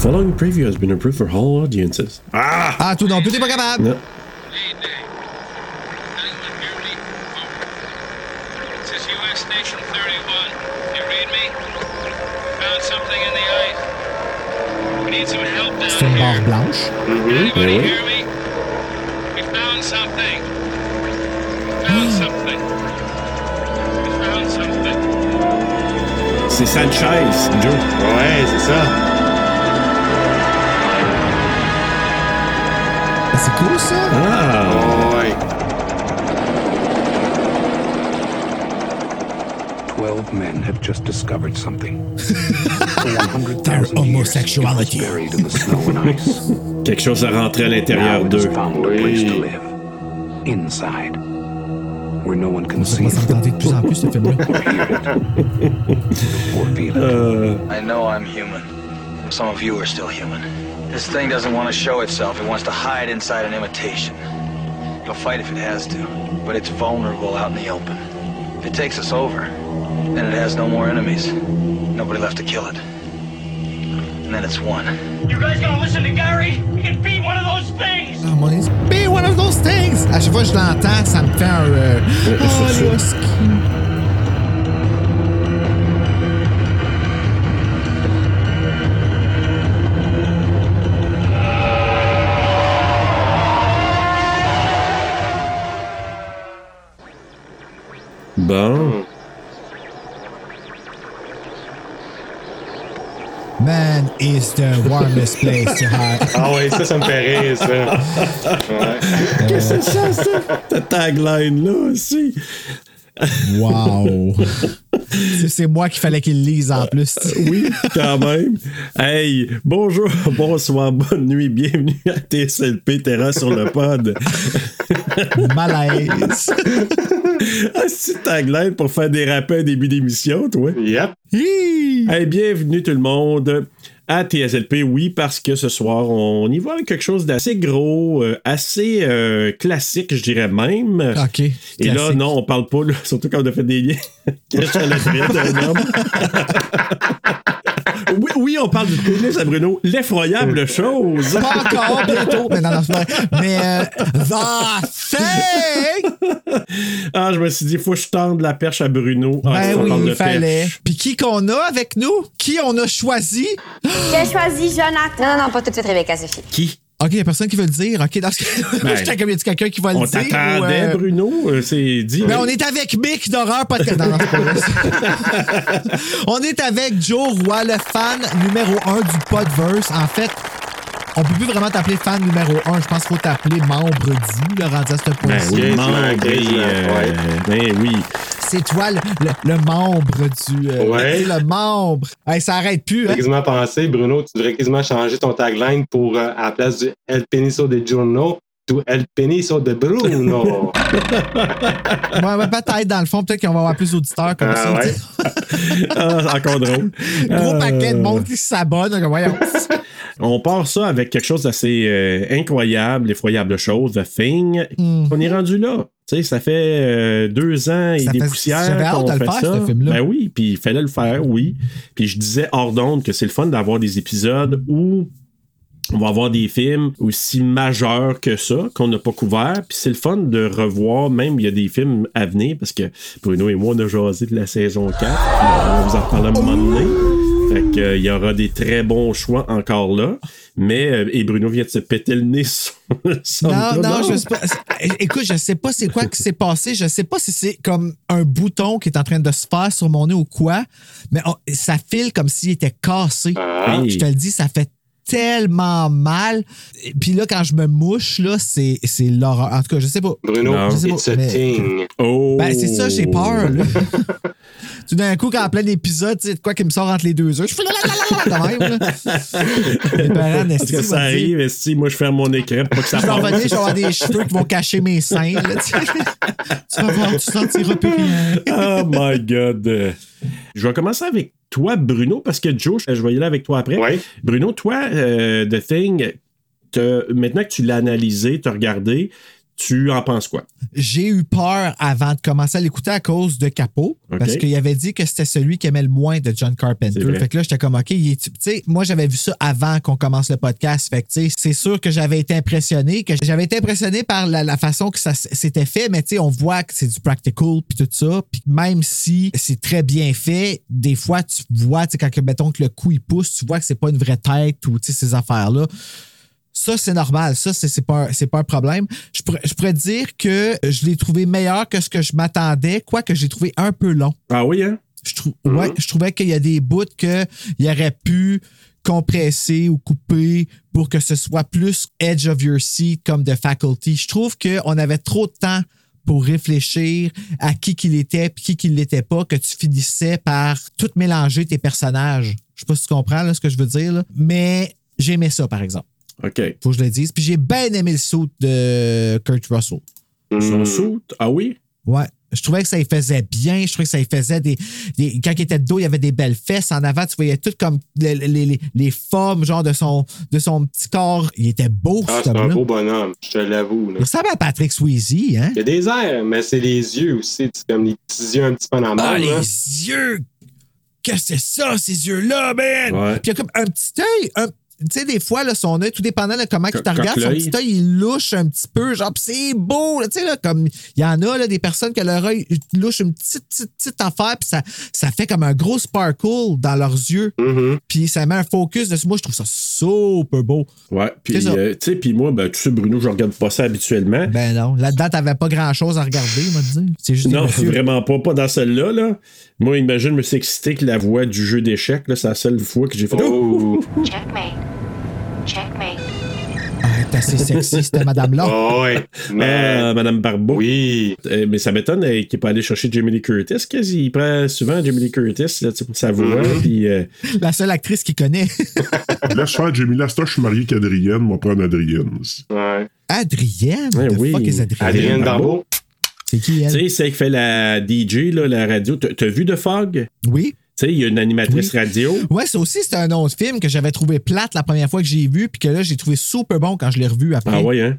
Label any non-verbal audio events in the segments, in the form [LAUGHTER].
Following preview has been approved for all audiences. Ah! Ah, tout non plus, t'es pas capable. Non. Lead day. Anyone hear me? Over. This is U.S. Station 31. You read me? Found something in the ice. We need some help down C'est une barre here. blanche. Anybody Mhm. hear me? We found something. Found [GASPS] something. We found something. C'est Sanchez, Joe. Ouais, c'est ça. C'est cool, ça. Ah! Ouais. 12 men have just discovered something. [LAUGHS] Their homosexuality. it was buried in the snow and [LAUGHS] ice. Quelque chose à rentrer à l'intérieur d'eux. found a place to live. Inside. Where no one can see va de plus en plus, ce film-là. [LAUGHS] or hear it or feel it. I know I'm human. Some of you are still human. This thing doesn't want to show itself. It wants to hide inside an imitation. It'll fight if it has to, but it's vulnerable out in the open. If it takes us over, then it has no more enemies. Nobody left to kill it. And then it's one. You guys gonna listen to Gary? He can beat one of those things! Ah, mon Be one of those things! À chaque fois que je l'entends, ça me fait un. euh, Oh, is the warmest place to hide. Ah ouais, ça, ça me fait rire, ça. [LAUGHS] Ouais. Qu'est-ce que c'est ça, ça? Ta tagline-là aussi. Wow! [LAUGHS] C'est- C'est moi qu'il fallait qu'il lise en plus. Oui, quand même. Hey, bonjour, [LAUGHS] bonsoir, bonne nuit, bienvenue à TSLP Terra sur le pod. Malaise. Ah, c'est tagline pour faire déraper un début d'émission, toi? Yep. Hi! Hey, bienvenue tout le monde à TSLP, oui, parce que ce soir, on y avec quelque chose d'assez gros, euh, assez euh, classique, je dirais même. OK. Et là, non, on parle pas, là, [LAUGHS] surtout quand on a fait des liens. Cache à la traite d'un homme. Oui, oui, on parle du pénis à Bruno. L'effroyable chose. Pas encore, bientôt. Mais non, non, c'est pas vrai. Mais euh, The Thing! Ah, je me suis dit, faut que je tende la perche à Bruno. Ah, Ben on parle oui, de il fallait. perche. Puis qui qu'on a avec nous? Qui on a choisi? J'ai choisi Jonathan. Non, non, non, pas tout de suite, Rebecca, Sophie. Qui? OK, il y a personne qui veut le dire. OK, dans ce cas, Ben, [LAUGHS] j'étais comme, y a quelqu'un qui va le On dire? t'attendait, ou, euh, Bruno. Euh, C'est dit. Ben, on est avec Mick d'horreur podcast. Non, non, [LAUGHS] on est avec Joe Roy, le fan numéro un du Podverse. En fait, on peut plus vraiment t'appeler fan numéro un. Je pense qu'il faut t'appeler membre du, le rendu à ce Ben point-ci. oui, euh, ouais. ben oui. C'est toi le, le- le membre du. euh, Ouais. le membre. Hey, ça arrête plus, hein? J'ai quasiment pensé, Bruno, tu devrais quasiment changer ton tagline pour, euh, à la place du El Peniso de Giorno, to El Peniso de Bruno. [LAUGHS] [LAUGHS] Ouais, ouais, peut-être, dans le fond, peut-être qu'on va avoir plus d'auditeurs comme Ah, ça. ouais. [LAUGHS] Ah, encore drôle. Gros Euh, paquet de monde qui s'abonne. donc, voyons. On part ça avec quelque chose d'assez euh, incroyable, effroyable chose, The Thing. Hmm. On est rendu là. Tu sais, ça fait euh, deux ans et Ça des fait- poussières qu'on le fait faire, ça. ce film-là. Ben oui, puis il fallait le faire, oui. Puis je disais hors d'onde que c'est le fun d'avoir des épisodes où on va avoir des films aussi majeurs que ça, qu'on n'a pas couvert. Puis c'est le fun de revoir, même il y a des films à venir, parce que Bruno et moi, on a jasé de la saison 4. puis On vous en reparle à un moment donné. Fait que, euh, il y aura des très bons choix encore là. Mais, euh, et Bruno vient de se péter le nez [LAUGHS] sur, sur Non, le non, je sais pas. Écoute, je sais pas c'est quoi qui s'est passé. Je sais pas si c'est comme un bouton qui est en train de se faire sur mon nez ou quoi, mais on- ça file comme s'il était cassé. Ah. Je te le dis, ça fait tellement mal. Puis là, quand je me mouche, là, c'est c'est l'horreur. En tout cas, je sais pas. Bruno, Non. Je sais pas, it's a mais- thing. Oh! Ben, c'est ça, j'ai peur, là. [LAUGHS] Tout d'un coup, quand en plein épisode, tu sais, de quoi qui me sort entre les deux yeux, je fais la la la la la de même, là. [LAUGHS] Les parents, Parce que ça arrive, si moi je ferme mon écran pour pas que ça Je vais revenir, je passe. vais avoir des cheveux qui vont cacher mes seins. là, tu vas voir, tu sentiras plus rien. Oh my God. Je vais commencer avec toi, Bruno, parce que Joe, je vais y aller avec toi après. Ouais. Bruno, toi, euh, The Thing, maintenant que tu l'as analysé, tu as regardé, tu en penses quoi? J'ai eu peur avant de commencer à l'écouter à cause de Capot, parce qu'il avait dit que c'était celui qui aimait le moins de John Carpenter. Fait que là, j'étais comme, OK, il est- tu sais, moi, j'avais vu ça avant qu'on commence le podcast. Fait que, tu sais, c'est sûr que j'avais été impressionné, que j'avais été impressionné par la, la façon que ça s'était fait, mais tu sais, on voit que c'est du practical puis tout ça. Puis même si c'est très bien fait, des fois, tu vois, tu sais, quand, mettons, que le coup, il pousse, tu vois que c'est pas une vraie tête ou, tu sais, ces affaires-là. Ça, c'est normal. Ça, c'est c'est pas, pas un problème. Je pourrais, je pourrais dire que je l'ai trouvé meilleur que ce que je m'attendais, quoique j'ai trouvé un peu long. Ah oui, hein? Je, trou- ouais, je trouvais qu'il y a des bouts qu'il aurait pu compresser ou couper pour que ce soit plus edge of your seat comme de faculty. Je trouve qu'on avait trop de temps pour réfléchir à qui qu'il était et qui qu'il l'était pas, que tu finissais par tout mélanger tes personnages. Je sais pas si tu comprends là, ce que je veux dire, là. mais j'aimais ça, par exemple. OK. Faut que je le dise. Puis j'ai bien aimé le saut de Kurt Russell. Son Mm. suit? Ah oui? Ouais. Je trouvais que ça y faisait bien. Je trouvais que ça y faisait des. des- quand il était de dos, il y avait des belles fesses. En avant, tu voyais tout comme les, les, les- formes, genre de son, de son petit corps. Il était beau, Ah, ce c'est un beau bonhomme, je te l'avoue. Il ressemble à Patrick Swayze, hein? Il y a des airs, mais c'est les yeux aussi. C'est comme les petits yeux un petit peu en Ah, les yeux! Qu'est-ce que c'est ça, ces yeux-là, man? Ouais. Puis il y a comme un petit œil, un- tu sais, des fois, là, son œil, tout dépendant de comment il te regarde, son petit œil, il louche un petit peu, genre, c'est beau, tu sais, là, comme, il y en a, là, des personnes que leur œil louche une petite, petite, petite affaire, puis ça, ça fait comme un gros sparkle dans leurs yeux, Mhm. puis ça met un focus dessus. Moi, je trouve ça super beau. Ouais. Puis, euh, tu sais, puis moi, ben, tu sais, Bruno, je regarde pas ça habituellement. Ben non, là-dedans, t'avais pas grand-chose à regarder, moi, te dire. C'est juste Non, vraiment pas, pas dans celle-là. Là. Moi, imagine, je me suis excité que la voix du jeu d'échecs, là, c'est la seule fois que j'ai fait. Oh, Checkmate. Checkmate. Ah, elle est assez sexy, cette madame-là. [LAUGHS] oh, ouais. Mais Ah, Madame Barbeau. oui. Euh, mais ça m'étonne euh, qu'il n'est pas allé chercher Jamie Lee Curtis, qu'il prend souvent Jamie Lee Curtis là, tu sais, pour sa voix. Mhm. puis, euh, La seule actrice qu'il connaît. [LAUGHS] Laisse faire Jamie Lasta, je suis marié qu'Adrienne, on va prendre Adrienne. Ouais. Adrienne? Ouais, The oui. fuck is Adrienne? Adrienne Barbeau? C'est qui, tu elle? sais, c'est qui fait la DJ, là, la radio. T'as vu de Fog? Oui. Tu sais, il y a une animatrice radio. Ouais, ça aussi, c'était un autre film que j'avais trouvé plate la première fois que j'ai vu, puis que là, j'ai trouvé super bon quand je l'ai revu après. Ah ouais, hein?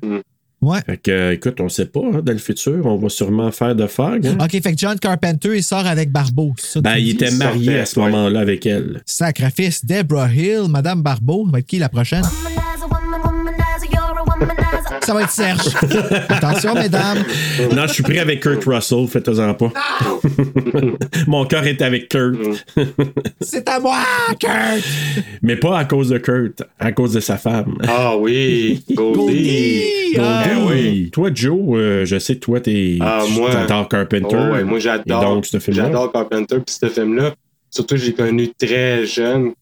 Ouais. Fait que, euh, écoute, on sait pas, hein, dans le futur, on va sûrement faire de Fog. hein? OK, fait que John Carpenter, il sort avec Barbeau. c'est ça Ben, tu il dis? était marié sortait, à ce ouais. moment-là avec elle. Sacrifice, Deborah Hill, Madame Barbeau. Ça va être qui la prochaine? Ça va être Serge. [LAUGHS] Attention, mesdames. Non, je suis prêt avec Kurt Russell, faites-en pas. [LAUGHS] Mon cœur est avec Kurt. [LAUGHS] C'est à moi, Kurt! Mais pas à cause de Kurt, à cause de sa femme. Ah oui. Goldie! Goldie. Ah. Oui. Toi, Joe, euh, je sais que toi, t'es. Ah, moi. T'adores Carpenter. Oh, ouais, moi, j'adore. donc, ce film-là. J'adore Carpenter. Puis ce film-là, surtout, je l'ai connu très jeune.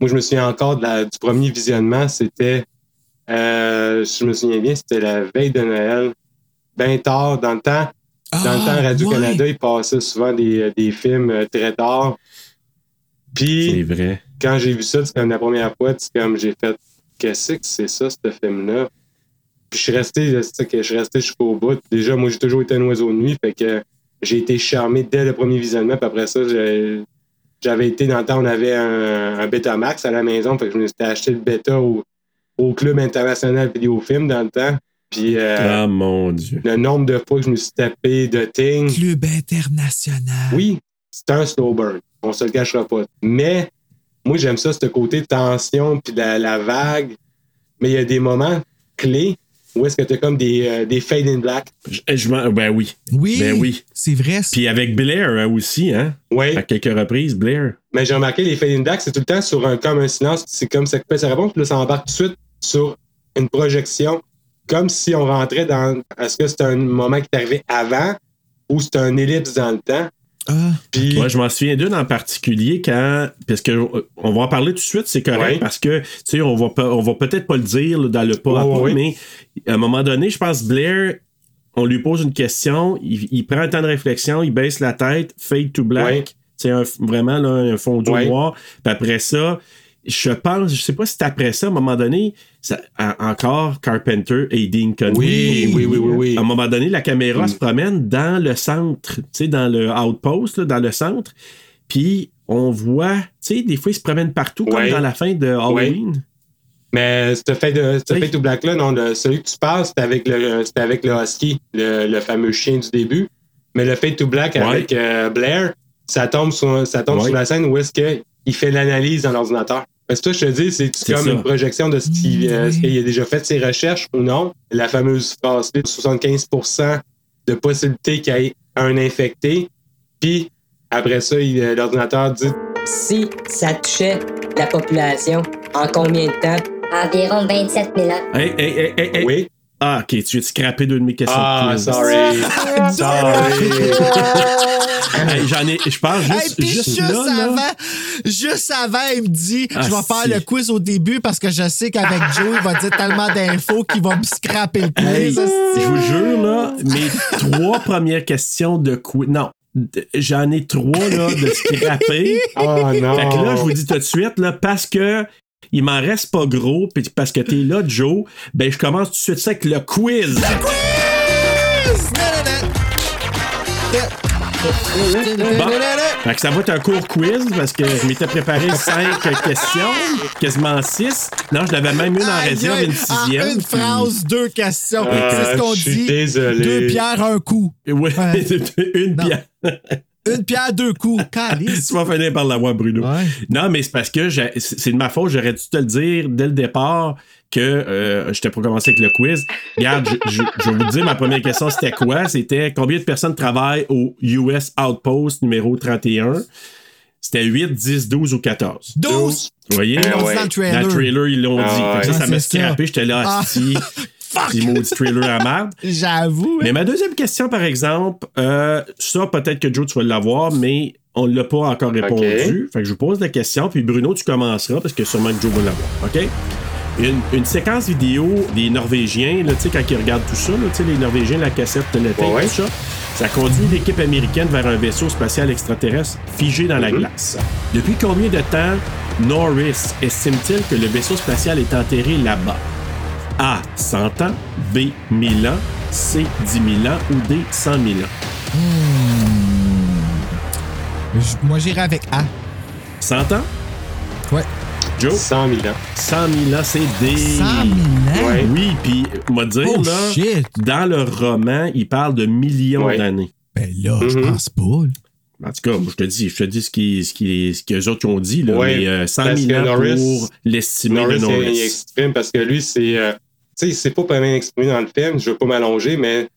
Moi, je me souviens encore de la- du premier visionnement. C'était, euh, si je me souviens bien, c'était la veille de Noël. Ben tard, dans le temps. Dans le temps, Ah, Radio-Canada, ouais. il passait souvent des, des films euh, très tard. Puis, vrai. quand j'ai vu ça, c'est comme la première fois, c'est comme j'ai fait Qu'est-ce que c'est ça, ce film-là? Puis je suis resté, je suis resté jusqu'au bout. Déjà, moi, j'ai toujours été un oiseau de nuit, fait que j'ai été charmé dès le premier visionnement. Puis après ça, j'avais été dans le temps, on avait un, un Betamax à la maison, fait que je me suis acheté le bêta au, au Club international vidéofilm dans le temps. Puis euh, Ah, mon Dieu. le nombre de fois que je me suis tapé de Ting. Club international. Oui, c'est un slow burn. On se le cachera pas. Mais moi, j'aime ça, ce côté tension puis la, la vague. Mais il y a des moments clés où est-ce que tu as comme des, euh, des fade in black. Je, je m'en- ben oui. Oui. Ben oui. C'est vrai. Puis avec Blair hein, aussi, hein? Oui. À quelques reprises, Blair. Mais j'ai remarqué les fade in black, c'est tout le temps sur un comme un silence. C'est comme ça coupe sa réponse, puis là, ça embarque tout de suite sur une projection. Comme si on rentrait dans. Est-ce que c'est un moment qui est arrivé avant ou c'est un ellipse dans le temps? Puis, Ouais, je m'en souviens d'une en particulier quand. Parce que euh, on va en parler tout de suite, c'est correct, Ouais. parce que, tu sais, on va, on va peut-être pas le dire là, dans le pas à mais à un moment donné, je pense Blair, on lui pose une question, il, il prend un temps de réflexion, il baisse la tête, fade to black. C'est vraiment là, un fondu Ouais. noir. Puis après ça, je pense, je sais pas si c'est après ça, à un moment donné, ça- encore Carpenter et Dean Conway. Oui, oui, oui, oui, oui. À un moment donné, la caméra Mm. se promène dans le centre, tu sais, dans le outpost, là, dans le centre. Puis on voit, tu sais, des fois, ils se promènent partout, comme dans la fin de Halloween. mais ce fait de ce fait to black là, non, le- celui que tu parles, c'était avec le c'était avec le husky, le, le fameux chien du début. Mais le Fade to Black avec euh, Blair, ça tombe sur ça tombe sur la scène où est-ce que il fait l'analyse dans l'ordinateur. Parce que toi, je te dis, c'est comme ça. une projection de ce qu'il euh, a déjà fait ses recherches ou non. La fameuse phrase 75% de possibilité qu'il y ait un infecté. Puis après ça, euh, l'ordinateur dit Si ça touchait la population, en combien de temps? Environ 27 000 ans. Hey, hey, hey, hey, hey. oui. Ah, ok, tu veux scraper deux de mes questions. de Ah, quiz? sorry. [LAUGHS] sorry. [LAUGHS] Hey, J'en ai, je pense juste, juste juste, là, là. avant, juste avant, il me dit Ah, Je vais faire le quiz au début parce que je sais qu'avec [LAUGHS] Joe, il va dire tellement d'infos qu'il va me scraper le quiz. je vous jure, là, mes trois premières questions de quiz. Non, j'en ai trois là, de scraper. Oh non. Fait que là, je vous dis tout de suite, là, parce que il m'en reste pas gros, puis parce que t'es là, Joe, ben je commence tout de suite ça avec le quiz. Bon. Fait que ça va être un court quiz parce que je m'étais préparé cinq questions, quasiment six. Non, je l'avais même une en réserve, une en sixième. une puis- phrase, deux questions. Ah, c'est ce qu'on dit. désolé. Deux pierres, un coup. Ouais. [LAUGHS] une Non. pierre. Une pierre, deux coups. Calice. [LAUGHS] tu vas finir par l'avoir, Bruno. Ouais. Non, mais c'est parce que c'est de ma faute. J'aurais dû te le dire dès le départ que euh, j'étais pour commencer avec le quiz. Regarde, je, je- je vais vous dire, ma première question, c'était quoi? C'était combien de personnes travaillent au US Outpost numéro 31? C'était 8, 10, 12 ou 14. 12. Vous voyez? Ils l'ont dit ouais. dans le trailer. Dans le trailer, ils l'ont Ah dit. Ça, ouais. ça m'a Ah, scrappé. J'étais là, Ah. [LAUGHS] assis. Puis maudit trailer à merde. [LAUGHS] J'avoue. hein. Mais ma deuxième question, par exemple, euh, ça, peut-être que Joe, tu vas l'avoir, mais on ne l'a pas encore répondu. Fait que je vous pose la question, puis Bruno, tu commenceras, parce que sûrement que Joe va l'avoir. OK? Une, une séquence vidéo des Norvégiens, là, tu sais, quand ils regardent tout ça, là, tu sais, les Norvégiens, la cassette de l'été, Ouais, ouais. tout ça, ça conduit l'équipe américaine vers un vaisseau spatial extraterrestre figé dans la glace. Depuis combien de temps Norris estime-t-il que le vaisseau spatial est enterré là-bas? A. 100 ans. B. 1000 ans. C. 10 000 ans. Ou D. 100 000 ans. Je- Moi, j'irai avec A. 100 ans? Ouais. Joe? 100 000 ans. 100 000 ans, c'est D. 100 000 ans? Ouais. Oui, puis, on va dire, Oh, là, shit. dans le roman, il parle de millions Ouais. d'années. Ben là, je Mhm. pense pas. là. En tout cas, moi, je te dis, je te dis ce qui, ce qui, ce qu'eux autres ont dit, là, Ouais, mais euh, 100 parce 000 que ans Norris- pour l'estimer de Norris, il, exprime parce que lui, c'est. euh, sais, c'est pas pas bien exprimé dans le film, je veux pas m'allonger, mais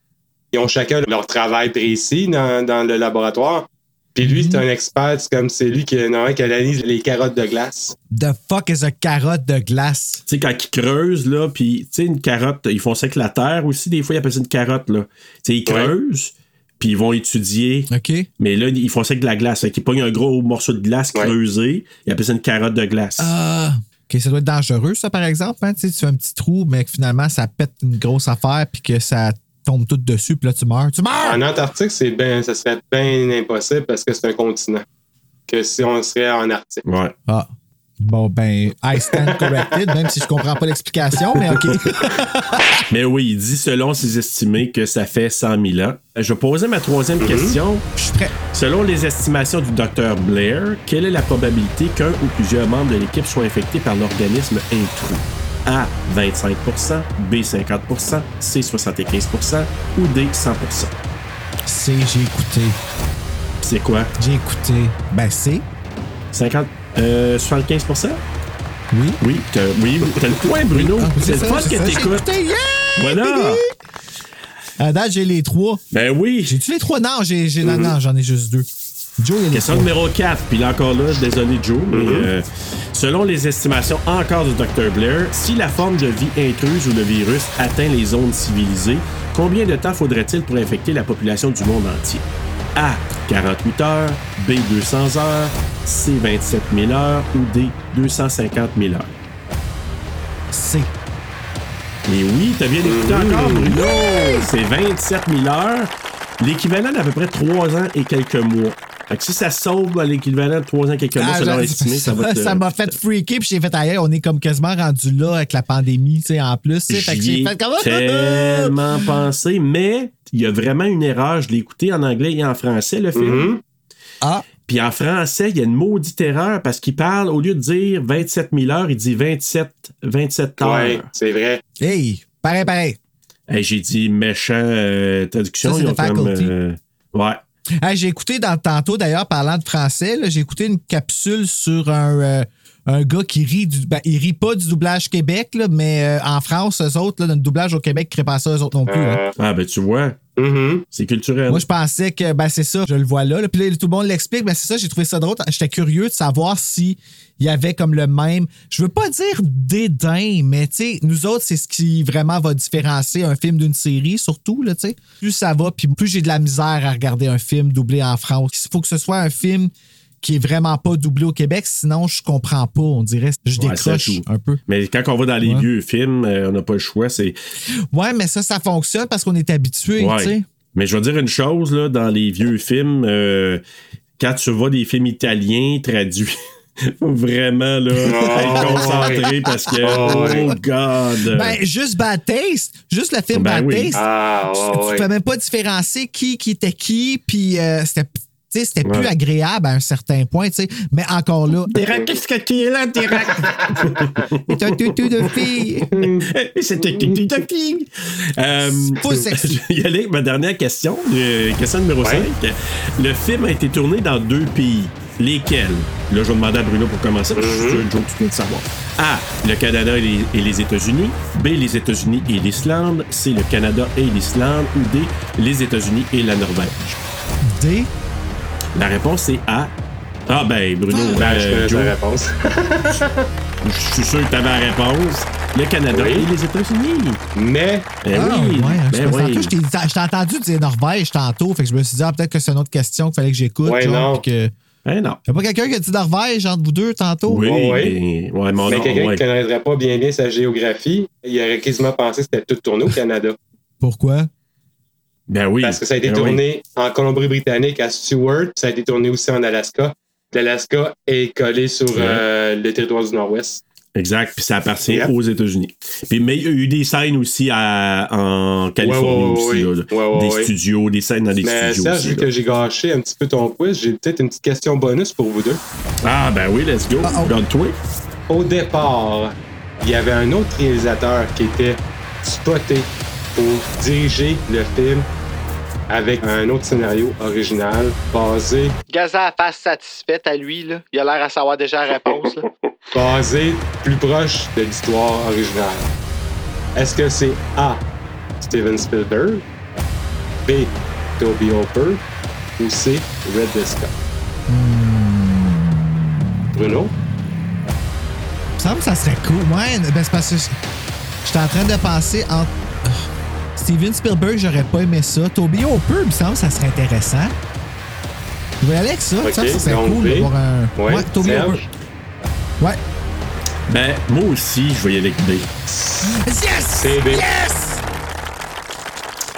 ils ont chacun leur travail précis dans, dans le laboratoire. Puis lui, c'est un expert, c'est comme c'est lui qui, normalement, qui analyse les carottes de glace. The fuck is a carotte de glace? Tu sais, quand ils creusent, là, puis, tu sais, une carotte, ils font ça avec la terre aussi, des fois, ils appellent ça une carotte, là. Tu sais, ils Ouais. creusent, puis ils vont étudier, OK. mais là, ils font ça avec de la glace. Fait qu'ils pognent un gros morceau de glace Ouais. creusé, ils appellent ça une carotte de glace. Ah. Ça doit être dangereux, ça, par exemple. Hein? Tu sais, tu fais un petit trou, mais que finalement, ça pète une grosse affaire, puis que ça tombe tout dessus, puis là, tu meurs. Tu meurs! En Antarctique, c'est ben, ça serait bien impossible parce que c'est un continent. Que si on serait en Arctique. Ouais. Ah. Bon, ben, I stand corrected, même si je comprends pas l'explication, mais OK. [LAUGHS] Mais oui, il dit, selon ses estimés, que ça fait 100 000 ans. Je vais poser ma troisième Mhm. question. Je suis prêt. Selon les estimations du docteur Blair, quelle est la probabilité qu'un ou plusieurs membres de l'équipe soient infectés par l'organisme intrus? A. 25% B. 50% C. 75% ou D. 100% C'est, j'ai écouté. C'est quoi? J'ai écouté. Ben, c'est. 50, euh, 75 Oui. Oui, t'as, oui, t'as le point, Bruno. Ah, c'est le fun que t'écoutes. yeah! Voilà. À date, j'ai les trois. Ben oui. J'ai-tu les trois? Non, j'ai, j'ai, non, non, j'en ai juste deux. Joe, il y a Question trois. numéro 4, puis là encore là, désolé Joe, mais euh, selon les estimations encore du Dr Blair, si la forme de vie intruse ou le virus atteint les zones civilisées, combien de temps faudrait-il pour infecter la population du monde entier? A. 48 heures, B 200 heures, C 27 000 heures ou D 250 000 heures. C. Et oui, t'as bien écouté encore, Bruno. C'est 27 000 heures, l'équivalent d'à peu près 3 ans et quelques mois. Fait que si ça sauve à l'équivalent de 3 ans et quelques mois, Ah, selon estimé, ça va [LAUGHS] te... ça m'a fait freaker, puis j'ai fait ailleurs, on est comme quasiment rendu là avec la pandémie, tu sais, en plus. tu sais, Fait que J'y j'ai ai fait comme. tellement pensé, mais il y a vraiment une erreur. Je l'ai écouté en anglais et en français, le film. Ah. Puis en français, il y a une maudite erreur parce qu'il parle, au lieu de dire 27 000 heures, il dit 27, 27 heures. Ouais, c'est vrai. Hey, pareil, pareil. Hey, J'ai dit méchant euh, traduction. Ça, c'est ils ont de faculty. euh, ouais. Hey, j'ai écouté dans tantôt, d'ailleurs, parlant de français, j'ai écouté une capsule sur un, euh, un gars qui rit du. Ben, il rit pas du doublage Québec, là, mais euh, en France, eux autres, là, dans le doublage au Québec, ils créent pas ça, eux autres non plus. hein. Ah, ben tu vois, Mhm. c'est culturel. Moi, je pensais que ben, c'est ça, je le vois là. là. Puis là, tout le monde l'explique. Ben, c'est ça, j'ai trouvé ça drôle. J'étais curieux de savoir si il y avait comme le même. Je veux pas dire dédain, mais tu sais, nous autres, c'est ce qui vraiment va différencier un film d'une série, surtout, là, tu sais. Plus ça va, puis plus j'ai de la misère à regarder un film doublé en France. Il faut que ce soit un film qui est vraiment pas doublé au Québec, sinon je comprends pas, on dirait. Je Ouais, décroche un peu. Mais quand on va dans les Ouais. vieux films, euh, on n'a pas le choix. C'est Ouais, mais ça, ça fonctionne parce qu'on est habitué, Ouais. tu sais. Mais je vais dire une chose, là, dans les vieux films, euh, quand tu vois des films italiens traduits, [LAUGHS] faut vraiment là, être concentré parce que, Oh, oh God! Ben, juste Bad Taste, juste le film Ben Bad oui. Taste, Ah, tu- tu peux même pas différencier qui, qui était qui, puis euh, c'était. Tu sais, C'était plus agréable à un certain point, tu sais. Mais encore là, Derek, qu'est-ce que tu es là, [LAUGHS] Derek? [LAUGHS] c'est un toutou de fille. C'était tic tic tic euh, Full sexy. [LAUGHS] Je vais y aller avec ma dernière question, euh, question numéro Ouais. 5. Le film a été tourné dans deux pays. Lesquels? Là, je vais demander à Bruno pour commencer. parce que Je suis sûr, Joe, tu dois le savoir. A. Le Canada et les, et les États-Unis. B. Les États-Unis et l'Islande. C. Le Canada et l'Islande. Ou D. Les États-Unis et la Norvège. D. La réponse est A. Ah, ben, Bruno, Ben, je euh, connais Joe, la réponse. [LAUGHS] je suis sûr que tu avais la réponse. Le Canada Oui. et les États-Unis. Mais, Ben ah, oui, ouais, je ben oui. je t'ai je t'ai entendu dire Norvège tantôt, fait que je me suis dit, ah, peut-être que c'est une autre question qu'il fallait que j'écoute. Ouais, genre, non. que... Ben non. Y a pas quelqu'un qui a dit Norvège entre vous deux tantôt? Oui, Oh, ouais. mais, ouais, quelqu'un ouais. qui connaîtrait pas bien bien sa géographie, il aurait quasiment pensé que c'était tout tourné au Canada. Pourquoi? Ben oui. Parce que ça a été Ben tourné en Colombie-Britannique à Stewart, puis ça a été tourné aussi en Alaska. L'Alaska est collé sur Ouais. euh, le territoire du Nord-Ouest. Exact, puis ça appartient Yep. aux États-Unis. Puis, mais il y a eu des scènes aussi à- en Californie Ouais, ouais, aussi. ouais, là. ouais, ouais, des ouais. studios, des scènes dans des Mais studios Serge, aussi. vu là. que j'ai gâché un petit peu ton quiz, j'ai peut-être une petite question bonus pour vous deux. Ah, ben oui, let's go. Au départ, il y avait un autre réalisateur qui était spoté pour diriger le film avec un autre scénario original basé, Gaza a face satisfaite à lui, là. Il a l'air à savoir déjà la réponse, là. [LAUGHS] basé plus proche de l'histoire originale. Est-ce que c'est A. Steven Spielberg, B. Toby Hopper ou C. Red Scott? Bruno? Il me semble que ça serait cool. Ouais, ben c'est parce que j'étais en train de penser entre. Steven Spielberg, j'aurais pas aimé ça. Toby Hopper, il me semble que ça serait intéressant. Je vais aller avec ça. Ça serait cool d'avoir un. Ouais, Toby Serge? Hopper. Ouais. Ben, moi aussi, je vais y aller avec B. Yes! C'est B. Yes!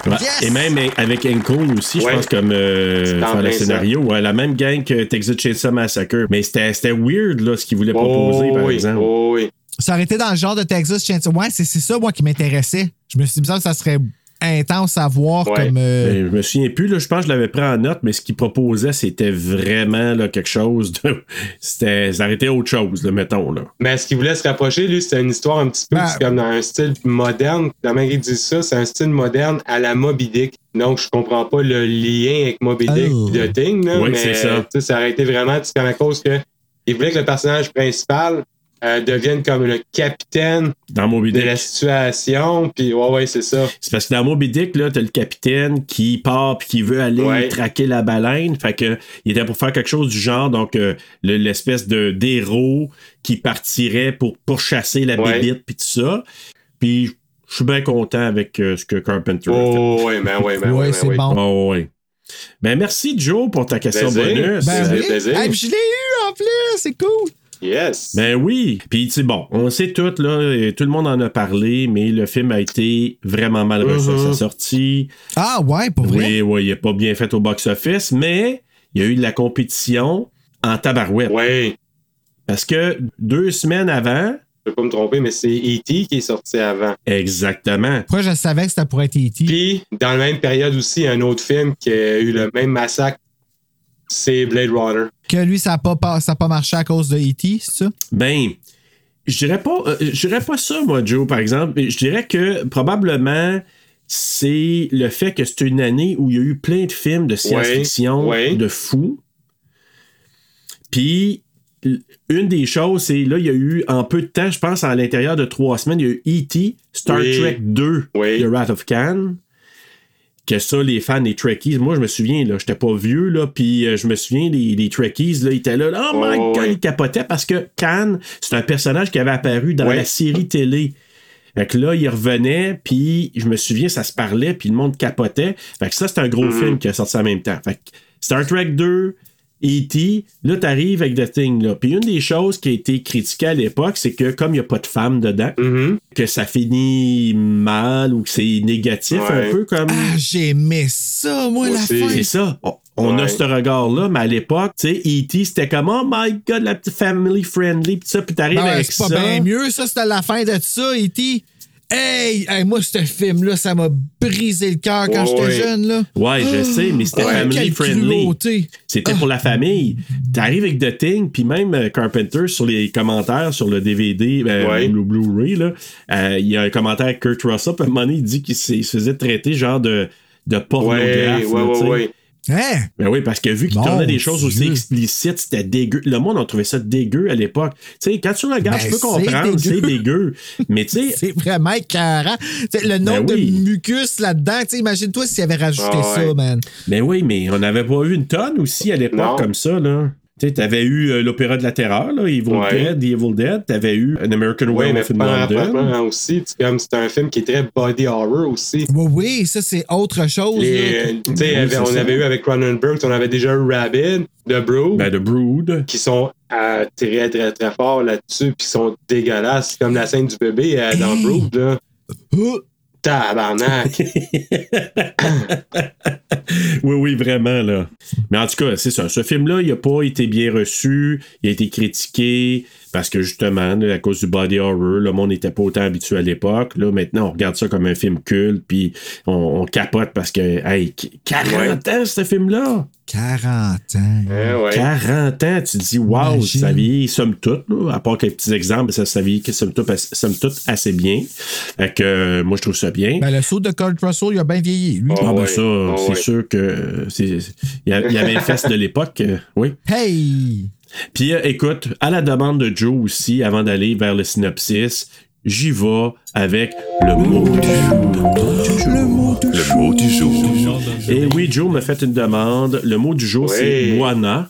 Ouais. Yes! Et même avec Encone aussi, je Ouais. pense, comme euh, faire le scénario. Ouais, la même gang que Texas Chainsaw Massacre. Mais c'était c'était weird, là, ce qu'ils voulaient proposer, Oh par oui, exemple. oh oui. Ça aurait été dans le genre de Texas Chainsaw. Ouais, c'est ça, moi, qui m'intéressait. Je me suis dit, que ça serait intense à voir Ouais. comme. euh, Ben, je me souviens plus, là, je pense que je l'avais pris en note, mais ce qu'il proposait, c'était vraiment là, quelque chose de. [LAUGHS] C'était. Ça aurait été autre chose, là, mettons. Là. Mais ce qu'il voulait se rapprocher, lui, c'était une histoire un petit peu Ben- comme dans un style moderne. La manière qu'il dit ça, c'est un style moderne à la Moby Dick. Donc, je comprends pas le lien avec Moby Dick Oh. et The Thing, là, Oui, mais c'est ça. ça aurait été vraiment c'est comme à cause que il voulait que le personnage principal euh, devienne comme le capitaine Dans Moby de Dick. la situation. Puis, ouais, ouais, c'est ça. C'est parce que dans Moby Dick, là, t'as le capitaine qui part puis qui veut aller Ouais. traquer la baleine. Fait que il était pour faire quelque chose du genre, donc euh, le- l'espèce de d'héros qui partirait pour pourchasser la Ouais. bébite puis tout ça. Puis je suis bien content avec euh, ce que Carpenter a fait. Oh, ouais, ben, ouais, ben, Ouais, ouais, ben, c'est ouais. bon. Oh, ouais. Ben, merci, Joe, pour ta question Plaisir. bonus. Ben oui. plaisir. Hey, je l'ai eu en plus, c'est cool. Yes. Ben oui. Puis, tu sais, bon, on sait tout, là, et tout le monde en a parlé, mais le film a été vraiment mal reçu à Mhm. sa sortie. Ah ouais, pour vrai? Oui, oui, il n'est pas bien fait au box-office, mais il y a eu de la compétition en tabarouette. Oui. Parce que deux semaines avant, Je peux pas me tromper, mais c'est E.T. qui est sorti avant. exactement. Pourquoi je savais que c'était pour être E.T.? Puis, dans la même période aussi, un autre film qui a eu le même massacre, c'est Blade Runner. Que lui, ça n'a pas, pas- ça a pas marché à cause de E.T., c'est ça? Ben, je dirais pas, euh, je dirais pas ça, moi, Joe, par exemple. Je dirais que probablement c'est le fait que c'est une année où il y a eu plein de films de science-fiction Ouais, ouais. de fous. Puis une des choses, c'est là, il y a eu en peu de temps, je pense, à l'intérieur de trois semaines, il y a eu E.T., Star Oui. Trek 2, Oui. The Wrath of Khan. Que ça, les fans des Trekkies, moi je me souviens, là, j'étais pas vieux, là, puis euh, je me souviens, les, les Trekkies, là, ils étaient là, oh my Oh, god, ils capotaient parce que Khan, c'est un personnage qui avait apparu dans la série télé. Fait que là, il revenait, puis je me souviens, ça se parlait, puis le monde capotait. Fait que ça, c'est un gros Mhm. film qui a sorti en même temps. Fait que Star Trek 2, E.T., là, t'arrives avec The Thing, là. Puis une des choses qui a été critiquée à l'époque, c'est que comme il n'y a pas de femmes dedans, Mhm. que ça finit mal ou que c'est négatif Ouais. un peu comme... Ah, j'ai aimé ça, moi, la fin. C'est ça. On, on a ce regard-là, mais à l'époque, tu sais, E.T., c'était comme, oh my god, la petite family friendly, pis ça, puis t'arrives Ben avec c'est pas ça. bien mieux, ça, c'était la fin de ça, E.T. Hey, hey, moi, ce film-là, ça m'a brisé le cœur quand Ouais, j'étais jeune, là. Ouais, je sais, mais c'était Ouais, family friendly. C'était pour la famille. T'arrives avec The Thing, puis même euh, Carpenter, sur les commentaires sur le DVD, euh, Ouais. le Blu-ray, là, euh, il y a un commentaire avec Kurt Russell, puis à un moment donné, il dit qu'il se faisait traiter genre de, de pornographe. Ouais, ouais, là, Hein? Ben oui, parce que vu qu'il Mon tournait des choses aussi explicites, c'était dégueu. Le monde a trouvé ça dégueu à l'époque. Tu sais, quand tu regardes, Ben, je peux c'est comprendre, c'est dégueu. Mais tu sais, [LAUGHS] C'est vraiment écœurant. T'sais, le nombre Ben oui. de mucus là-dedans, imagine-toi s'il avait rajouté Ah ça, man. ben oui, mais on n'avait pas eu une tonne aussi à l'époque comme ça, là. Tu sais, t'avais eu euh, l'opéra de la terreur, là, Evil Ouais. Dead, The Evil Dead. T'avais eu An American Werewolf in pas London. aussi, c'est comme c'est un film qui est très body horror aussi. Oui, oui, ça, c'est autre chose. Les, euh, tu sais, Oui, avait- on ça. avait eu avec Cronenberg, on avait déjà eu Rabbit, The Brood, Ben, The Brood. qui sont euh, très, très, très forts là-dessus, puis qui sont dégueulasses. C'est comme la scène du bébé euh, dans Hey! Brood, là. Tabarnak! [LAUGHS] oui, oui, vraiment, là. Mais en tout cas, c'est ça. Ce film-là, il n'a pas été bien reçu. Il a été critiqué parce que, justement, à cause du body horror, le monde n'était pas autant habitué à l'époque. Là, maintenant, on regarde ça comme un film culte, puis on, on capote parce que, hey, qu- 40 ans, ce film-là! 40 ans. Hein, ouais. 40 ans, tu te dis, wow, Imagine. ça vieillit, somme toute, là, à part quelques petits exemples, ça, ça vieillit, somme toute, assez- somme toute, assez bien. Fait que, euh, moi, je trouve ça bien. Ben, le saut de Kurt Russell, il a bien vieilli, lui. Oh, Ah, ben ouais. ça, Oh, c'est ouais. sûr que c'est- c'est- il y, a- il y avait une fesse de l'époque, euh, oui. Hey! Puis euh, écoute, à la demande de Joe aussi, avant d'aller vers le synopsis, j'y vais avec le mot du jour. Le mot de Le mot du jour. Et oui, Joe m'a fait une demande. Le mot du jour, c'est Oui. Buana.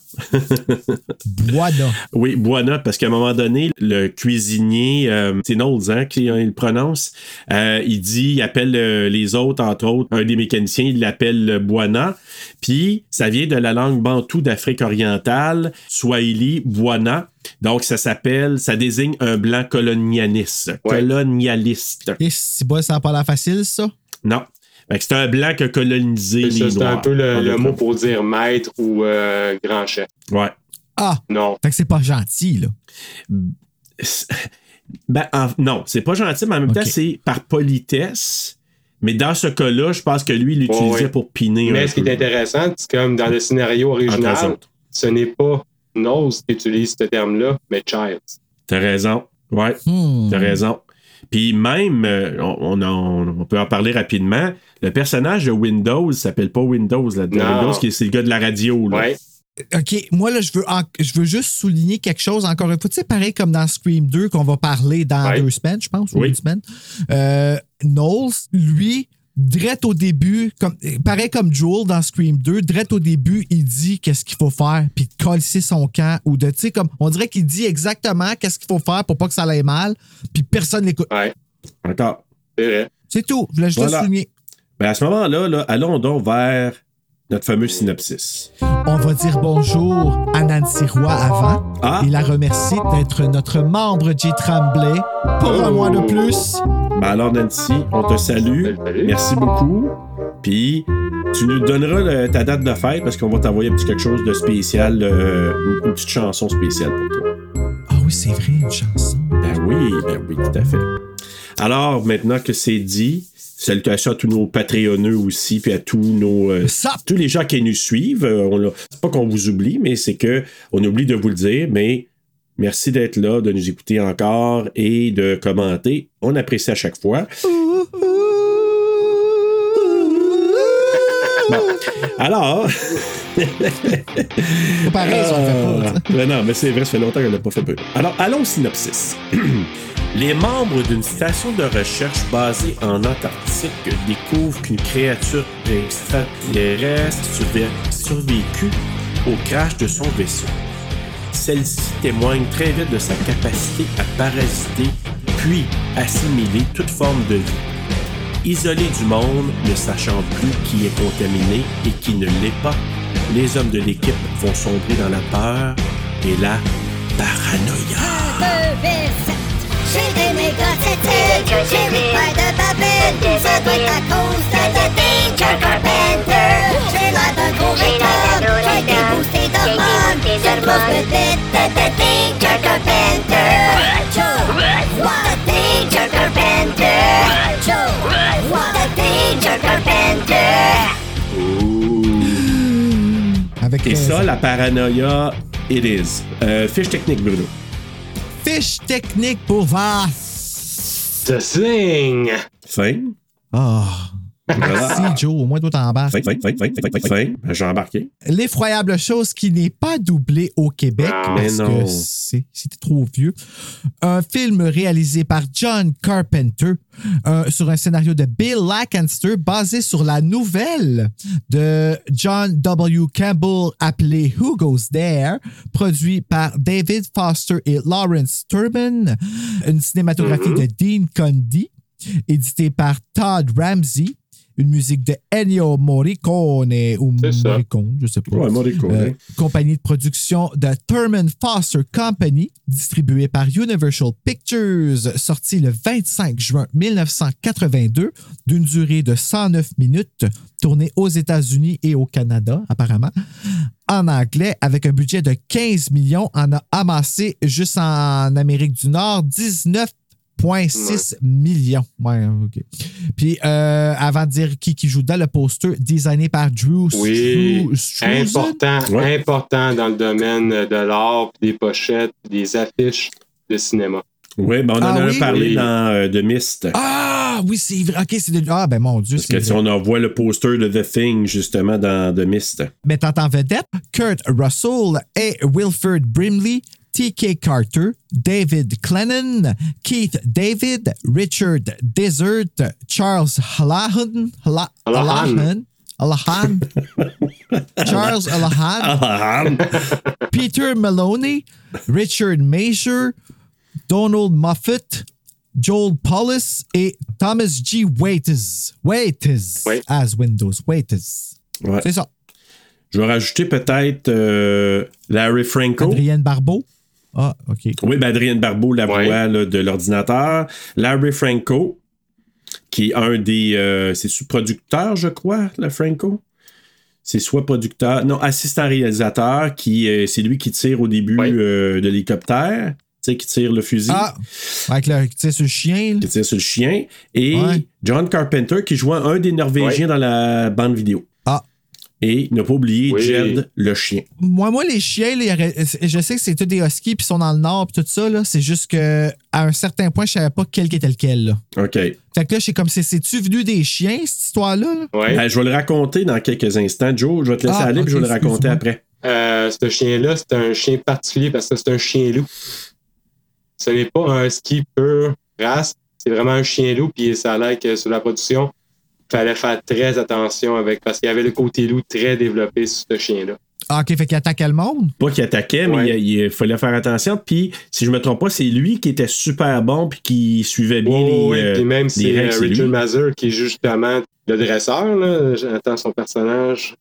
Buana. [LAUGHS] Oui, Buana, parce qu'à un moment donné, le cuisinier, euh, c'est Knowles, hein, qui euh, il le prononce, euh, il dit, il appelle euh, les autres, entre autres, un des mécaniciens, il l'appelle Buana. Puis, ça vient de la langue bantou d'Afrique orientale, Swahili, Buana. Donc, ça s'appelle, ça désigne un blanc colonialiste. Ouais. Colonialiste. Et si bas, ça n'a pas l'air facile, ça? Non. C'est un blanc qui a colonisé C'est les c'est un peu le, mot pour dire maître ou euh, grand chef. Ouais. Ah! Non. Fait que c'est pas gentil, là. Ben, en- non, c'est pas gentil, mais en même temps, c'est par politesse. Mais dans ce cas-là, je pense que lui, il l'utilisait pour piner Mais un ce qui est intéressant, c'est comme dans le scénario original, ce n'est pas Nose qui utilise ce terme-là, mais Childs. T'as raison. Ouais, Hmm. t'as raison. Puis même, euh, on, on en- on peut en parler rapidement, le personnage de Windows s'appelle pas Windows. Là, Non. Windows, qui est- c'est le gars de la radio. Là. Ouais. OK, moi, là, je veux, en- je veux juste souligner quelque chose encore une fois. Tu sais, pareil comme dans Scream 2, qu'on va parler dans Ouais. deux semaines, je pense, ou Oui. une semaine. Euh, Knowles, lui, direct au début, comme, pareil comme Joel dans Scream 2, direct au début, il dit qu'est-ce qu'il faut faire, puis de coller son camp, ou de, tu sais, comme, on dirait qu'il dit exactement qu'est-ce qu'il faut faire pour pas que ça aille mal, puis personne l'écoute. Ouais. Encore. C'est vrai. C'est tout. Je voulais juste Voilà. le souligner. Ben à ce moment-là, là, allons donc vers notre fameux synopsis. On va dire bonjour à Nancy Roy avant Ah. et la remercier d'être notre membre J Tremblay pour un mois de plus. Ben alors, Nancy, on te salue. Salut. Merci beaucoup. Puis, tu nous donneras le- ta date de fête parce qu'on va t'envoyer un petit quelque chose de spécial, euh, une, une petite chanson spéciale pour toi. Ah oui, c'est vrai, une chanson. Ben oui, ben oui, tout à fait. Alors, maintenant que c'est dit, salutations à tous nos Patreonneux aussi, puis à tous nos. euh, tous les gens qui nous suivent. Euh, c'est pas qu'on vous oublie, mais c'est que on oublie de vous le dire, mais merci d'être là, de nous écouter encore et de commenter. On apprécie à chaque fois. Bon. Alors. [LAUGHS] Pareil, ça, fait pas. Ah, mais non, mais c'est vrai, ça fait longtemps qu'elle n'a pas fait peu. Alors, allons au synopsis. [CLEARS THROAT] Les membres d'une station de recherche basée en Antarctique découvrent qu'une créature extraterrestre survé- survécut au crash de son vaisseau. Celle-ci témoigne très vite de sa capacité à parasiter puis assimiler toute forme de vie. Isolés du monde, ne sachant plus qui est contaminé et qui ne l'est pas, les hommes de l'équipe vont sombrer dans la peur et la paranoïa. J'ai des méga tétés, j'ai des pailles de babine, ça doit être à cause de Danger Carpenter. J'ai l'air d'un gros rectum, j'ai été boosté d'hormones, je grosse bébête de Danger Carpenter. Joe, what Danger Carpenter. Joe, what Danger Carpenter. Et ça, la paranoïa, it is. Euh, fiche technique, Bruno. Fiche technique pour Vas. The Thing! Fin. Ah. Voilà. Merci, Joe. Au moins, toi, t'embarques. J'ai embarqué. L'effroyable chose qui n'est pas doublé au Québec Ah, mais parce non. que c'était trop vieux. Un film réalisé par John Carpenter euh, sur un scénario de Bill Lancaster basé sur la nouvelle de John W. Campbell appelée Who Goes There, produit par David Foster et Lawrence Turbin, une cinématographie de Dean Condy, édité par Todd Ramsey. Une musique de Ennio Morricone ou. Morricone, je sais pas. Ouais, Morricone. Euh, compagnie de production de Thurman Foster Company, distribuée par Universal Pictures, sorti le 25 juin 1982, d'une durée de 109 minutes, tournée aux États-Unis et au Canada, apparemment, en anglais, avec un budget de 15 millions, en a amassé juste en Amérique du Nord 19,6 millions. Ouais, OK. Puis, euh, avant de dire qui, qui joue dans le poster, designé par Drew Oui, Struzan. important, Ouais. important dans le domaine de l'art, des pochettes, des affiches de cinéma. Oui, ben on en Ah a oui? parlé Oui. dans euh, The Mist. Ah, oui, c'est vrai. OK, c'est de... Ah, ben mon Dieu, Parce que c'est si on en voit le poster de The Thing, justement, dans The Mist. Mettant en vedette Kurt Russell et Wilford Brimley, T.K. Carter, David Clennon, Keith David, Richard Desert, Charles Hallahan, Halla- Hallahan. Hallahan, Hallahan, [LAUGHS] Charles Hallahan, Ah, [LAUGHS] Peter Maloney, Richard Major, Donald Moffat, Joel Paulus et Thomas G. Waiters. Waiters. Oui. As Windows. Waiters. Ouais. C'est ça. Je vais rajouter peut-être euh, Larry Franco. Adrienne Barbeau. Ah, OK. Oui, ben Adrien Barbeau, la Ouais. voix là, de l'ordinateur. Larry Franco, qui est un des. euh, c'est sous-producteur, je crois, le Franco? C'est soit producteur, non, assistant réalisateur, qui euh, c'est lui qui tire au début Ouais. euh, de l'hélicoptère, tu sais, qui tire le fusil, Ah, avec le, tu sais, ce chien. là. qui tire sur le chien. Et Ouais. John Carpenter, qui joue un des Norvégiens dans la bande vidéo. Ah. Et ne pas oublier Oui. Jed, le chien. Moi, moi, les chiens, je sais que c'est tous des huskies puis sont dans le nord puis tout ça. là. C'est juste que à un certain point, je savais pas quel qui était lequel. Là. OK. Fait que là, c'est comme c'est- c'est-tu venu des chiens, cette histoire-là? là? Ouais. Ben, je vais le raconter dans quelques instants. Joe, je vais te laisser Ah, aller, puis je vais le raconter après. Euh, ce chien-là, c'est un chien particulier parce que c'est un chien loup. Ce n'est pas un ski pur race, c'est vraiment un chien loup, puis ça a l'air que sur la production, fallait faire très attention avec parce qu'il y avait le côté loup très développé sur ce chien-là. Ah, OK, fait qu'il attaquait le monde? Pas qu'il attaquait, mais Ouais. il, il fallait faire attention. Puis, si je me trompe pas, c'est lui qui était super bon puis qui suivait bien Oh, les, oui, euh, puis même c'est euh, Richard lui. Mazur qui justement le dresseur, là, j'entends son personnage.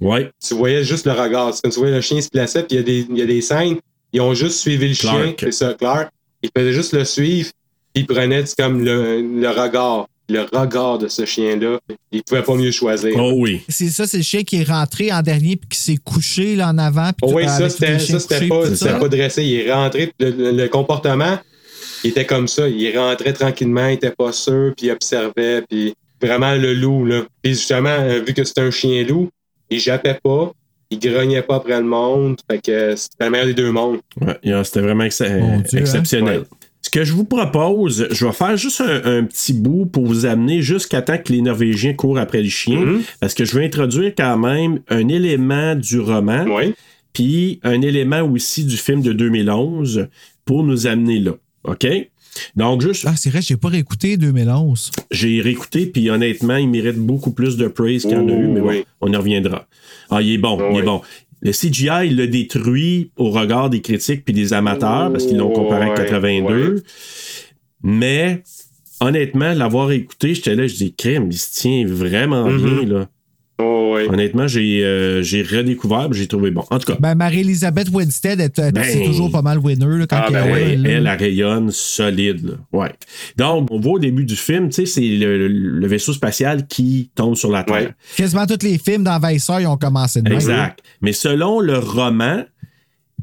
Ouais. Tu voyais juste le regard. C'est Quand tu voyais le chien se plaçait, puis il y, a des- il y a des scènes, ils ont juste suivi le Clark. chien, c'est ça, Clark. Ils faisaient juste le suivre, puis ils prenaient comme le, le regard. Le regard de ce chien-là. Ils pouvaient pas mieux choisir. Oh oui. C'est ça, c'est le chien qui est rentré en dernier puis qui s'est couché là, en avant. puis Oh oui, ça, c'était ça, c'était pas, puis tout c'était ça. pas dressé. Il est rentré, puis le, le- le comportement, il était comme ça. Il rentrait tranquillement, il était pas sûr, puis il observait, puis vraiment le loup, là. Puis justement, euh, vu que c'était un chien loup, il jappait pas, il grognait pas après le monde, fait que c'était le meilleur des deux mondes. Ouais, c'était vraiment ex- hein? exceptionnel. Ouais. Ce que je vous propose, je vais faire juste un, un petit bout pour vous amener jusqu'à temps que les Norvégiens courent après le chien, Mhm. parce que je vais introduire quand même un élément du roman, Oui. puis un élément aussi du film de 2011 pour nous amener là. OK? Donc, juste, Ah, c'est vrai, j'ai pas réécouté 2011. j'ai réécouté, puis honnêtement, il mérite beaucoup plus de praise qu'il y en a eu, mais bon, oui. on y reviendra. Ah, il est bon, il est bon. Le CGI, il l'a détruit au regard des critiques puis des amateurs, parce qu'ils l'ont comparé à Ouais, 82. ouais. Mais, honnêtement, l'avoir écouté, j'étais là, je dis, crème, il se tient vraiment Mhm. bien, là. Oh, oui. Honnêtement, j'ai euh, j'ai redécouvert, j'ai trouvé bon. En tout cas, Ben, Marie-Elisabeth Winstead, elle, elle- Ben- c'est toujours pas mal winner là, quand Ah, ben elle, oui, elle- elle, elle, elle rayonne solide. Là. Ouais. Donc, on voit au début du film, tu sais, c'est le, le vaisseau spatial qui tombe sur la Terre. Ouais. Quasiment tous les films d'envahisseurs, ils ont commencé de même. Exact. Mais selon le roman,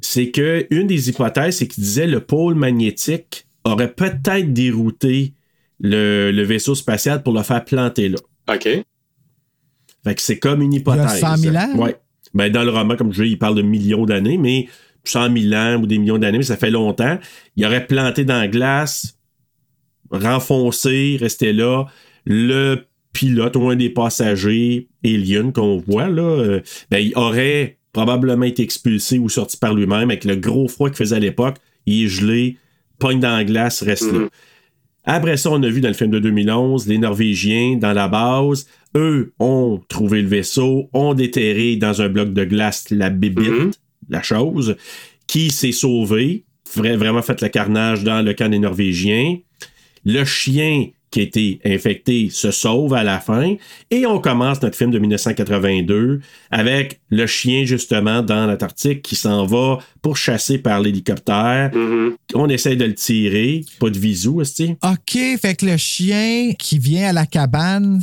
c'est que une des hypothèses, c'est qu'il disait le pôle magnétique aurait peut-être dérouté le, le vaisseau spatial pour le faire planter là. OK. Fait que c'est comme une hypothèse. 100 000 ans? Ouais. Ben, dans le roman, comme je dis, il parle de millions d'années, mais 100 000 ans ou des millions d'années, mais ça fait longtemps. Il aurait planté dans la glace, renfoncé, resté là. Le pilote ou un des passagers, Alien, qu'on voit, là, euh, ben, il aurait probablement été expulsé ou sorti par lui-même avec le gros froid qu'il faisait à l'époque. Il est gelé, pogne dans la glace, reste là. Mhm. Après ça, on a vu dans le film de 2011 les Norvégiens dans la base. Eux ont trouvé le vaisseau, ont déterré dans un bloc de glace la bébite, Mhm. la chose, qui s'est sauvé, vra- vraiment fait le carnage dans le camp des Norvégiens. Le chien qui a été infecté se sauve à la fin. Et on commence notre film de 1982 avec le chien, justement, dans l'Antarctique qui s'en va pour chasser par l'hélicoptère. Mhm. On essaie de le tirer. Pas de visou, est OK, fait que le chien qui vient à la cabane,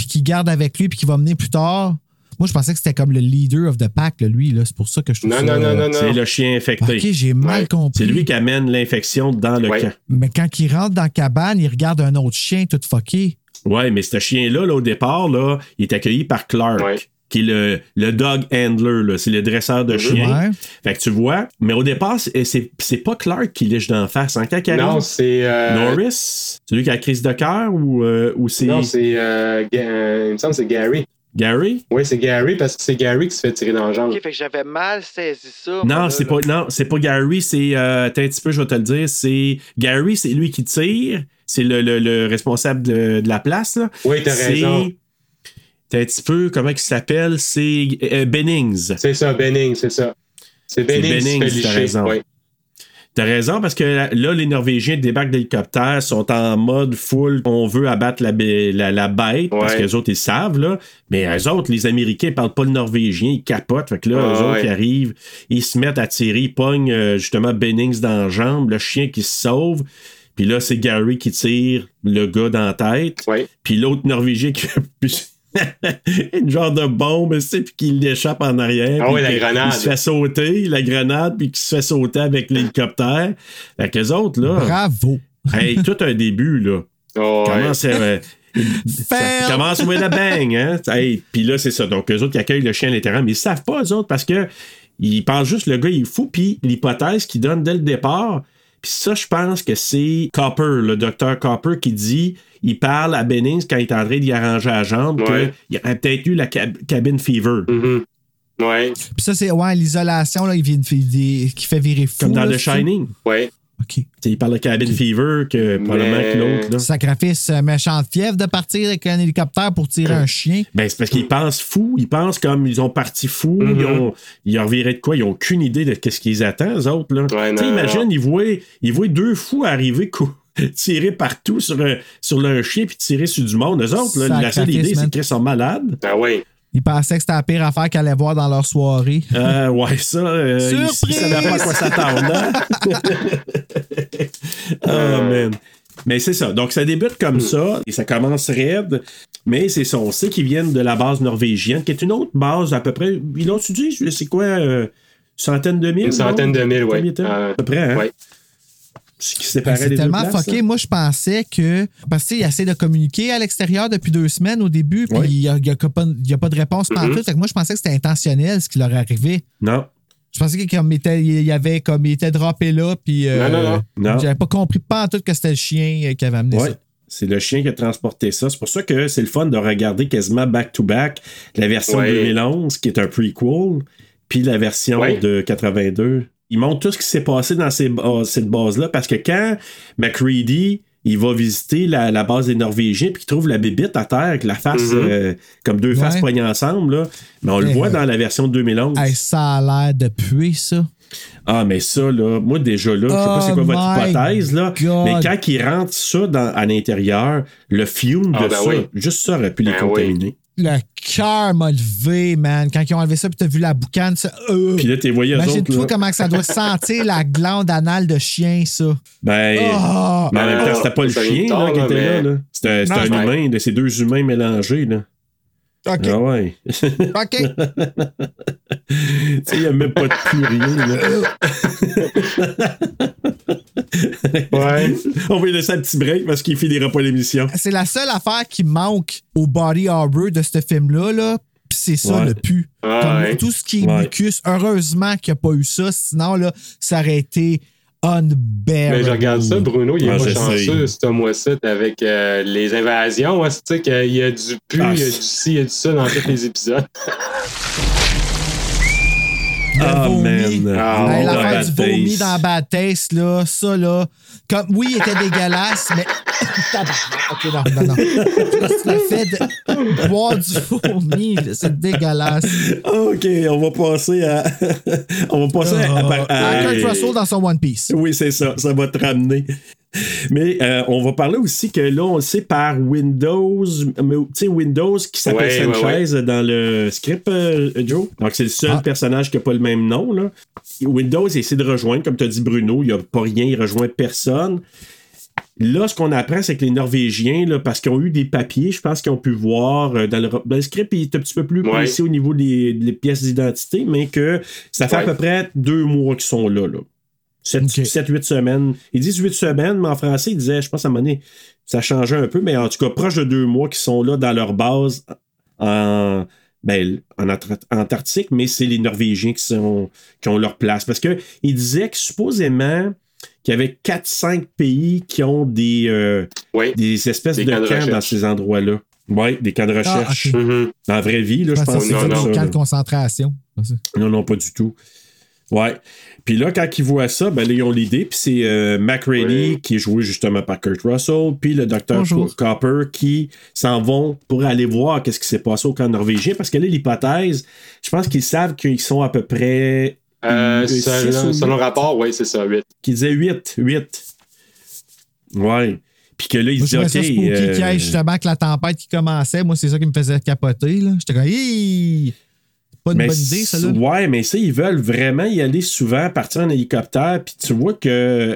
puis qui garde avec lui, puis qui va mener plus tard. Moi, je pensais que c'était comme le leader of the pack, là, lui. là. C'est pour ça que je trouve Non, ça, non, non, euh, non, non. C'est le chien infecté. OK, j'ai mal Ouais. compris. C'est lui qui amène l'infection dans le Ouais. camp. Mais quand il rentre dans la cabane, il regarde un autre chien tout fucké. Ouais, mais ce chien-là, là, au départ, là, il est accueilli par Clark, Ouais. Qui est le, le dog handler, là, c'est le dresseur de chiens. Ouais. Fait que tu vois, mais au départ, c'est, pas Clark qui liche d'en face. En arrive, Non, c'est. euh, Norris, c'est lui qui a la crise de cœur ou, euh, ou c'est Non, c'est. euh, euh, il me semble que c'est Gary. Gary? Oui, c'est Gary parce que c'est Gary qui se fait tirer dans la jambe. Ok, fait que j'avais mal saisi ça. Non, c'est pas, non, c'est pas Gary, c'est. Euh, un petit peu, je vais te le dire. C'est. Gary, c'est lui qui tire. C'est le, le- le responsable de, de la place. Là. Oui, t'as C'est- raison. T'as un petit peu, comment il s'appelle? C'est euh, Bennings. C'est ça, Benning, c'est ça. C'est Benning, qui se Bennings, fait t'as raison. Ouais. T'as raison, parce que là, les Norvégiens débarquent d'hélicoptère, sont en mode full, on veut abattre la, la, la bête, parce que les autres, ils savent, là. Mais eux autres, les Américains, ils parlent pas le norvégien, ils capotent. Fait que là, Ah, eux autres, ils arrivent, ils se mettent à tirer, ils pognent euh, justement Bennings dans la jambe, le chien qui se sauve. Puis là, c'est Gary qui tire le gars dans la tête. Ouais. Puis l'autre Norvégien qui [LAUGHS] [LAUGHS] une genre de bombe, tu sais, puis qui l'échappe en arrière. Ah oui, la grenade. Il se fait sauter, la grenade, puis qui se fait sauter avec l'hélicoptère. Fait qu'eux autres, là, Bravo. hey, tout un début, là. Oh, ouais. Comment c'est. euh, [LAUGHS] ça commence with a bang, hein? Hey, puis là, c'est ça. Donc, eux autres qui accueillent le chien à l'intérieur, mais ils savent pas, eux autres, parce que ils pensent juste le gars, il est fou, puis l'hypothèse qu'ils donnent dès le départ, puis ça, je pense que c'est Copper, le docteur Copper, qui dit, il parle à Bennings quand il est en train d'y arranger la jambe, Ouais. qu'il aurait peut-être eu la cab- cabine fever. Mhm. Ouais. Puis ça, c'est ouais, l'isolation là, il vient de- des- qui fait virer fou. Comme dans là, The? Shining. Ouais. OK. Tu sais, il parle de cabine fever, que probablement que l'autre, là. Sacrifice euh, méchante fièvre de partir avec un hélicoptère pour tirer un chien. Ben, c'est parce qu'ils pensent fou. Ils pensent comme ils ont parti fou. Mhm. Ils ont ils ont reviré de quoi? Ils ont aucune idée de ce qu'ils attendent, eux autres. Là. Ouais, Tu sais, non, imagine, non. ils voient, ils voient deux fous arriver [LAUGHS] tirer partout sur, un, sur un chien puis tirer sur du monde. Eux autres, là, la seule idée, c'est qu'ils sont malades. Ah oui. Ils pensaient que c'était la pire affaire qu'elle allait voir dans leur soirée. Euh, ouais, ça, euh, ils- ils Surprise! savaient pas à quoi s'attendre. hein? Ah, [LAUGHS] man. Mais c'est ça. Donc, ça débute comme ça et ça commence raide. Mais c'est ça. On sait qu'ils viennent de la base norvégienne, qui est une autre base à peu près. Ils l'ont-tu dit? C'est quoi? euh, centaine de mille? Une centaine non? de mille, oui. Temps? À peu près, hein? ouais. Ce qui séparait C'est les deux tellement places, fucké. Moi, je pensais que. Parce qu'il essaie de communiquer à l'extérieur depuis deux semaines au début, puis Ouais. il n'y a, il y a pas il y a pas de réponse Mm-hmm. pantoute. Fait que moi, je pensais que c'était intentionnel ce qui leur arrivait. Non. Je pensais qu'il comme, il était, il y avait comme il était droppé là, puis. euh, Non, non, non. Non. J'avais pas compris pas en tout que c'était le chien euh, qui avait amené Ouais. ça. C'est le chien qui a transporté ça. C'est pour ça que c'est le fun de regarder quasiment back-to-back la version Ouais. 2011, qui est un prequel, puis la version Ouais. de 82. Ils montrent tout ce qui s'est passé dans ces, ba- cette base-là, parce que quand McCready il va visiter la, la base des Norvégiens, puis qu'il trouve la bébite à terre avec la face, Mhm. euh, comme deux Ouais. faces poignées ensemble, là. mais on le voit euh, dans la version de 2011. Hey, ça a l'air de puer, ça. Ah, mais ça, là, moi, déjà, là, je sais pas c'est quoi Oh votre hypothèse, là, God. mais quand ils rentrent ça dans- à l'intérieur, le fume Ah, de ben ça, oui. juste ça aurait pu les Ben oui. Le cœur m'a levé, man. Quand ils ont enlevé ça, puis t'as vu la boucane, ça. euh, Puis là, t'es voyé Imagine-toi comment ça doit sentir la glande anale de chien, ça. Ben, Ah! mais en même temps, c'était pas le chien là, qui était là. là. C'était un humain, de ces deux humains mélangés. Là. OK. Ah ouais. OK. [LAUGHS] tu sais, il n'y a même pas de plus rien. Là. Ouais. On va lui laisser un petit break parce qu'il finira pas l'émission. C'est la seule affaire qui manque au body horror de ce film-là, là. Puis c'est ça Ouais. le pu. Ah, Comme ouais. tout ce qui est Ouais. mucus, heureusement qu'il n'y a pas eu ça. Sinon, là, ça aurait été unbearable. Mais je regarde ça, Bruno, il est Ouais, pas chanceux, ce mois-ci, avec euh, les invasions. hein, tu sais qu'il y a du pu, Ah, il y a du ci, il y a du ça dans tous les épisodes. [LAUGHS] Le Ah, vomi. Ah, Hey, L'affaire du vomi dans Bad Taste, là, ça, là. Comme, oui, il était dégueulasse, mais. [LAUGHS] Ok, non, non, non. Juste le fait de boire du vomi, c'est dégueulasse. OK, on va passer à. [LAUGHS] on va passer à. à- à- À Kurt Russell dans son One Piece. Oui, c'est ça. Ça va te ramener. Mais euh, on va parler aussi que là, on le sait par Windows, mais, tu sais, Windows qui s'appelle Ouais, ouais, Sanchez dans le script, euh, Joe. Donc, c'est le seul Ah. personnage qui n'a pas le même nom. Là. Windows essaie de rejoindre, comme tu as dit, Bruno, il n'y a pas rien, il rejoint personne. Là, ce qu'on apprend, c'est que les Norvégiens, là, parce qu'ils ont eu des papiers, je pense qu'ils ont pu voir euh, dans le, dans le script, il est un petit peu plus Ouais. précis au niveau des, des pièces d'identité, mais que ça fait à peu près deux mois qu'ils sont là. là. 7-8 Ok. semaines. Ils disent 8 semaines, mais en français, ils disaient, je pense à un moment donné, ça changeait un peu, mais en tout cas, proche de deux mois qu'ils sont là dans leur base en, ben, en Antar- Antarctique, mais c'est les Norvégiens qui, sont, qui ont leur place. Parce qu'ils disaient que supposément qu'il y avait 4-5 pays qui ont des, euh, Oui. des espèces Des de camps de dans ces endroits-là. Oui, des camps de recherche. ok. Mhm. Dans la vraie vie, là, je pense que c'est comme là. de concentration. Non, non, pas du tout. Ouais. Puis là, quand ils voient ça, ben là, ils ont l'idée. Puis c'est euh, McReady Oui. qui est joué justement par Kurt Russell, puis le docteur. Copper qui s'en vont pour aller voir qu'est-ce qui s'est passé au camp norvégien. Parce que là, l'hypothèse, je pense qu'ils savent qu'ils sont à peu près. Euh, euh, selon, huit. rapport, oui, c'est ça, 8. Qui disait 8. 8. Ouais. Puis que là, ils disent, OK. spooky euh, ait justement que la tempête qui commençait. Moi, c'est ça qui me faisait capoter. là. J'étais comme! Pas une mais bonne idée, ça, là. Ouais, mais ça, ils veulent vraiment y aller souvent, partir en hélicoptère. Puis tu vois que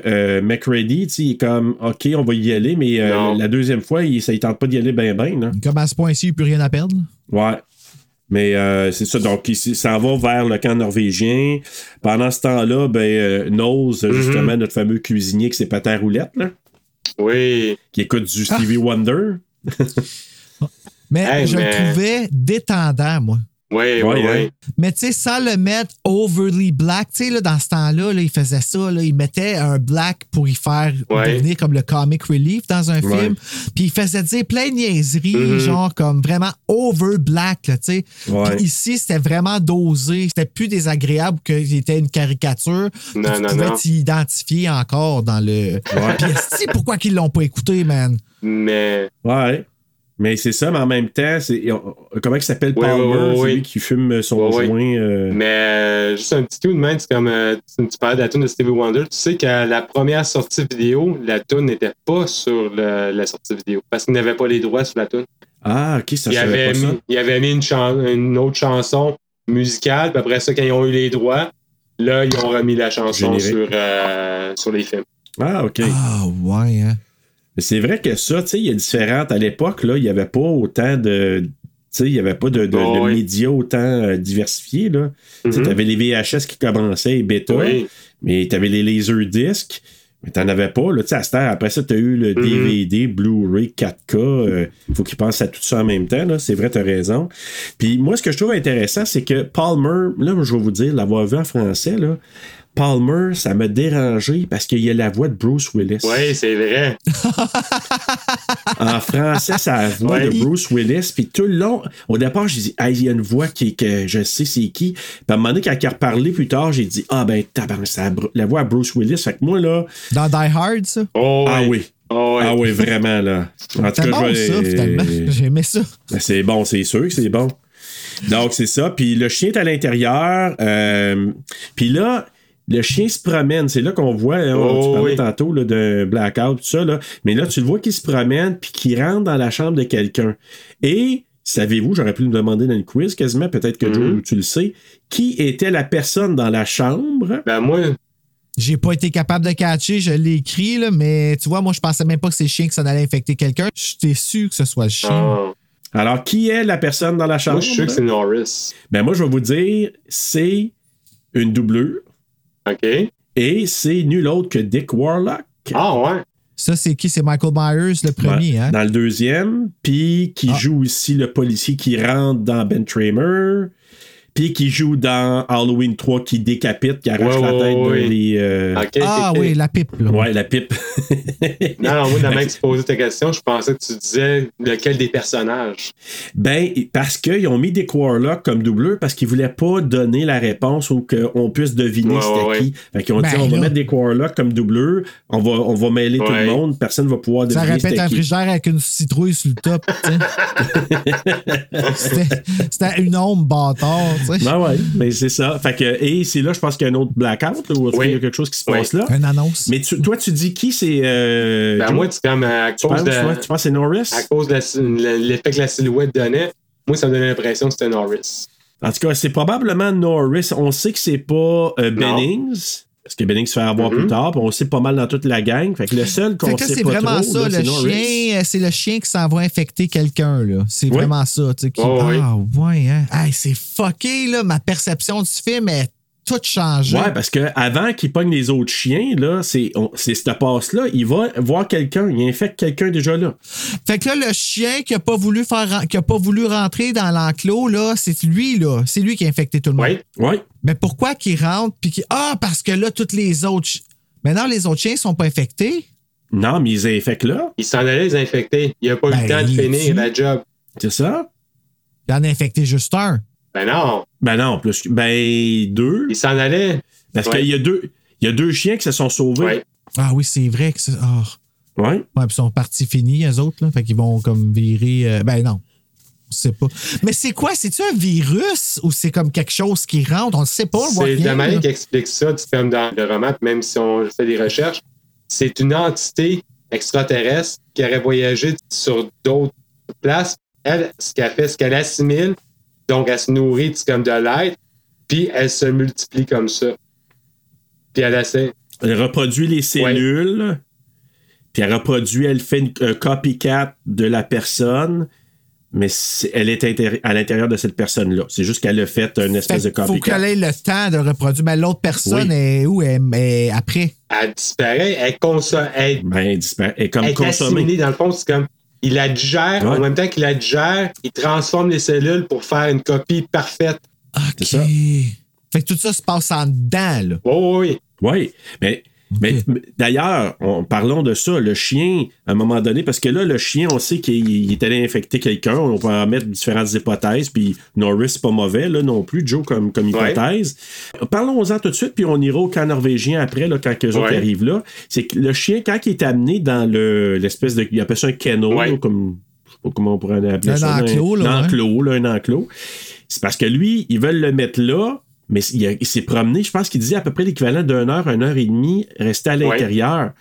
euh, McReady, tu sais, il est comme, OK, on va y aller, mais euh, la deuxième fois, il, ça, il tente pas d'y aller bien, bien. là. Comme à ce point-ci, il n'y a plus rien à perdre. Ouais. Mais euh, c'est ça. Donc, il s'en va vers le camp norvégien. Pendant ce temps-là, ben, euh, Nose, Mm-hmm. justement, notre fameux cuisinier qui s'est patin à roulette, là, Oui. qui écoute du Stevie Wonder. [LAUGHS] Mais Hey, je mais- le trouvais détendant, moi. Oui, oui, Ouais, oui. Mais tu sais, sans le mettre overly black, tu sais, là, dans ce temps-là, là, il faisait ça, là, il mettait un black pour y faire Ouais. devenir comme le comic relief dans un Ouais. film. Puis il faisait dire plein de niaiseries, Mhm. genre comme vraiment over black, tu sais. Ouais. Ici, c'était vraiment dosé. C'était plus désagréable qu'il était une caricature. Non, tu non, pouvais t'identifier encore dans le. [LAUGHS] Puis pourquoi qu'ils l'ont pas écouté, man? Mais Ouais. Mais c'est ça, mais en même temps, c'est, comment il s'appelle Palmer, lui qui fume son joint. euh, Mais euh, juste un petit coup de main, c'est comme euh, tu, tu parlais de la tune de Stevie Wonder. Tu sais qu'à la première sortie vidéo, la tune n'était pas sur le- la sortie vidéo parce qu'il n'avait pas les droits sur la tune. Ah, ok, ça, il avait, pas ça. mis, il avait mis une, chan- une autre chanson musicale, puis après ça, quand ils ont eu les droits, là, ils ont remis la chanson Générique. sur, euh, sur les films. Ah, ok. Ah, ouais, hein. Mais c'est vrai que ça, tu sais, il y a différentes. À l'époque, là, il n'y avait pas autant de. Tu sais, il n'y avait pas de, de- Oh, de oui. médias autant euh, diversifiés. Là. Tu Mhm. avais les VHS qui commençaient et bêta, Oui. mais tu avais les Laserdiscs, mais tu n'en avais pas. Là, Tu sais, à cette heure, après ça, tu as eu le. DVD, Blu-ray, 4K. Il faut qu'ils pensent à tout ça en même temps. là. C'est vrai, tu as raison. Puis moi, ce que je trouve intéressant, c'est que Palmer, là, je vais vous dire, l'avoir vu en français, là, Palmer, ça m'a dérangé parce qu'il y a la voix de Bruce Willis. Oui, c'est vrai. En français, c'est la voix Ouais. de Bruce Willis. Puis tout le long, au départ, j'ai dit, ah, il y a une voix qui, que je sais c'est qui. Puis à un moment donné, quand il a reparlé plus tard, j'ai dit, ah ben, tabarnak, c'est la, voix à Bruce Willis. Fait que moi, là, Dans Die Hard, ça? Oh, ah oui. Oh, ouais. Ah oui, vraiment, là. En tout C'est cas, bon, je vais- ça, finalement. J'ai aimé ça. Ben, C'est bon, c'est sûr que c'est bon. Donc, c'est ça. Puis le chien est à l'intérieur. euh, puis là, le chien se promène. C'est là qu'on voit, hein, Oh, tu parlais oui. tantôt là, de blackout, tout ça. Là. Mais là, tu le vois qu'il se promène puis qu'il rentre dans la chambre de quelqu'un. Et, savez-vous, j'aurais pu le demander dans le quiz quasiment, peut-être que Joe, tu le sais, qui était la personne dans la chambre? Ben moi, J'ai pas été capable de catcher, je l'ai écrit, là, mais tu vois, moi, je pensais même pas que c'est le chien que ça allait infecter quelqu'un. J'étais sûr que ce soit le chien. ah, Alors, qui est la personne dans la chambre? moi, je suis sûr que c'est Norris. Ben moi, je vais vous dire, c'est une doublure. OK? Et c'est nul autre que Dick Warlock. Ah, ouais. Ça, c'est qui? C'est Michael Myers, le premier, Ouais, hein? Dans le deuxième. Puis qui Ah. joue aussi le policier qui rentre dans Ben Tramer. Puis qui joue dans Halloween 3 qui décapite, qui arrache Ouais, la ouais, tête de ouais. les. euh, Ah oui, la pipe, là. Ouais, la pipe. [LAUGHS] Non, non, moi, le mec qui posait ta question, je pensais que tu disais lequel des personnages. Ben, parce qu'ils ont mis Dick Warlock comme doubleur parce qu'ils voulaient pas donner la réponse ou qu'on puisse deviner Ouais, c'était ouais, qui. Fait qu'ils ont dit Ben on va là. mettre Dick Warlock comme doubleur, on va, on va mêler tout le Ouais. monde, personne va pouvoir Ça deviner répète c'était un frigidaire avec une citrouille sur le top, [LAUGHS] C'était une ombre bâtard, tu sais. Ben ouais, mais c'est ça. Fait que, et c'est là, je pense qu'il y a un autre blackout, là, ou Oui. qu'il y a quelque chose qui se Oui. passe là? Une annonce. Mais tu- toi, tu dis qui c'est. Euh, Ben, Joe? moi, c'est comme à tu, cause penses, de. ouais, tu penses que c'est Norris? À cause de l'effet que la silhouette donnait, moi, ça me donnait l'impression que c'était Norris. En tout cas, c'est probablement Norris. On sait que c'est pas euh, Bennings. Parce que Bennings se fait avoir Mhm. plus tard, puis on sait pas mal dans toute la gang. Fait que le seul qu'on sait c'est pas vraiment trop, ça, là, le c'est Norris. chien, euh, c'est le chien qui s'en va infecter quelqu'un, là. C'est Oui. vraiment ça, tu sais. qui- Oh, oui. ah, ouais, hein. Hey, c'est fucké, là. Ma perception du film est toute changée. Ouais, parce que avant qu'il pogne les autres chiens, là, c'est on- c'est cette passe-là. Il va voir quelqu'un, il infecte quelqu'un déjà là. Fait que là, le chien qui a pas voulu faire, ren- qui a pas voulu rentrer dans l'enclos, là, c'est lui, là. C'est lui qui a infecté tout le monde. Oui. Ouais. Mais pourquoi qu'il rentre puis qu'il. Ah, parce que là, toutes les autres. non, les autres chiens sont pas infectés. Non, mais ils infectent là. Il s'en allait les infecter. Il n'a pas eu Ben, le temps de il finir la job. C'est ça? Il en a infecté juste un. Ben non. Ben non, plus que- ben deux. Il s'en allait. Parce Ouais. qu'il y a deux. Il y a deux chiens qui se sont sauvés. Ouais. Ah oui, c'est vrai que c'est. ah. Ouais. Ouais, puis ils sont partis finis, eux autres, là. Fait qu'ils vont comme virer. euh, ben non. On sait pas. Mais c'est quoi? C'est-tu un virus ou c'est comme quelque chose qui rentre? On ne sait pas. C'est la manière qui explique ça, c'est comme dans le roman, même si on fait des recherches, c'est une entité extraterrestre qui aurait voyagé sur d'autres places. Elle, ce qu'elle fait, c'est qu'elle assimile, donc elle se nourrit c'est comme de l'être, puis elle se multiplie comme ça. Puis elle essaie. Elle reproduit les cellules. Puis elle reproduit, elle fait une, un copycat de la personne. Mais elle est à l'intérieur de cette personne-là. C'est juste qu'elle a fait une espèce Fait de qu'il faut copycat. qu'elle ait le temps de reproduire. Mais l'autre personne Oui. est où? Elle est après. Elle disparaît, elle consomme, elle, Ben, elle disparaît. Elle est comme elle est consommée. assimilée. Dans le fond, c'est comme il la digère, Ouais. en même temps qu'il la digère, il transforme les cellules pour faire une copie parfaite. OK. ça. Fait que tout ça se passe en dedans, là. Oui, oui. Oui, mais, mais d'ailleurs, on- parlons de ça, le chien, à un moment donné, parce que là, le chien, on sait qu'il il est allé infecter quelqu'un, on peut en mettre différentes hypothèses, puis Norris, c'est pas mauvais, là, non plus, Joe, comme, comme hypothèse. Parlons-en tout de suite, puis on ira au camp norvégien après, là, quand eux autres Ouais. arrivent là. C'est que le chien, quand il est amené dans le, l'espèce de. Il appelle ça un Ouais. là, comme je sais pas comment on pourrait appeler Un ça. enclos, là, Un enclos, là, un enclos. C'est parce que lui, ils veulent le mettre là, mais il, s'est promené, je pense qu'il disait à peu près l'équivalent d'une heure, une heure et demie, resté à l'intérieur.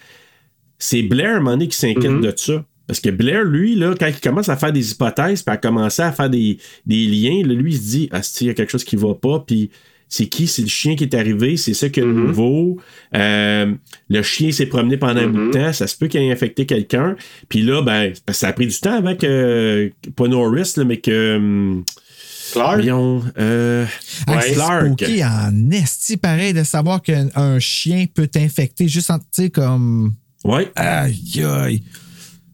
C'est Blair, à un moment donné, qui s'inquiète Mhm. de ça. Parce que Blair, lui, là, quand il commence à faire des hypothèses, puis à commencer à faire des, des liens, là, lui, il se dit, ah, il y a quelque chose qui va pas, puis c'est qui? C'est le chien qui est arrivé, c'est ça qui est Mhm. nouveau. Euh, le chien s'est promené pendant un bout de temps, ça se peut qu'il ait infecté quelqu'un. Puis là, ben, ça a pris du temps avant que, pas Norris, là, mais que. hum, Clark? euh, ouais, Clark. spooky en esti pareil de savoir qu'un un chien peut t'infecter juste en, tu sais, comme. Ouais. Aïe, aïe.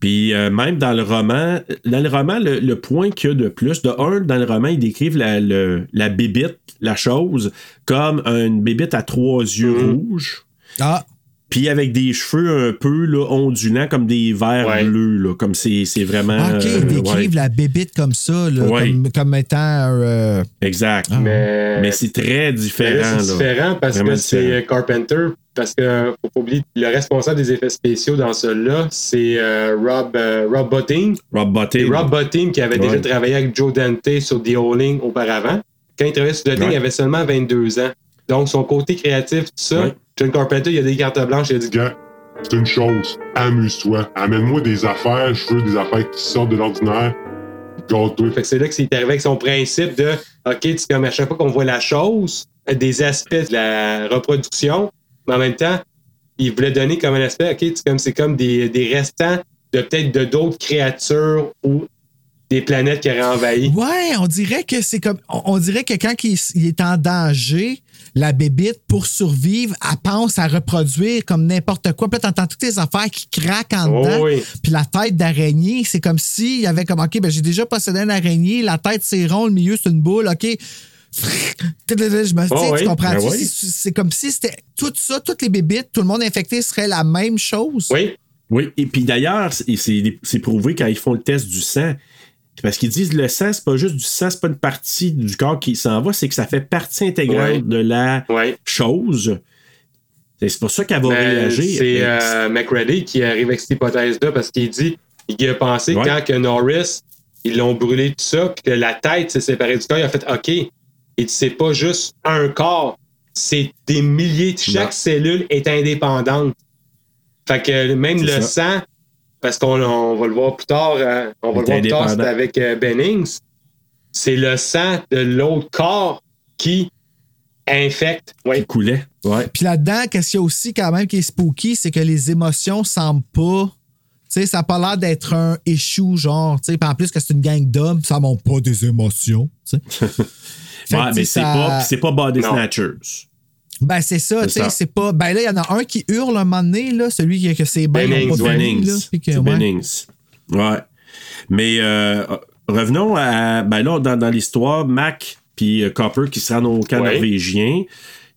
Puis euh, même dans le roman, dans le roman, le, le point qu'il y a de plus, de un, dans le roman, ils décrivent la, le- la bébite, la chose, comme une bébite à trois yeux rouges. Ah. Puis avec des cheveux un peu là, ondulants, comme des verres Ouais. bleus, là, comme c'est c'est vraiment. OK, euh, ils décrivent ouais. la bébite comme ça, là, Ouais. comme, comme étant. euh, Exact. Mais, Mais c'est très différent. c'est là. différent parce Vraiment que c'est euh, Carpenter. Parce que faut pas oublier, le responsable des effets spéciaux dans celui-là, c'est euh, Rob, euh, Rob Botting. Rob Et Bottin. Rob Botting qui avait Ouais. déjà travaillé avec Joe Dante sur The Howling auparavant. Quand il travaillait sur The Thing, il avait seulement 22 ans. Donc, son côté créatif, tout ça, Ouais. John Carpenter, il a des cartes blanches, il a dit Gars, c'est une chose. Amuse-toi. Amène-moi des affaires. Je veux des affaires qui sortent de l'ordinaire. Gâte-toi. Fait que c'est là que c'est arrivé avec son principe de OK, tu comme à chaque fois qu'on voit la chose, des aspects de la reproduction, mais en même temps, il voulait donner comme un aspect, OK, c'est comme c'est comme des, des restants de peut-être de d'autres créatures ou des planètes qui auraient envahi. Ouais, on dirait que c'est comme. On on dirait que quand il, il est en danger, la bébite, pour survivre, elle pense à reproduire comme n'importe quoi. Puis t'entends toutes les affaires qui craquent en Oh dedans. oui. Puis la tête d'araignée, c'est comme s'il y avait comme, OK, ben j'ai déjà possédé une araignée, la tête c'est rond, le milieu c'est une boule, OK. [LAUGHS] Je me dis, Oh tu comprends? Ben oui. C'est comme si c'était tout ça, toutes les bébites, tout le monde infecté serait la même chose. Oui. Oui, et puis d'ailleurs, c'est prouvé quand ils font le test du sang. Parce qu'ils disent le sang, c'est pas juste du sang, c'est pas une partie du corps qui s'en va, c'est que ça fait partie intégrale Ouais. de la chose. C'est pour ça qu'elle va Ben, réagir. c'est euh, McReady qui arrive avec cette hypothèse-là parce qu'il dit il a pensé Ouais. quand que Norris, ils l'ont brûlé tout ça, puis que la tête s'est séparée du corps, il a fait OK. Et c'est pas juste un corps, c'est des milliers. Chaque Non. cellule est indépendante. Fait que même le ça. sang, parce qu'on on va le voir plus tard, euh, on va le voir plus tard, c'est indépendant. avec euh, Bennings, c'est le sang de l'autre corps qui infecte. Oui. qui coulait. Ouais. Puis là-dedans, qu'est-ce qu'il y a aussi quand même qui est spooky, c'est que les émotions semblent pas. Tu sais, ça n'a pas l'air d'être un échou, genre, tu sais, puis en plus que c'est une gang d'hommes, ça montre pas des émotions, [LAUGHS] Ouais, mais c'est ça- pas, c'est pas Body Non. Snatchers. Ben, c'est ça, C'est tu sais, c'est pas. Ben là, il y en a un qui hurle un moment donné, là, celui qui que ses bains Bennings, fini, Bennings. là, puis que, C'est ouais. Bennings. Ouais. Mais euh, revenons à. Ben là, dans, dans l'histoire, Mac puis euh, Copper qui se rendent au camp Ouais. norvégien.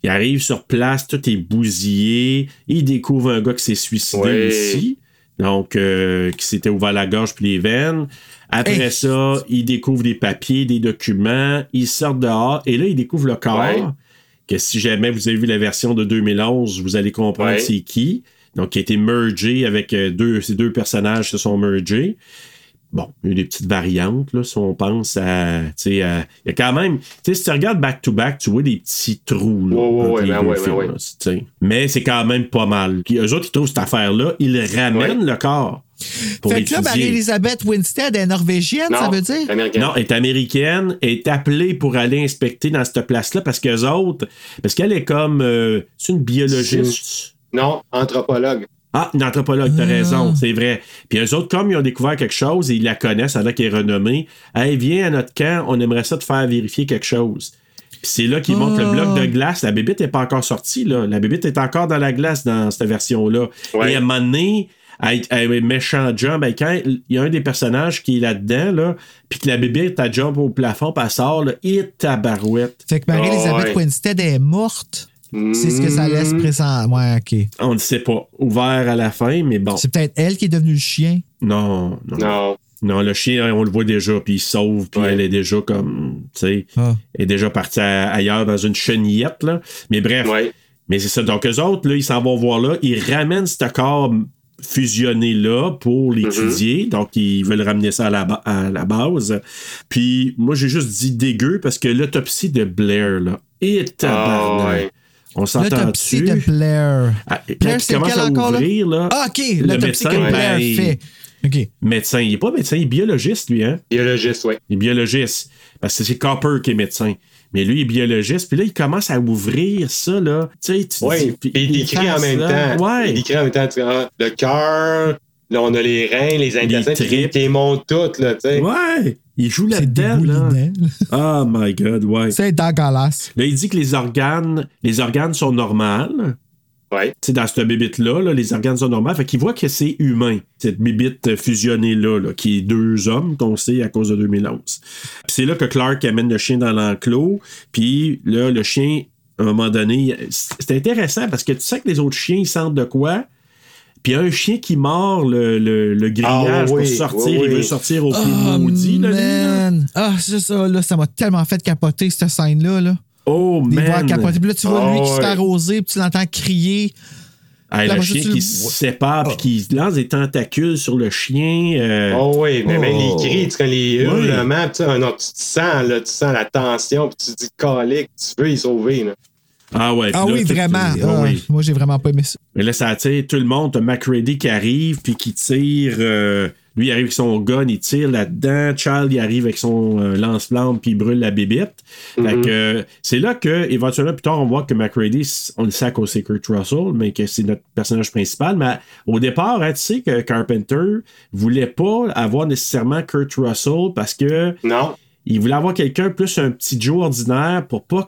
Ils arrivent sur place, tout est bousillé. Ils découvrent un gars qui s'est suicidé Ouais. aussi. Donc, euh, qui s'était ouvert la gorge puis les veines. Après Hey. ça, ils découvrent des papiers, des documents. Ils sortent dehors et là, ils découvrent le corps. Que si jamais vous avez vu la version de 2011, vous allez comprendre Ouais. c'est qui. Donc, qui a été mergé avec euh, deux, ces deux personnages se sont mergés. Bon, il y a eu des petites variantes, là, si on pense à. Tu sais, à- il y a quand même. Tu sais, si tu regardes back-to-back, tu vois des petits trous, là. Ouais, ouais, ouais, ben ouais, ben films, là. Mais c'est quand même pas mal. Puis eux autres, ils trouvent cette affaire-là, ils ramènent le corps. Pour Fait que là. Marie-Elisabeth Winstead est norvégienne, ça Non, veut dire? américain. Non, elle est américaine, elle est appelée pour aller inspecter dans cette place-là parce qu'eux autres, parce qu'elle est comme, euh, c'est une biologiste. Non, anthropologue. Ah, une anthropologue, t'as Ah. raison, c'est vrai. Puis eux autres, comme ils ont découvert quelque chose et ils la connaissent, alors qu'elle est renommée, hey, viens à notre camp, on aimerait ça te faire vérifier quelque chose. Puis c'est là qu'ils montrent le Ah. bloc de glace. La bébite n'est pas encore sortie, là. La bébite est encore dans la glace dans cette version-là. Ouais. Et à un moment donné, elle, elle est méchant jump. Ben, quand il y a un des personnages qui est là-dedans, là, puis que la bébite, elle jump au plafond, puis elle sort, là, et tabarouette. Fait que Marie-Elisabeth Oh, ouais. Winstead est morte. C'est ce que ça laisse Mm. présent. Ouais, OK. On ne sait pas. Ouvert à la fin, mais bon. C'est peut-être elle qui est devenue le chien. Non, non. Non. Non, le chien, on le voit déjà, puis il sauve, puis Ouais. elle est déjà comme, tu sais, Ah. elle est déjà partie à- ailleurs dans une chenillette, là. Mais bref, Ouais. mais c'est ça. Donc, eux autres, là, ils s'en vont voir là, ils ramènent ce corps fusionné là pour l'étudier. Donc, ils veulent ramener ça à la, ba- à la base. Puis, moi, j'ai juste dit dégueu parce que l'autopsie de Blair, là, est tabarnak. ouais. On s'entend L'autopsie dessus. de Blair. Ah, Blair, il c'est commence lequel à encore, ouvrir, là, Ah, OK, le l'autopsie médecin, que Blair ben, fait. OK. Médecin, il est pas médecin, il est biologiste, lui, hein? Biologiste, oui. Il est biologiste. Parce que c'est Copper qui est médecin. Mais lui, il est biologiste. Puis là, il commence à ouvrir ça, là. Tu sais, tu Oui, dis- puis il les écrit en même là. temps. Ouais. Il écrit en même temps, tu vois, le cœur, là, on a les reins, les intestins, puis tripes. qui les montent toutes, là, tu sais. Ouais. Il joue là-dedans, là. [LAUGHS] Oh my God, ouais. C'est dégueulasse. Là, il dit que les organes, les organes sont normales. Ouais. Tu sais, dans cette bibite-là, là, les organes sont normaux. Fait qu'il voit que c'est humain, cette bibite fusionnée-là, là, qui est deux hommes, qu'on sait à cause de 2011. Puis c'est là que Clark amène le chien dans l'enclos. Puis là, le chien, à un moment donné, c'est intéressant parce que tu sais que les autres chiens, ils sentent de quoi? Puis il y a un chien qui mord le, le, le grillage Ah oui, pour sortir. oui, Il veut sortir au plus Oh, maudit. Lui, là. man. Ah, c'est ça, là, ça m'a tellement fait capoter, cette scène-là. Là. Oh, man. voir capoter. Puis là, tu vois Ah, lui qui se fait arroser, puis tu l'entends crier. Hey, le chien qui le- se sépare puis qui lance des tentacules sur le chien. euh, Oh oui, mais même Oh. les cris, tu connais les Oui. hurlements, tu sais, non, tu te sens, là, tu sens la tension, puis tu te dis calique, tu veux y sauver, là. Ah ouais. Ah là, oui, vraiment. ah Ah, oui. Moi, j'ai vraiment pas aimé ça. Mais là, ça attire tout le monde. T'as McReady qui arrive, puis qui tire. euh, lui, il arrive avec son gun, il tire là-dedans. Charles, il arrive avec son euh, lance-flamme, puis il brûle la bébite. Que, euh, c'est là que, éventuellement, plus tard, on voit que McReady, on le cause c'est Kurt Russell, mais que c'est notre personnage principal. Mais au départ, hein, tu sais que Carpenter voulait pas avoir nécessairement Kurt Russell parce que Non. il voulait avoir quelqu'un plus un petit Joe ordinaire pour pas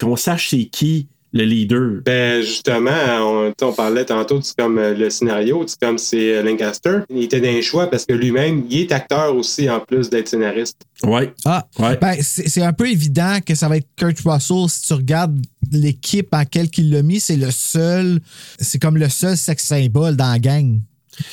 qu'on sache c'est qui le leader. Ben, justement, on, parlait tantôt, c'est comme euh, le scénario, c'est comme c'est euh, Lancaster. Il était d'un choix parce que lui-même, il est acteur aussi, en plus d'être scénariste. Ouais. Ah, Ouais. ben, c'est un peu évident que ça va être Kurt Russell. Si tu regardes l'équipe en quelle qu'il l'a mis, c'est le seul, c'est comme le seul sex symbole dans la gang.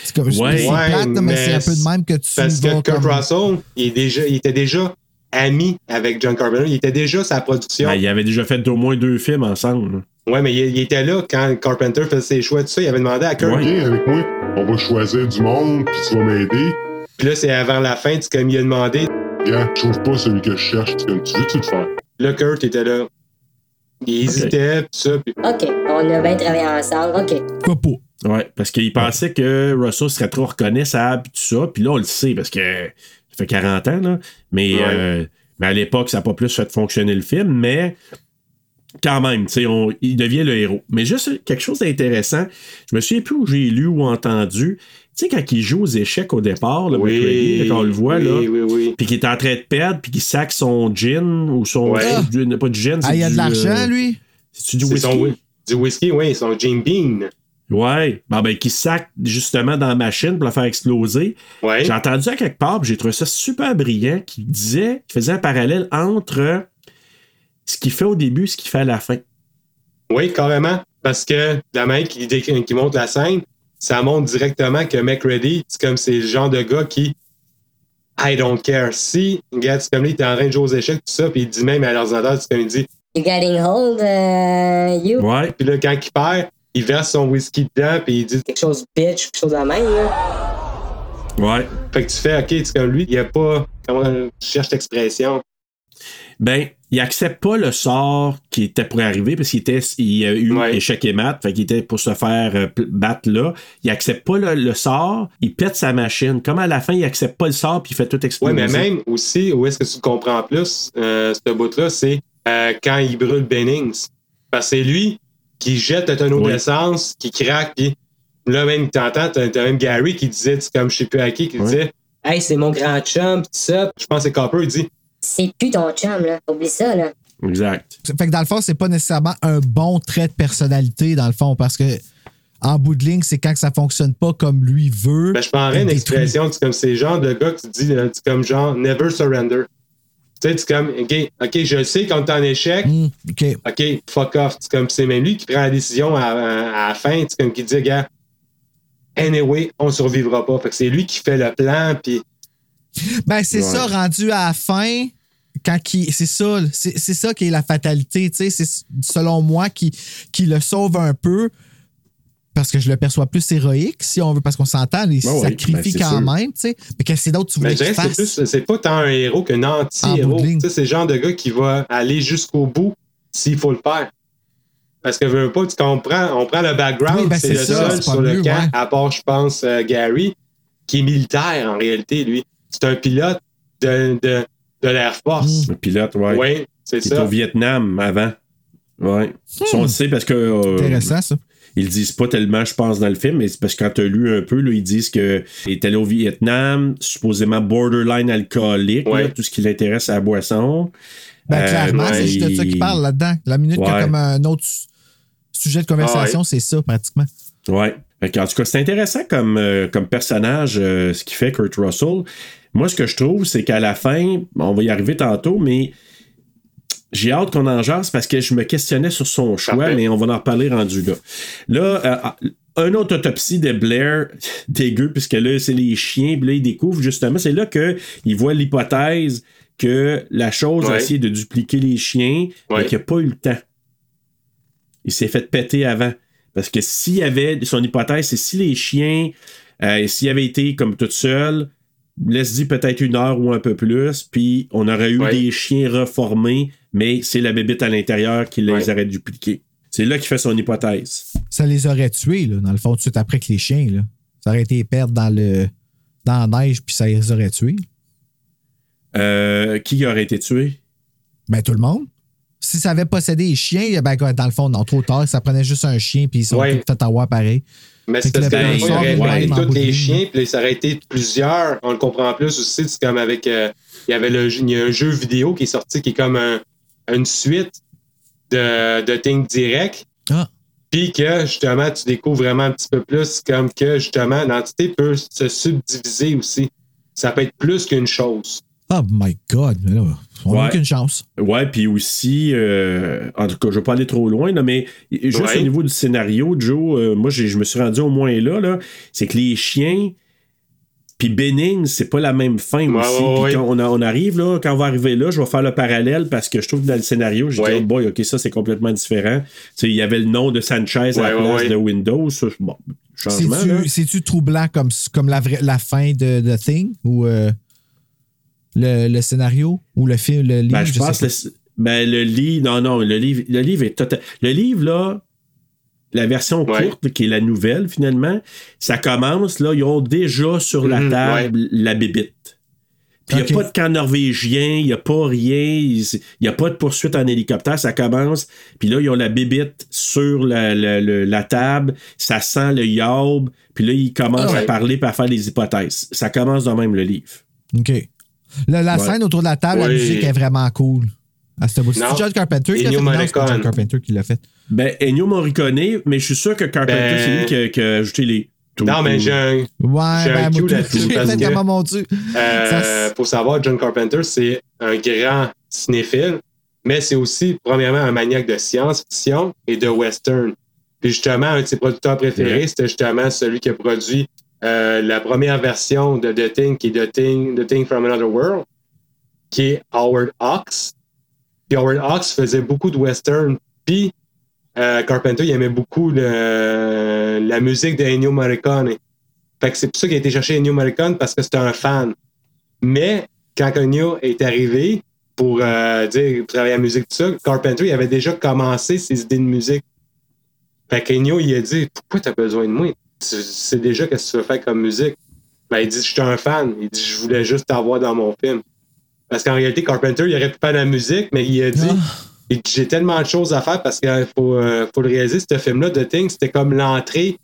C'est comme, Ouais. c'est Ouais, plate, là, mais, mais c'est un peu de même que tu Parce vas que Kurt comme- Russell, il, est déjà, il était déjà ami avec John Carpenter. Il était déjà sa production. Ben, il avait déjà fait au moins deux films ensemble. Ouais, mais il, il était là quand Carpenter faisait ses choix, tout ça. Il avait demandé à Kurt. Viens avec moi, on va choisir du monde, puis tu vas m'aider. Puis là, c'est avant la fin, tu comme il a demandé. Gars, je trouve pas celui que je cherche, comme tu veux-tu le faire? Là, Kurt était là. Il hésitait, tout ça. Puis OK, on a bien travaillé ensemble. OK. Pourquoi pas? Ouais, parce qu'il pensait que Russell serait trop reconnaissable pis tout ça. Puis là, on le sait parce que ça fait 40 ans, là. Mais, Ouais. euh, mais à l'époque, ça n'a pas plus fait fonctionner le film, mais quand même, tu sais, on- il devient le héros. Mais juste quelque chose d'intéressant, je me souviens plus où j'ai lu ou entendu. Tu sais, quand il joue aux échecs au départ, Oui, quand on le voit, oui, là, oui, oui. puis qu'il est en train de perdre, puis qu'il sac son gin ou son. Ouais. du- pas du gin, c'est Ah, il y a du, de l'argent, euh, lui? C'est-tu du C'est whisky? son du whisky, oui, son Jim Bean. Ouais. Bon, ben, qui sac justement dans la machine pour la faire exploser. Ouais. J'ai entendu ça quelque part, j'ai trouvé ça super brillant, qui disait, qui faisait un parallèle entre ce qu'il fait au début et ce qu'il fait à la fin. Oui, carrément. Parce que la main qui, montre la scène, ça montre directement que McReady, c'est comme c'est le genre de gars qui I don't care. Si, regarde, c'est comme lui, il était en train de jouer aux échecs, tout ça, puis il dit même à l'ordinateur, c'est comme il dit, You getting old, uh, you? Ouais. puis là, quand il perd, il verse son whisky dedans, puis il dit, Quelque chose de bitch, quelque chose de même, là. Ouais. fait que tu fais, ok, c'est comme lui, il n'y a pas, comment je cherche l'expression? Ben, il accepte pas le sort qui était pour arriver parce qu'il était, il a eu Ouais. échec et mat, fait qu'il était pour se faire euh, battre là. Il accepte pas le, le sort, il pète sa machine. Comme à la fin, il accepte pas le sort puis il fait tout Oui, exploser. mais même aussi, où est-ce que tu comprends plus, euh, ce bout-là, c'est euh, quand il brûle Bennings. Parce que c'est lui qui jette le tonneau Oui. d'essence, qui craque, puis là, même, t'entends, t'as t'as même Gary qui disait, c'est comme je sais plus à qui, qui disait, Hey, c'est mon grand chum, pis tout ça. je pense que c'est Copper, il dit, C'est plus ton chum, là. Oublie ça, là. Exact. Fait que dans le fond, c'est pas nécessairement un bon trait de personnalité, dans le fond, parce que en bout de ligne, c'est quand que ça fonctionne pas comme lui veut. ben, je prendrais une expression, c'est comme c'est le genre de gars qui dit, euh, c'est comme genre, never surrender. Tu sais, c'est comme, OK, OK, je sais quand t'es en échec, Hmm, OK. OK, fuck off. C'est comme c'est même lui qui prend la décision à, à- à la fin. C'est comme qui dit, gars, anyway, on survivra pas. Fait que c'est lui qui fait le plan, puis Ben, c'est Ouais. ça, rendu à la fin, quand qui c'est ça, c'est c'est ça qui est la fatalité, tu sais, c'est selon moi qui, qui le sauve un peu parce que je le perçois plus héroïque, si on veut, parce qu'on s'entend, il ouais, sacrifie ben, c'est quand sûr. même, tu sais. Mais qu'est-ce que c'est d'autre tu voulais Mais je qu'il dirais que c'est fasse? plus, c'est pas tant un héros qu'un anti-héros. c'est le genre de gars qui va aller jusqu'au bout s'il faut le faire. Parce que veux pas, tu comprends, on prend le background, Oui, ben, c'est le ça, seul sur le mieux, camp, ouais. à part, je pense, euh, Gary, qui est militaire en réalité, lui. C'est un pilote de, de, de l'Air Force. Le pilote, ouais. Oui, c'est Il est ça. au Vietnam avant. On le sait parce que. euh, Intéressant, ça. Ils le disent pas tellement, je pense, dans le film, mais c'est parce que quand tu as lu un peu, là, ils disent qu'il est allé au Vietnam, supposément borderline alcoolique, Ouais. là, tout ce qui l'intéresse à la boisson. Ben, Euh, clairement, ouais, c'est juste de ça il- qu'il parle là-dedans. La minute qu'il y a comme un autre su- sujet de conversation, Ah c'est ça, pratiquement. Ouais. En tout cas, c'est intéressant comme, euh, comme personnage, euh, ce qu'il fait Kurt Russell. Moi, ce que je trouve, c'est qu'à la fin, on va y arriver tantôt, mais j'ai hâte qu'on en jase parce que je me questionnais sur son choix, Parfait. mais on va en reparler rendu là. Là, euh, un autre autopsie de Blair, [LAUGHS] dégueu, puisque là, c'est les chiens, puis là, il découvre justement, c'est là qu'il voit l'hypothèse que la chose a essayé de dupliquer les chiens, mais qu'il n'a pas eu le temps. Il s'est fait péter avant. Parce que s'il y avait, son hypothèse, c'est si les chiens, euh, s'il avait été comme tout seul, laisse dire peut-être une heure ou un peu plus, puis on aurait eu Ouais. des chiens reformés, mais c'est la bébite à l'intérieur qui les Ouais. aurait dupliqués. C'est là qu'il fait son hypothèse. Ça les aurait tués, là, dans le fond, tout de suite après que les chiens, là. Ça aurait été perdre dans le dans la neige, puis ça les aurait tués. Euh, qui aurait été tué? Ben, tout le monde. Si ça avait possédé les chiens, ben, dans le fond, non, trop tard, ça prenait juste un chien, puis ils sont Ouais. tous fait avoir pareil. Mais c'est parce que il aurait pris tous les chiens, puis ça aurait été plusieurs. On le comprend plus aussi. C'est comme avec. euh, il y avait le, il y a un jeu vidéo qui est sorti qui est comme un- une suite de, de Think Direct. Ah. Puis que justement, tu découvres vraiment un petit peu plus comme que justement, l'entité peut se subdiviser aussi. Ça peut être plus qu'une chose. Oh my God, mais là, on n'a Ouais. aucune chance. Ouais, puis aussi, euh, en tout cas, je ne vais pas aller trop loin, là, mais juste Ouais. au niveau du scénario, Joe, euh, moi, j'ai- je me suis rendu au moins là, là c'est que les chiens, puis Benning, c'est pas la même fin Ouais, aussi. ouais, quand on, a- on arrive là, quand on va arriver là, je vais faire le parallèle parce que je trouve que dans le scénario, j'ai Ouais. dit, oh boy, ok, ça c'est complètement différent. Tu sais, il y avait le nom de Sanchez à la place ouais. de Windows. ça, bon, changement. là. C'est-tu troublant comme, comme la, vraie- la fin de The Thing ou euh, le, le scénario ou le film, le livre? Ben, je pense le, ben, le livre. Non, non, le livre, le livre est total. Le livre, là, la version Ouais. courte, qui est la nouvelle, finalement, ça commence, là, ils ont déjà sur la Mhm, table la bébite. Puis il n'y a pas de camp norvégien, il n'y a pas rien, il n'y a pas de poursuite en hélicoptère, ça commence. Puis là, ils ont la bébite sur la, la- la- la table, ça sent le yaub, puis là, ils commencent ouais. à parler et à faire des hypothèses. Ça commence de même, le livre. OK. La, la Ouais. scène autour de la table, la musique est vraiment cool. À ce bout. C'est. John Carpenter qui l'a Ennio fait. C'est John Morricone. Carpenter qui l'a fait. Ben, Ennio Morricone, mais je suis sûr que Carpenter, Ben- c'est lui qui a, qui a ajouté les. Non, mais j'ai un, Ouais, J'ai ben, un tout, là-dessus parce que- comment Dieu. Euh, Ça, faut savoir, John Carpenter, c'est un grand cinéphile, mais c'est aussi, premièrement, un maniaque de science-fiction et de western. Puis justement, un de ses producteurs préférés, Ouais. c'était justement celui qui a produit euh, la première version de The Thing, qui est The Thing, The Thing from Another World, qui est Howard Hawks. Puis Howard Hawks faisait beaucoup de western. Puis euh, Carpenter, il aimait beaucoup la musique de Ennio Morricone. Fait que c'est pour ça qu'il a été chercher Ennio Morricone parce que c'était un fan. Mais quand Ennio est arrivé pour euh, dire travailler la musique, tout ça, Carpenter il avait déjà commencé ses idées de musique. Fait qu'Ennio, il a dit Pourquoi t'as besoin de moi? Sais déjà qu'est-ce que tu veux faire comme musique? Ben, il dit Je suis un fan. Il dit Je voulais juste t'avoir dans mon film. Parce qu'en réalité, Carpenter, il aurait pu faire de la musique, mais il a dit dit, J'ai tellement de choses à faire parce qu'il faut, euh, faut le réaliser. Ce film-là, The Thing, c'était comme l'entrée,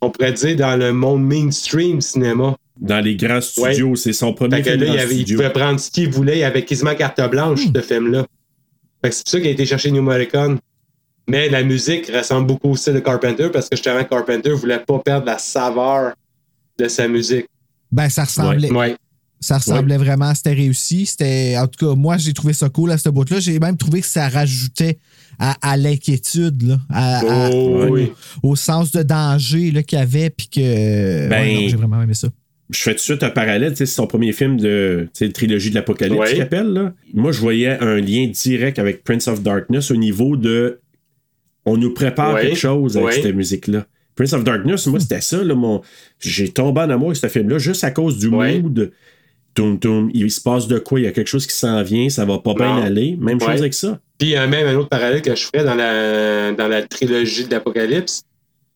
on pourrait dire, dans le monde mainstream cinéma. Dans les grands studios, c'est son premier Fait que film là, il, avait- il pouvait prendre ce qu'il voulait. Il avait quasiment carte blanche, ce film-là. C'est pour ça qu'il a été chercher New Morricone. Mais la musique ressemble beaucoup au style de Carpenter parce que justement, Carpenter voulait pas perdre la saveur de sa musique. Ben, ça ressemblait. Ouais. Ça ressemblait vraiment, c'était réussi. C'était, en tout cas, moi, j'ai trouvé ça cool à ce bout-là. J'ai même trouvé que ça rajoutait à, à l'inquiétude, là, à- à- Oh, au, oui. au sens de danger là, qu'il y avait. Puis que. Ben, ouais, j'ai vraiment aimé ça. Je fais tout de suite un parallèle, c'est son premier film de trilogie de l'Apocalypse qu'il appelle. Là. Moi, je voyais un lien direct avec Prince of Darkness au niveau de on nous prépare quelque chose avec cette musique-là. Prince of Darkness, moi, c'était ça. Là, mon... J'ai tombé en amour avec ce film-là juste à cause du mood. Toum, toum, il se passe de quoi? Il y a quelque chose qui s'en vient, ça va pas bien aller? Même Ouais. chose avec ça? Puis il y a même un autre parallèle que je ferais dans la, dans la trilogie de l'Apocalypse.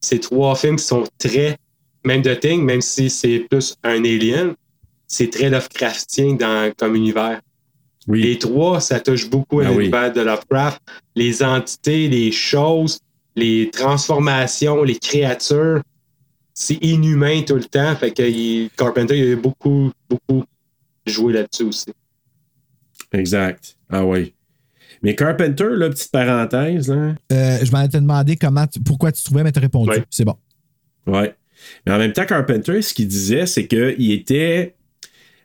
C'est trois films qui sont très, même de Thing, même si c'est plus un alien, c'est très Lovecraftien dans, comme univers. Les trois, ça touche beaucoup à Ah oui. l'univers de Lovecraft. Les entités, les choses, les transformations, les créatures, c'est inhumain tout le temps. Fait que il- Carpenter, il a beaucoup, beaucoup joué là-dessus aussi. Exact. Ah oui. Mais Carpenter, là, petite parenthèse, là. Euh, je m'en te demandé comment tu- pourquoi tu trouvais, mais t'as répondu. C'est bon. Ouais. Mais en même temps, Carpenter, ce qu'il disait, c'est qu'il était.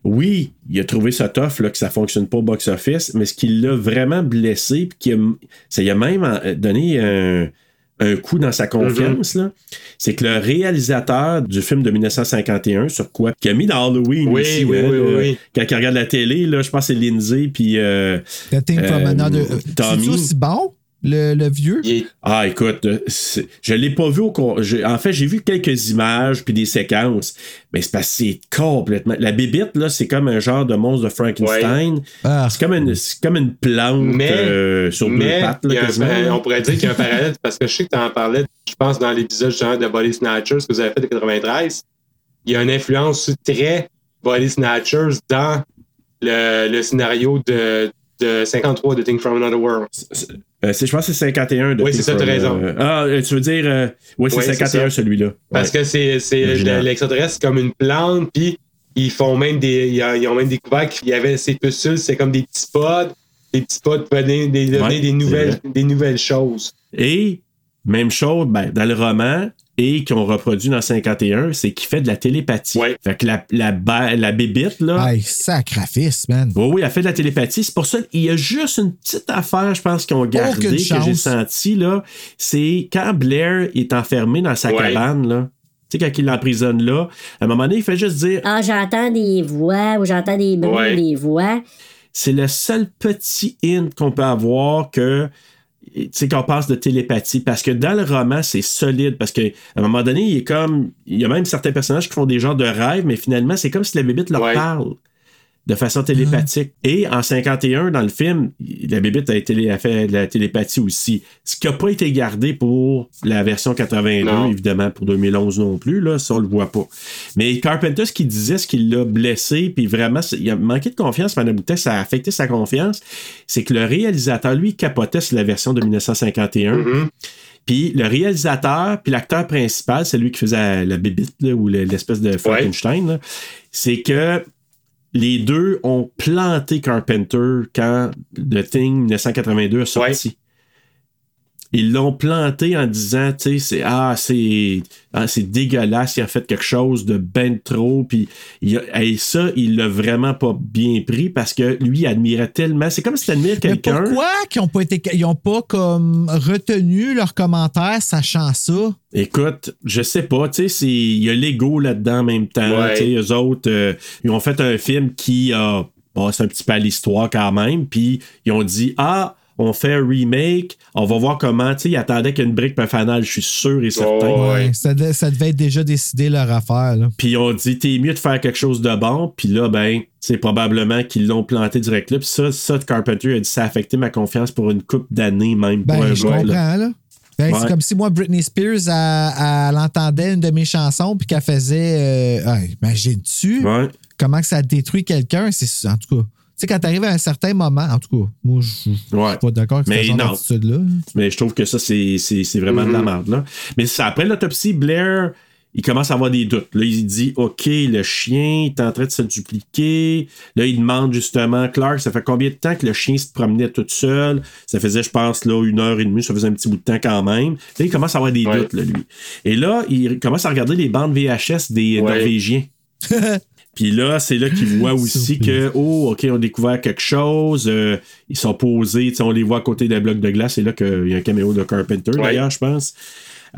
Oui, il a trouvé ça tough, là, que ça fonctionne pas au box-office, mais ce qui l'a vraiment blessé, puis qui a- ça lui a même euh, donné un, un coup dans sa confiance, là, c'est que le réalisateur du film de 1951, sur quoi, qui a mis dans Halloween Oui, aussi, oui, hein, oui, là, oui, oui. quand il regarde la télé, là, je pense que c'est Lindsay, puis. euh, The Thing from euh, Another. Tommy. C'est aussi bon, le, le vieux? Ah, écoute, euh, je l'ai pas vu au con- j'ai- En fait, j'ai vu quelques images puis des séquences, mais c'est c'est complètement. La bébite, là, c'est comme un genre de monstre de Frankenstein. Ah. C'est comme une, c'est comme une plante Mais, euh, sur deux mais pattes, il y là, un- on pourrait dire qu'il y a un parallèle parce que je sais que tu en parlais, je pense, dans l'épisode de Body Snatchers que vous avez fait de 93. Il y a une influence très Body Snatchers dans le, le scénario de, de 53 de Thing from Another World. Euh, je pense que c'est 51 de Oui, c'est ça, t'as raison. euh, ah, euh, tu veux dire. euh, oui, c'est Oui, c'est 51 ça. celui-là. Parce que c'est l'extraterrestre, c'est comme une plante, puis ils font même des. Ils ont, même découvert qu'il y avait ces pustules, c'est comme des petits pods. Des petits pods pouvaient donner, des, Ouais, des, nouvelles, des nouvelles choses. Et, même chose, ben, dans le roman, et qu'on reproduit dans 51, c'est qu'il fait de la télépathie. Fait que la, la, ba- la bébite, là. Hey, sacrifice, man. Oui, oui, elle fait de la télépathie. C'est pour ça qu'il y a juste une petite affaire, je pense, qu'ils ont gardé, que j'ai senti, là. C'est quand Blair est enfermé dans sa Ouais. cabane, là. Tu sais, quand il l'emprisonne là, à un moment donné, il fait juste dire Ah, j'entends des voix ou j'entends des bruits, Ouais. des voix. c'est le seul petit hint qu'on peut avoir que tu sais qu'on passe de télépathie parce que dans le roman c'est solide parce que à un moment donné il est comme il y a même certains personnages qui font des genres de rêves mais finalement c'est comme si la bébite leur parle de façon télépathique. Et en 51 dans le film la bébite a, fait de la télépathie aussi. Ce qui n'a pas été gardé pour la version 82 Non. évidemment pour 2011 non plus là ça on le voit pas. Mais Carpenter ce qu'il disait ce qui l'a blessé puis vraiment il a manqué de confiance pendant un bout de temps ça a affecté sa confiance c'est que le réalisateur lui capotait sur la version de 1951 puis le réalisateur, puis l'acteur principal, c'est lui qui faisait la bébite là, ou le- l'espèce de Frankenstein, c'est que les deux ont planté Carpenter quand The Thing 1982 a sorti. Ils l'ont planté en disant, tu sais, c'est ah, c'est ah, c'est dégueulasse, il a fait quelque chose de ben trop, puis il a- et ça, il l'a vraiment pas bien pris parce que lui, il admirait tellement. C'est comme si tu admires Mais quelqu'un. pourquoi qu'ils ont pas été, ils ont pas comme retenu leurs commentaires sachant ça? Écoute, je sais pas, tu sais, c'est- il y a l'ego là-dedans en même temps. Ouais. Tu sais, eux autres, euh, ils ont fait un film qui a. Bon, c'est un petit peu à l'histoire quand même. Puis ils ont dit Ah, on fait un remake, on va voir comment. Tu sais, ils attendaient qu'il y ait une brique pour un fanal, je suis sûr et certain. Ouais, ça, devait- ça devait être déjà décidé leur affaire. Là. Puis ils ont dit T'es mieux de faire quelque chose de bon. Puis là, ben, c'est probablement qu'ils l'ont planté direct là. Puis ça, ça, Carpenter a dit Ça a affecté ma confiance pour une couple d'années, même. pour Ben, un je comprends, là. Ben, Ouais. C'est comme si moi, Britney Spears, elle, elle entendait une de mes chansons puis qu'elle faisait. Euh, ah, Imagine-tu Ouais. comment que ça détruit quelqu'un? C'est En tout cas, sais, quand t'arrives à un certain moment, en tout cas, moi, je je suis Ouais. pas d'accord avec Mais ce genre non. d'attitude-là. Mais je trouve que ça, c'est, c'est, c'est vraiment de la Mhm. merde. Là. Mais après l'autopsie, Blair, il commence à avoir des doutes. Là, il dit OK, le chien est en train de se dupliquer. Là, il demande justement, Clark, ça fait combien de temps que le chien se promenait tout seul? Ça faisait, je pense, là, une heure et demie. Ça faisait un petit bout de temps quand même. Là, il commence à avoir des Ouais. doutes, là, lui. Et là, il commence à regarder les bandes VHS des Ouais. Norvégiens. [LAUGHS] Puis là, c'est là qu'ils voient [LAUGHS] aussi que, oh, OK, on a découvert quelque chose. euh, ils sont posés, tu sais, on les voit à côté d'un bloc de glace. C'est là qu'il y a un caméo de Carpenter, Ouais. d'ailleurs, je pense.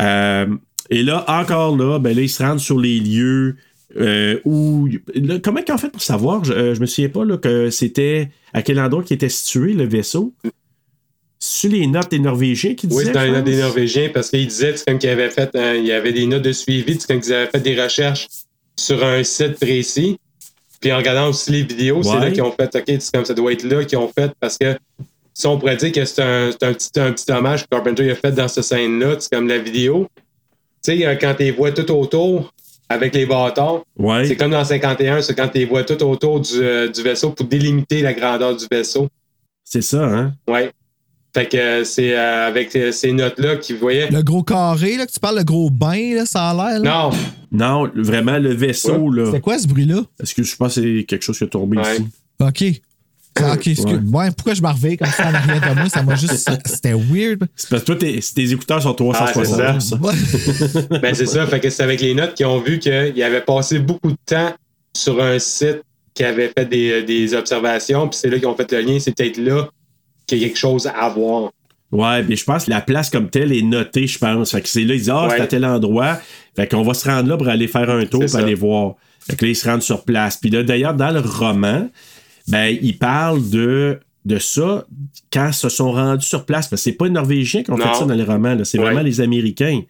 Euh, et là, encore là, ben là, ils se rendent sur les lieux euh, où. là, comment ils ont fait pour savoir? Je, je me souviens pas là, que c'était à quel endroit qui était situé le vaisseau? C'est les notes des Norvégiens qui disaient. Oui, c'est dans les notes des? Norvégiens parce qu'il disait c'est comme qu'il avait fait, il y avait des notes de suivi, c'est comme qu'ils avaient fait des recherches sur un site précis. Puis en regardant aussi les vidéos, c'est là qu'ils ont fait, OK, c'est comme ça doit être là qu'ils ont fait parce que si on pourrait dire que c'est un, un petit, un petit hommage que Carpenter a fait dans cette scène-là, c'est comme la vidéo. Tu sais, euh, quand tu les vois tout autour avec les bâtons, Ouais. c'est comme dans 51, c'est quand tu les vois tout autour du, euh, du vaisseau pour délimiter la grandeur du vaisseau. C'est ça, hein? Ouais. Fait que euh, c'est euh, avec euh, ces notes-là qu'ils voyaient. Le gros carré, là, que tu parles, le gros bain, là, ça a l'air. là. Non, Non, vraiment, le vaisseau, là. C'est quoi ce bruit-là? Est-ce que je pense que c'est quelque chose qui est tombé Ouais. ici? OK. Ah, OK, excuse- ouais, pourquoi je m'en reviens comme ça en arrière de moi? Ça m'a juste. [LAUGHS] C'était weird. C'est parce que toi, tes, tes écouteurs sont 360. Ah, ça. [LAUGHS] ben c'est ça. Fait que c'est avec les notes qu'ils ont vu qu'il avait passé beaucoup de temps sur un site qui avait fait des, des observations, puis c'est là qu'ils ont fait le lien. C'est peut-être là qu'il y a quelque chose à voir. Ouais, mais je pense que la place comme telle est notée, je pense. Fait que c'est là, ils disent, ah, c'est à tel endroit. Fait qu'on va se rendre là pour aller faire un tour, pour aller voir. Fait que là, ils se rendent sur place. Puis là, d'ailleurs, dans le roman, ben, ils parlent de, de ça quand ils se sont rendus sur place. Parce que c'est pas les Norvégiens qui ont Non. fait ça dans les romans, c'est Ouais. vraiment les Américains.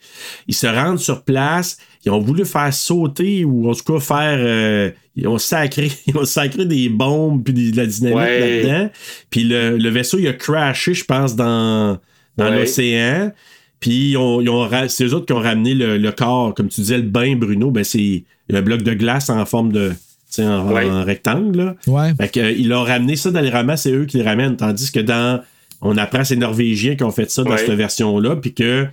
Ils se rendent sur place, ils ont voulu faire sauter ou en tout cas faire. euh, ils, ont sacré, [LAUGHS] ils ont sacré des bombes puis des- de la dynamite Ouais. là-dedans. Puis le, le vaisseau, il a crashé, je pense, dans, dans Ouais. l'océan. Puis ils ont, ils ont c'est eux autres qui ont ramené le, le corps, comme tu disais, le bain, Bruno, ben c'est le bloc de glace en forme de. tu sais, En, Ouais. en rectangle. Là. Ouais. Fait que, euh, ils l'ont ramené ça dans les romans, c'est eux qui les ramènent. Tandis que dans. On apprend c'est les Norvégiens qui ont fait ça dans Ouais. cette version-là. Puis que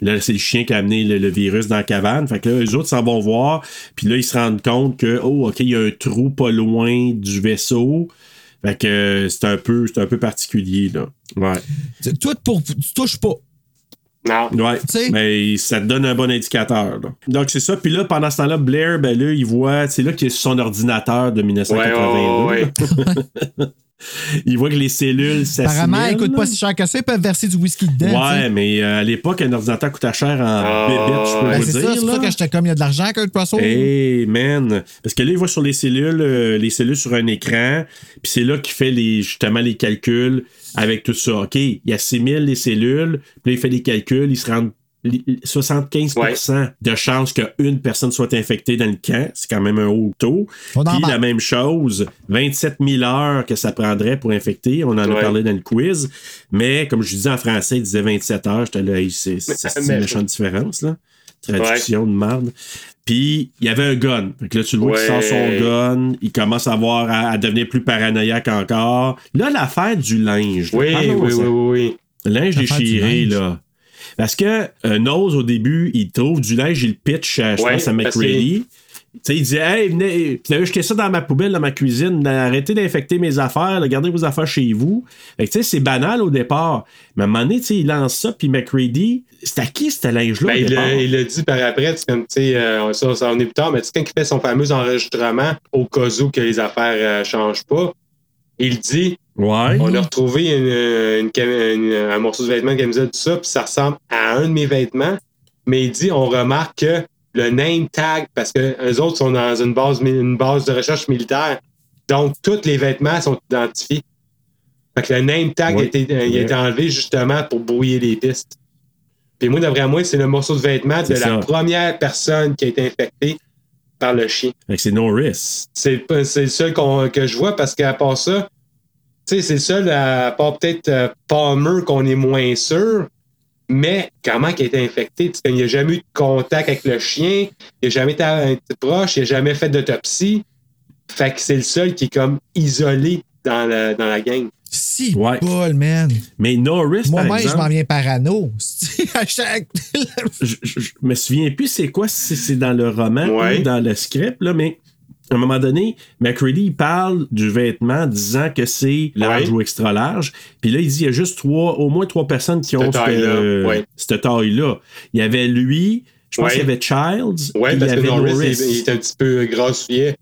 là, c'est le chien qui a amené le, le virus dans la cabane. Fait que là, eux autres s'en vont voir. Puis là, ils se rendent compte que, oh, OK, il y a un trou pas loin du vaisseau. Fait que euh, c'est un peu, c'est un peu particulier, là. Ouais. Toi, pour, tu touches pas. Non. Ouais. sais? Mais ça te donne un bon indicateur. là. Donc, c'est ça. Puis là, pendant ce temps-là, Blair, ben là, il voit, c'est là qu'il est sur son ordinateur de 1982. Ouais, ouais, [LAUGHS] il voit que les cellules s'assimilent. Apparemment, il coûte pas si cher que ça. Ils peuvent verser du whisky dedans. Ouais, mais euh, à l'époque, un ordinateur coûtait cher en bébête, je peux Ben, vous c'est dire. ça, c'est pour là. ça que j'étais comme il y a de l'argent, Kurt Russell. Hey, man. Parce que là, il voit sur les cellules, euh, les cellules sur un écran, puis c'est là qu'il fait les, justement les calculs avec tout ça. OK, il assimile les cellules, puis là, il fait les calculs, il se rend li- 75% de chances qu'une personne soit infectée dans le camp. C'est quand même un haut taux. Puis la même chose, 27 000 heures que ça prendrait pour infecter. On en a Ouais. parlé dans le quiz. Mais comme je disais en français, il disait 27 heures. J'étais là, c'est une méchante différence. Là. Traduction de marde. Puis il y avait un gun. Fait que là, tu le vois qu'il sort Ouais. son gun. Il commence à avoir à, à devenir plus paranoïaque encore. Là, l'affaire du linge. là. Oui, oui, oui, oui, oui. Le linge déchiré, linge. là. Parce que euh, Nose, au début, il trouve du linge, il le pitch, euh, je Ouais, pense, à McReady. Tu sais, il dit Hey, venez, avez jeté ça dans ma poubelle, dans ma cuisine, arrêtez d'infecter mes affaires, là, gardez vos affaires chez vous. Fait que, tu sais, c'est banal au départ. Mais à un moment donné, il lance ça, puis McReady, c'est à qui ce linge-là? Ben, au il départ? l'a il l'a dit par après, c'est comme, tu sais, euh, ça, ça en est plus tard, mais tu sais, quand il fait son fameux enregistrement au cas où que les affaires euh, changent pas, il dit Ouais. on a retrouvé une, une cam- une- un morceau de vêtement, camisole, tout ça, puis ça ressemble à un de mes vêtements, mais il dit on remarque que le name tag, parce que les autres sont dans une base, mi- une base de recherche militaire, donc tous les vêtements sont identifiés. Fait que le name tag Oui. a, été, euh, il a Ouais. été enlevé justement pour brouiller les pistes. Puis moi, d'après moi, c'est le morceau de vêtement de la première personne qui a été infectée par le chien. Fait que c'est. C'est pas- c'est le seul que je vois parce qu'à part ça, sais, c'est le seul, à part peut-être euh, Palmer qu'on est moins sûr, mais comment il a été infecté? Il n'y a jamais eu de contact avec le chien, il n'a jamais été proche, il n'a jamais fait d'autopsie. Fait que c'est le seul qui est comme isolé dans la, dans la gang. Si, Ouais. bol, man. Mais Norris, par Moi-même, je m'en viens parano. [LAUGHS] à chaque. je, je- je me souviens plus c'est quoi, si c'est dans le roman Ouais. ou dans le script, là, mais à un moment donné, McCready il parle du vêtement disant que c'est large Ouais. ou extra large. Puis là, il dit il y a juste trois, au moins trois personnes qui Cette ont cette, taille-là, euh, ouais. cette taille-là. Il y avait lui, je pense Ouais. qu'il y avait Childs, Ouais, puis il y parce que avait Norris, Norris. il, il est un petit peu grassouillet.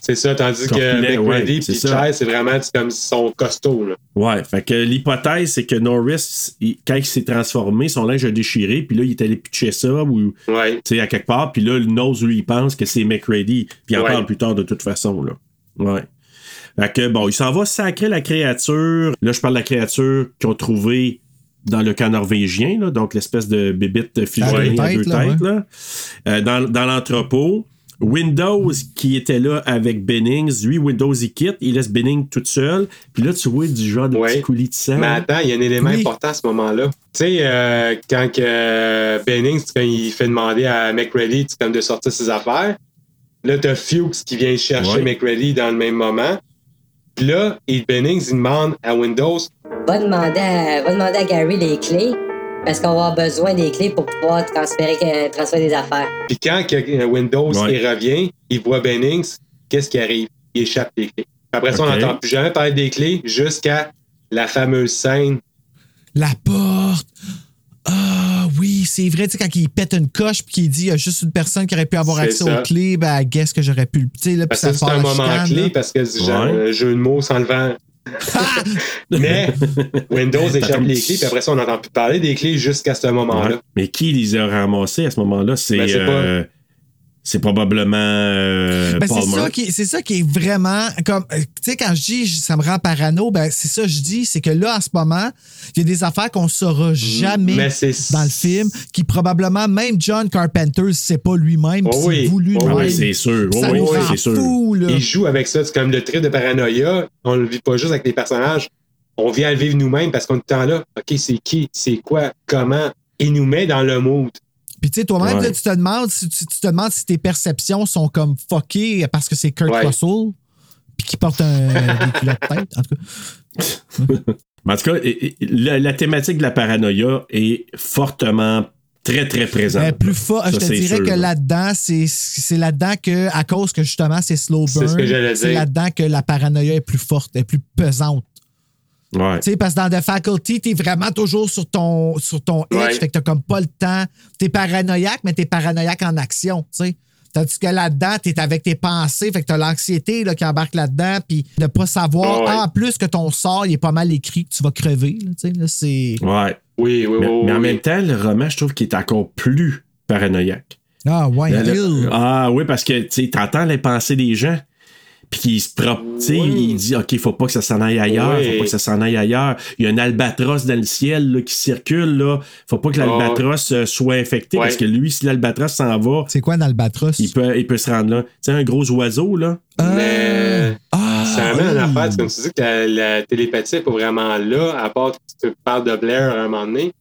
C'est ça, tandis que McReady c'est et. Chai, c'est vraiment c'est comme son costaud. Là. Ouais, fait que l'hypothèse, c'est que Norris, il- quand il s'est transformé, son linge a déchiré, puis là, il est allé pitcher ça, ou, Ouais. tu sais, à quelque part, puis là, le Nose, lui, il pense que c'est McReady, puis il en Ouais. parle plus tard de toute façon, là. Ouais. Fait que bon, il s'en va sacrer la créature. Là, je parle de la créature qu'ils ont trouvée dans le camp norvégien, là, donc l'espèce de bébite fusionnée À deux têtes, là. Euh, dans, dans l'entrepôt. Windows qui était là avec Bennings, lui, Windows il quitte, il laisse Bennings toute seule. Puis là, tu vois du genre de petit coulis de sang. Mais attends, il y a un élément Oui. important à ce moment-là. Tu sais, euh, quand euh, Bennings, quand il fait demander à McReady tu sais, comme de sortir ses affaires, là, t'as Fuchs qui vient chercher Ouais. McReady dans le même moment. Puis là, et Bennings, il demande à Windows Va demander à, va demander à Gary les clés, parce qu'on va avoir besoin des clés pour pouvoir transférer, euh, transférer des affaires. Puis quand que, euh, Windows Ouais. il revient, il voit Bennings, qu'est-ce qui arrive? Il échappe les clés. Après ça, on n'entend plus jamais parler des clés jusqu'à la fameuse scène. La porte. Ah oui, c'est vrai, tu sais, quand il pète une coche puis qu'il dit il y a juste une personne qui aurait pu avoir accès ça. aux clés, ben, guess que j'aurais pu le. Tu sais, là, puis ça c'est un moment chicane, clé là. parce que c'est genre Ouais. un jeu de mots sans le vent. Mais [LAUGHS] Windows échappe les clés, puis après ça, on n'entend plus parler des clés jusqu'à ce moment-là. Ouais. Mais qui les a ramassés à ce moment-là? C'est Ben, c'est probablement euh, Ben, c'est ça, qui, c'est ça qui est vraiment comme euh, tu sais quand je dis ça me rend parano ben c'est ça que je dis c'est que là en ce moment il y a des affaires qu'on saura jamais Mm, Mais c'est- dans le film qui probablement même John Carpenter sait pas lui-même Oh oui. c'est voulu Oh lui-même. Ouais, c'est sûr. Ça oui, oui, c'est sûr. fou, là. Il joue avec ça. C'est comme le trait de paranoïa. On le vit pas juste avec les personnages. On vient le vivre nous-mêmes parce qu'on est temps là. OK, c'est qui? C'est quoi? Comment? Il nous met dans le mood. Puis tu sais, toi-même, Ouais. tu te demandes si tu, tu te demandes si tes perceptions sont comme fuckées parce que c'est Kurt Ouais. Russell puis qui porte un des culottes de tête. En tout cas, [LAUGHS] en tout cas, la, la thématique de la paranoïa est fortement, très, très présente. Ben, plus fort, je te dirais sûr, que là. là-dedans, c'est c'est là-dedans que, à cause que justement c'est slow C'est burn, c'est là-dedans que la paranoïa est plus forte, est plus pesante. Ouais. Tu sais, parce que dans The Faculty, t'es vraiment toujours sur ton, sur ton edge, Ouais. fait que t'as comme pas le temps. T'es paranoïaque, mais t'es paranoïaque en action, tu sais. Tandis que là-dedans, t'es avec tes pensées, fait que t'as l'anxiété là, qui embarque là-dedans, puis de pas savoir, Ah ouais. en plus que ton sort, il est pas mal écrit, que tu vas crever, là, tu sais, là, c'est... Ouais. Oui, oui, Mais, oui. mais en oui. même temps, le roman, je trouve qu'il est encore plus paranoïaque. Ah, ouais, Le- ah oui, parce que tu sais, t'entends les pensées des gens. Puis qu'il se prop, tu sais, il dit OK, faut pas que ça s'en aille ailleurs, Oui. faut pas que ça s'en aille ailleurs. Il y a un albatros dans le ciel là, qui circule là, faut pas que l'albatros euh, soit infecté Ouais. parce que lui si l'albatros s'en va, C'est quoi un albatros? il peut il peut se rendre là. Tu sais un gros oiseau là. Mais Ah, ça amène oui. une affaire. C'est comme tu dis que la, la télépathie n'est pas vraiment là, à part que tu parles de Blair à un moment donné.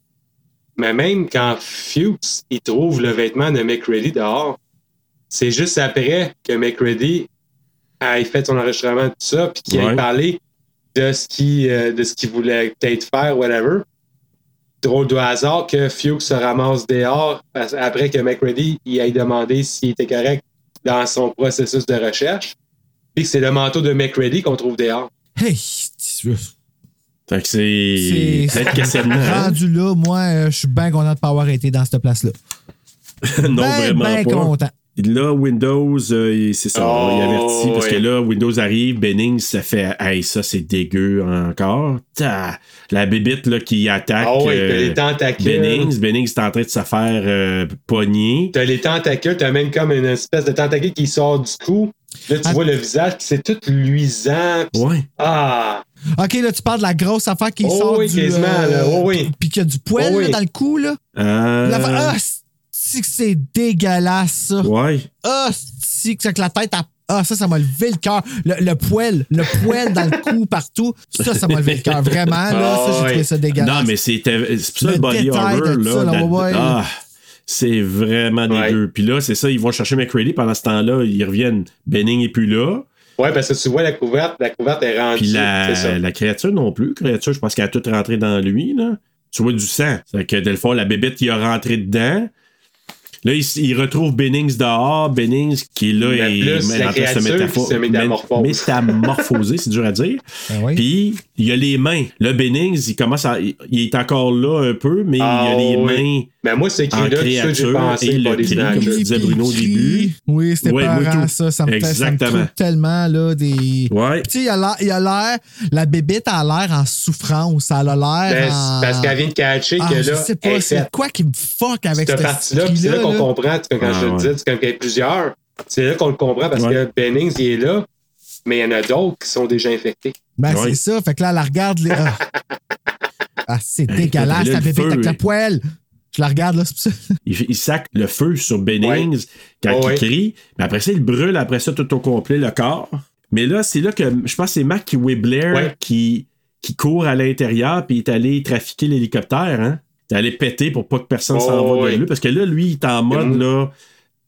Mais même quand Fuchs il trouve le vêtement de McReady dehors, c'est juste après que McReady ait fait son enregistrement, tout ça, puis qu'il Ouais. ait parlé de ce qu'il euh, de ce qu'il voulait peut-être faire, whatever. Drôle de hasard que Fuchs se ramasse dehors parce- après que McReady il ait demandé s'il était correct dans son processus de recherche. Puis que c'est le manteau de McReady qu'on trouve dehors. Hey, Fait que c'est c'est... peut-être que c'est le hein? Rendu là, moi, euh, je suis bien content de pas avoir été dans cette place-là. [LAUGHS] non ben, vraiment ben pas. content. Là, Windows, euh, c'est ça, Oh, il avertit parce que là, Windows arrive, Bennings, ça fait, hey, ça c'est dégueu encore. Ta, la bébite là, qui attaque Ah oui, euh, t'as les tentacules. Bennings. Bennings est en train de se faire euh, pogner. T'as les tentacules, t'as même comme une espèce de tentacule qui sort du cou. Là, tu Ah. vois le visage, puis c'est tout luisant. Ouais. Ah! OK, là, tu parles de la grosse affaire qui Oh sort oui, du... quasiment, là. Oh oui. Puis qu'il y a du poil Oh là, dans le cou, là. Euh, Ah, c'est que c'est dégueulasse, ça. ouais. Ah, c'est que c'est que la tête a... Ah, ça, ça m'a levé le cœur. Le, le poil, le poil dans le [LAUGHS] cou partout. Ça, ça m'a levé le cœur. Vraiment, là, Ah, ça, j'ai ouais. trouvé ça dégueulasse. Non, mais c'était. C'est pour ça Le body horror, de là. ça, là, ouais. Ah, c'est vraiment Ouais. dégueu. Puis là, c'est ça, ils vont chercher McCready. Pendant ce temps-là, ils reviennent. Benning est plus là. Ouais, parce que tu vois la couverte, la couverte est rendue. Puis ça. la, la créature non plus. La créature, je pense qu'elle a tout rentré dans lui. Là. Tu vois du sang. C'est que Delphore, la bébête qui a rentré dedans. Là, il, il retrouve Bennings dehors. Bennings qui est là Mais la en train de se qui se métamorphose. métamorphoser, c'est dur à dire. [LAUGHS] Ben oui. Puis, il y a les mains. Là, Bennings, il commence à. Il, est encore là un peu, mais Ah, il y a les oui. mains Mais moi, c'est écrit là, ça, j'ai créature pensé et le cri, comme tu disais, Bruno, au début. Oui, c'était Ouais, tout. ça. Ça me, fait, ça me tellement, là, des... Ouais. Tu sais, il a l'air- il a l'air... La bébête a l'air en souffrance. Elle a l'air Ben, en... parce qu'elle vient de catcher Ah, que je là, sais elle pas, est c'est quoi qui me fuck avec cette partie-là, puis c'est là? qu'on là. comprend, quand Ah, je ouais. dis, c'est comme qu'il y a plusieurs, c'est là qu'on le comprend parce Ouais. que Bennings, il est là, Mais il y en a d'autres qui sont déjà infectés. Ben, Ouais. c'est ça. Fait que là, elle la regarde. les- Ah, Ah, c'est dégueulasse, le bébé avec la poêle. Je la regarde, là, c'est pour ça. Il, il sac le feu sur Bennings quand Oh, il crie. Mais après ça, il brûle après ça tout au complet le corps. Mais là, c'est là que je pense que c'est Mac Ouais. qui, qui court à l'intérieur puis il est allé trafiquer l'hélicoptère. Hein? Allé péter pour pas que personne s'en Oh, va ouais. de lui. Parce que là, lui, il est en mode Mm. là,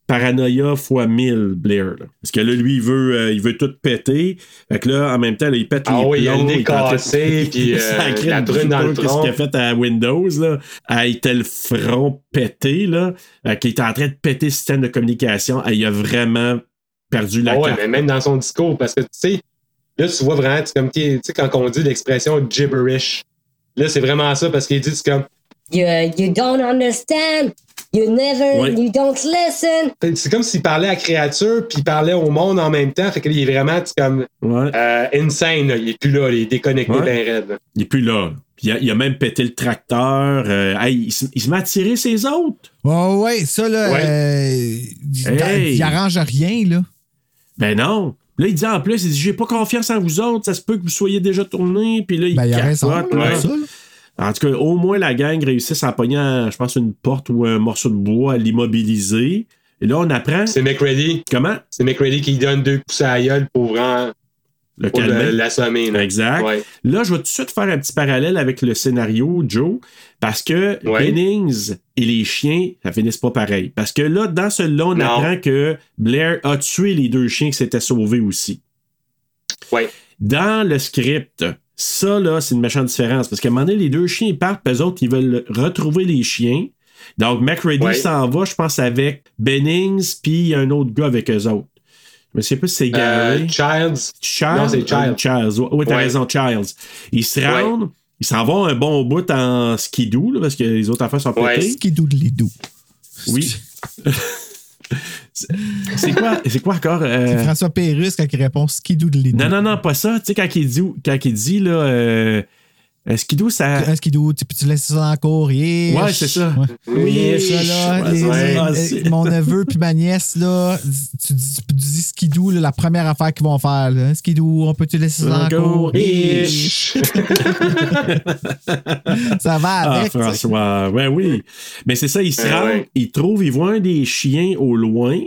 paranoïa fois 1000, Blair. là. Parce que là, lui, il veut, euh, il veut tout péter. Fait que là, en même temps, là, il pète Ah les oui, il a le plombs, nez cassé, [LAUGHS] puis, euh, Sacré la de brune dans le Qu'est-ce qu'il a fait à Windows, là? Ah, il était le front pété, là. euh, qui était en train de péter le système de communication. Ah, il a vraiment perdu la Ah ouais, carte. mais même dans son discours, parce que tu sais, là, tu vois vraiment, comme, tu sais, quand on dit l'expression gibberish, là, c'est vraiment ça, parce qu'il dit, c'est comme, You, you don't understand. You never, Ouais. you don't listen. c'est comme s'il parlait à la créature, puis il parlait au monde en même temps, fait qu'il est vraiment, c'est comme, euh, insane, là. il est plus là, il est déconnecté Ouais. raide. là. Il est plus là. Puis Il a, il a même pété le tracteur. euh, hey, il, se, il se met à tirer ses autres. Ouais, ouais, ça, là, Ouais. euh, il, Hey. il arrange rien, là. Ben non. Là, il dit en plus, il dit J'ai pas confiance en vous autres, ça se peut que vous soyez déjà tournés. Puis là, il Ben, il a raison, capote, là, là. ça, là. En tout cas, au moins, la gang réussit à pogner, je pense, une porte ou un morceau de bois à l'immobiliser. Et là, on apprend. C'est McReady. Comment? C'est McReady qui donne deux coups à la gueule pour vraiment Le pour l'assommer. Exact. Ouais. Là, je vais tout de suite faire un petit parallèle avec le scénario, Joe, parce que Ouais. Bennings et les chiens, ça finisse pas pareil. Parce que là, dans celui-là, on Non. apprend que Blair a tué les deux chiens qui s'étaient sauvés aussi. Ouais. Dans le script, ça, là, c'est une méchante différence. Parce qu'à un moment donné, les deux chiens, ils partent, puis eux autres, ils veulent retrouver les chiens. Donc, McReady Ouais. s'en va, je pense, avec Bennings, puis il y a un autre gars avec eux autres. Je me sais pas si c'est Gary. Euh, Childs. Childs? Non, c'est Childs. euh, Childs. Oui, t'as Ouais. raison, Childs. Ils se rendent, ils s'en vont un bon bout en skidoo, là, parce que les autres affaires sont Ouais. pétées. Skidoudlidou. Oui. [LAUGHS] C'est- quoi, c'est quoi encore? euh, C'est François Pérusse quand il répond skidoudlidou. Non, non, non, pas ça. Tu sais, quand il dit, quand il dit là, euh, euh, skidoo, ça. Un skidou, tu, tu laisses ça dans la cour. Yeah. Ouais, c'est ça. Ouais. Oui, ça, là, ouais, les- ouais. les- Ah, les- c'est- mon neveu puis ma nièce, là, tu dis, tu dis skidou, là, la première affaire qu'ils vont faire. Là. Skidou, on peut-tu laisser ça dans la cour? Ish. ça va Ah, avec. sais. François, ouais, oui. Mais c'est ça, il se Ouais, rend, ouais. il trouve, il voit un des chiens au loin,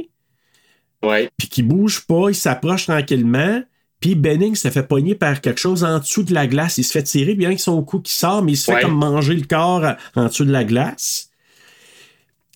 Ouais. puis qui bouge pas, il s'approche tranquillement. Puis Benning se fait pogner par quelque chose en dessous de la glace. Il se fait tirer, bien que son cou qui sort, mais il se fait Ouais. comme manger le corps en dessous de la glace.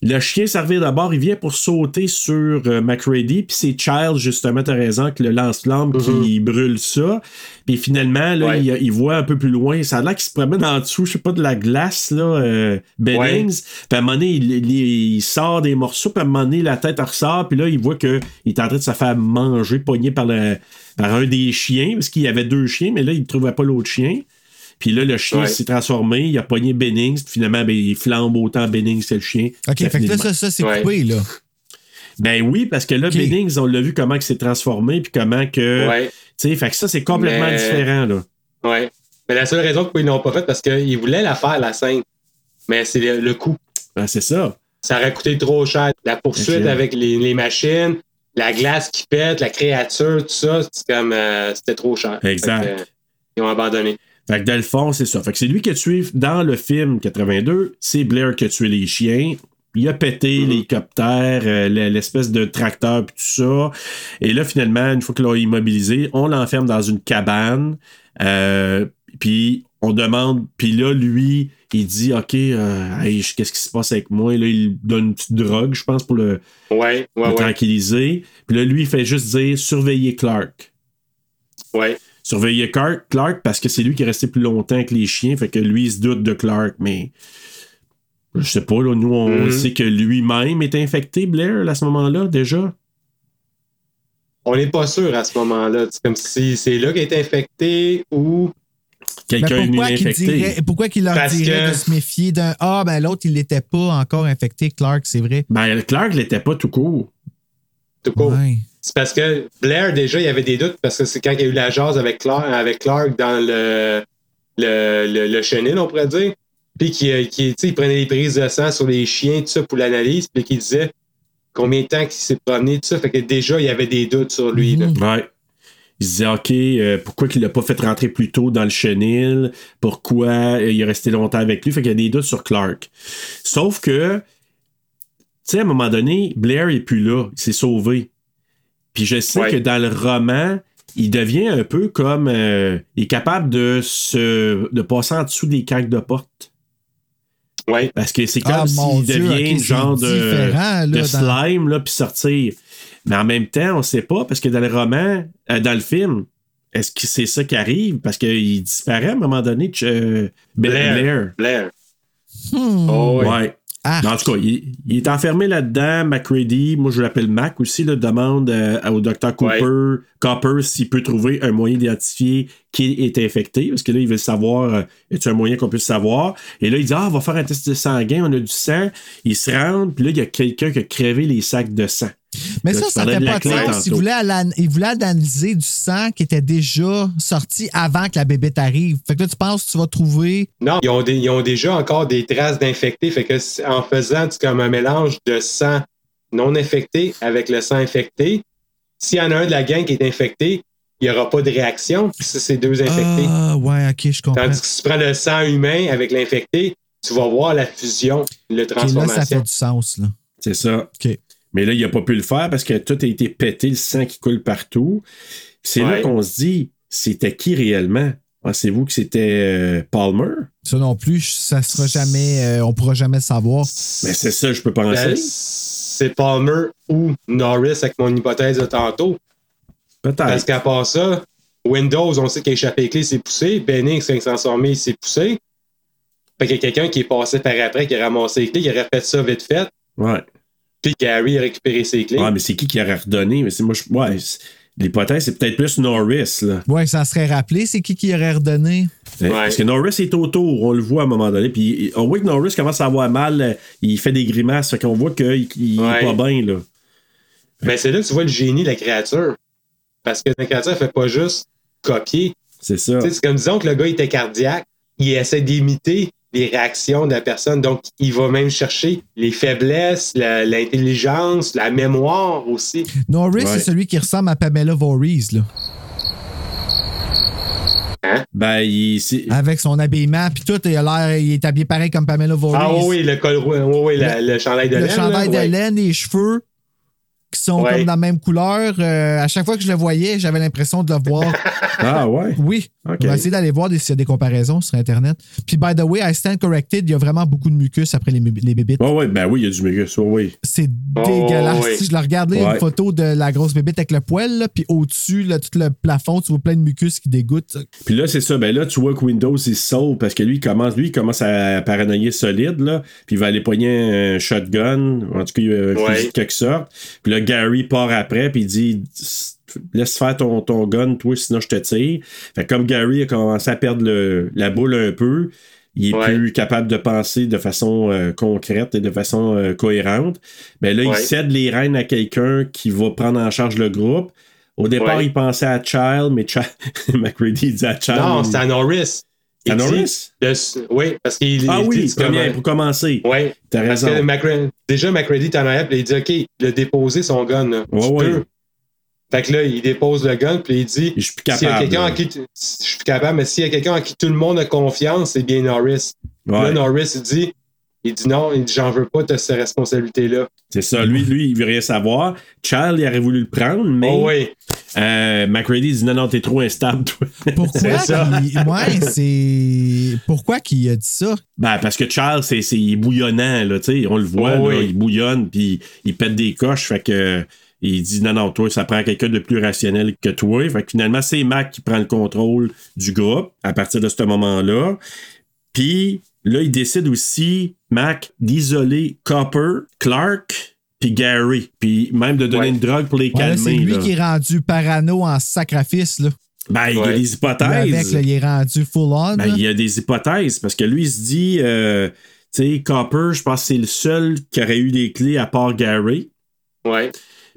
Le chien servir d'abord, il vient pour sauter sur euh, McReady, puis c'est Child, justement, t'as raison, qui le lance-flamme, qui brûle ça. Puis finalement, là, Ouais. il, il voit un peu plus loin, ça a l'air qu'il se promène en dessous, je sais pas, de la glace, là, euh, Bennings. Puis à un moment donné, il, il- il sort des morceaux, puis à un moment donné, la tête ressort, puis là, il voit qu'il est en train de se faire manger, pogné par, le- par un des chiens, parce qu'il y avait deux chiens, mais là, il ne trouvait pas l'autre chien. Puis là, le chien Ouais. s'est transformé, il a pogné Bennings, puis finalement, ben, il flambe autant Bennings que le chien. OK, Ça fait que là, ça, ça c'est Ouais. coupé, là. Ben oui, parce que là. Bennings, on l'a vu comment il s'est transformé, puis comment que. Ouais. Tu sais, fait que ça, c'est complètement Mais- différent, là. Ouais. Mais la seule raison pourquoi ils l'ont pas fait, parce qu'ils voulaient la faire, la scène. Mais c'est le, le coût. Ben, c'est ça. Ça aurait coûté trop cher. La poursuite avec les, les machines, la glace qui pète, la créature, tout ça, c'est comme euh, c'était trop cher. Exact. Que, euh, ils ont abandonné. Fait que dans le fond, c'est ça. Fait que c'est lui qui a tué dans le film 82, c'est Blair qui a tué les chiens. Il a pété Mhm. l'hélicoptère, euh, l'espèce de tracteur puis tout ça. Et là, finalement, une fois qu'ils l'ont immobilisé, on l'enferme dans une cabane. Euh, puis on demande, puis là, lui, il dit OK, euh, hey, qu'est-ce qui se passe avec moi? Et là, il donne une petite drogue, je pense, pour le, Ouais, ouais, le tranquilliser. Puis là, lui, il fait juste dire surveillez Clark. Ouais. Surveiller Clark, Clark parce que c'est lui qui est resté plus longtemps que les chiens, fait que lui, il se doute de Clark, mais je sais pas, là, nous, on Mhm. sait que lui-même est infecté, Blair, à ce moment-là, déjà. On n'est pas sûr à ce moment-là. C'est comme si c'est là qu'il est infecté ou. Quelqu'un est infecté. dirait- pourquoi qu'il leur Parce dirait que- de se méfier d'un Ah, ben l'autre, il n'était pas encore infecté, Clark, c'est vrai. Ben, Clark l'était pas tout court. Tout court. Ouais. C'est parce que Blair, déjà, il y avait des doutes parce que c'est quand il y a eu la jase avec Clark, avec Clark dans le, le, le, chenil, on pourrait dire. Puis qu'il qui, tu sais, il prenait des prises de sang sur les chiens, tout ça, pour l'analyse. Puis qu'il disait combien de temps qu'il s'est promené, tout ça. Fait que déjà, il y avait des doutes sur lui. là. Mhm. Ouais. il se disait, OK, euh, pourquoi il l'a pas fait rentrer plus tôt dans le chenil? Pourquoi euh, il est resté longtemps avec lui? Fait qu'il y a des doutes sur Clark. Sauf que, tu sais, à un moment donné, Blair est plus là. Il s'est sauvé. Puis je sais Ouais. que dans le roman, il devient un peu comme. euh, il est capable de se de passer en dessous des caques de porte. Ouais. Parce que c'est comme Ah, s'il Dieu, devient une genre de, là, de dans- slime, là, puis sortir. Mais en même temps, on sait pas, parce que dans le roman, euh, dans le film, est-ce que c'est ça qui arrive? Parce qu'il disparaît à un moment donné, euh, Blair. Blair. Blair. Hmm. Oh. Ouais. Ah. En tout cas, il, il est enfermé là-dedans. McCready, moi je l'appelle Mac aussi, là, demande euh, au docteur Cooper, Copper s'il peut trouver un moyen d'identifier qui est infecté. Parce que là, il veut savoir, euh, a un moyen qu'on puisse savoir? Et là, il dit, ah, on va faire un test de sanguin, on a du sang. Il se rend, puis là, il y a quelqu'un qui a crevé les sacs de sang. Mais ça, ça fait pas de sens. tantôt. Il voulait, alan- il voulait analyser du sang qui était déjà sorti avant que la bébête arrive. Fait que là, tu penses que tu vas trouver. Non, ils ont, des- ils ont déjà encore des traces d'infectés. Fait que en faisant tu- comme un mélange de sang non infecté avec le sang infecté, s'il y en a un de la gang qui est infecté, il n'y aura pas de réaction. Puis ça, c'est deux infectés. Ah, ouais, ok, je comprends. Tandis que si tu prends le sang humain avec l'infecté, tu vas voir la fusion, la Ok, là, ça transformation. fait du sens, là. C'est ça. OK. Mais là, il n'a pas pu le faire parce que tout a été pété, le sang qui coule partout. C'est là qu'on se dit, c'était qui réellement? Pensez-vous que c'était euh, Palmer? Ça non plus, ça sera jamais. euh, on pourra jamais le savoir. Mais c'est ça, je peux penser. Ben, c'est Palmer ou Norris avec mon hypothèse de tantôt. Peut-être. Parce qu'à part ça, Windows, on sait qu'il a échappé les clés, il s'est poussé. Benning, s'est transformé, il s'est poussé. Fait qu'il y a quelqu'un qui est passé par après, qui a ramassé les clés, qui aurait fait ça vite fait. Ouais. Puis Gary a récupéré ses clés. Ah, mais c'est qui qui aurait redonné? Mais c'est moi, je- ouais, l'hypothèse, c'est peut-être plus Norris, là. Ouais, ça serait rappelé, c'est qui qui aurait redonné? Hein? Parce que Norris est autour, on le voit à un moment donné. Puis on voit que Norris commence à avoir mal, euh, il fait des grimaces, fait qu'on voit qu'il il Ouais. est pas bien, là. Ben, c'est là que tu vois le génie de la créature. Parce que la créature, elle fait pas juste copier. C'est ça. Tu sais, c'est comme disons que le gars était cardiaque, il essaie d'imiter les réactions de la personne. Donc, il va même chercher les faiblesses, l'intelligence, la mémoire aussi. Norris, Ouais. c'est celui qui ressemble à Pamela Voorhees, là. Ben, il. Avec son habillement, puis tout, il a l'air, il est habillé pareil comme Pamela Voorhees. Ah oui, le col oui, oui, la- le, chandail de le laine. chandail là, de ouais. laine, les cheveux qui sont Ouais. comme dans la même couleur. Euh, à chaque fois que je le voyais, j'avais l'impression de le voir. [LAUGHS] Ah ouais? Oui. Ok. On va essayer d'aller voir des- s'il y a des comparaisons sur Internet. Puis, by the way, I stand corrected, il y a vraiment beaucoup de mucus après les, les bébites. Ouais, ouais, ben oui, il y a du mucus, ouais, oui. C'est Oh, dégueulasse. oui. Si je le regarde là, il y a Ouais. une photo de la grosse bébite avec le poil, là, puis au-dessus, tout le plafond, tu vois plein de mucus qui dégoûtent. Puis là, c'est ça. Ben là, tu vois que Windows, il se sauve parce que lui, il commence, lui, il commence à paranoïer solide, là. Puis il va aller poigner un shotgun, en tout cas, un Ouais. fusil de quelque sorte. Puis là, Gary part après, puis il dit Laisse faire ton, ton gun, toi, sinon je te tire. Fait comme Gary a commencé à perdre le- la boule un peu, il est Ouais. plus capable de penser de façon euh, concrète et de façon euh, cohérente. Ben là, il cède les rênes à quelqu'un qui va prendre en charge le groupe. Au départ, Ouais. il pensait à Child, mais Child, [LAUGHS] McReady dit à Child. Non, c'est à Norris. À Norris? de- oui, parce qu'il Ah il oui, dit, premier, pour commencer. Oui. T'as Parce raison. que déjà, McCready est en arrière, il dit OK, il a déposé son gun. Là. Tu peux. Fait que là, il dépose le gun, puis il dit Je suis plus S'il y a capable. quelqu'un là. en qui tu- je suis plus capable, mais s'il y a quelqu'un en qui tout le monde a confiance, c'est bien Norris. Ouais. Là, Norris, il dit il dit non, il dit j'en veux pas de cette responsabilité-là. C'est ça. Lui, lui, il veut rien savoir. Child, il aurait voulu le prendre, mais Oh oui. euh, McReady dit non, non, t'es trop instable, toi. [LAUGHS] Pourquoi ça. qu'il- ouais, c'est. Pourquoi qu'il a dit ça? Ben, parce que Charles, c'est, c'est il est bouillonnant, là, tu sais, on le voit, Oh, là, oui. il bouillonne, puis il pète des coches, fait que il dit non, non, toi, ça prend quelqu'un de plus rationnel que toi. Fait que finalement, c'est Mac qui prend le contrôle du groupe à partir de ce moment-là. Puis là, il décide aussi, Mac, d'isoler Copper, Clark, puis Gary. Puis même de donner Ouais. une drogue pour les Ouais, calmer. c'est lui là. qui est rendu parano en sacrifice. Là. Ben, il y a des hypothèses. avec, là, il est rendu full on. Ben, il y a des hypothèses parce que lui, il se dit, euh, tu sais, Copper, je pense que c'est le seul qui aurait eu les clés à part Gary. Ouais.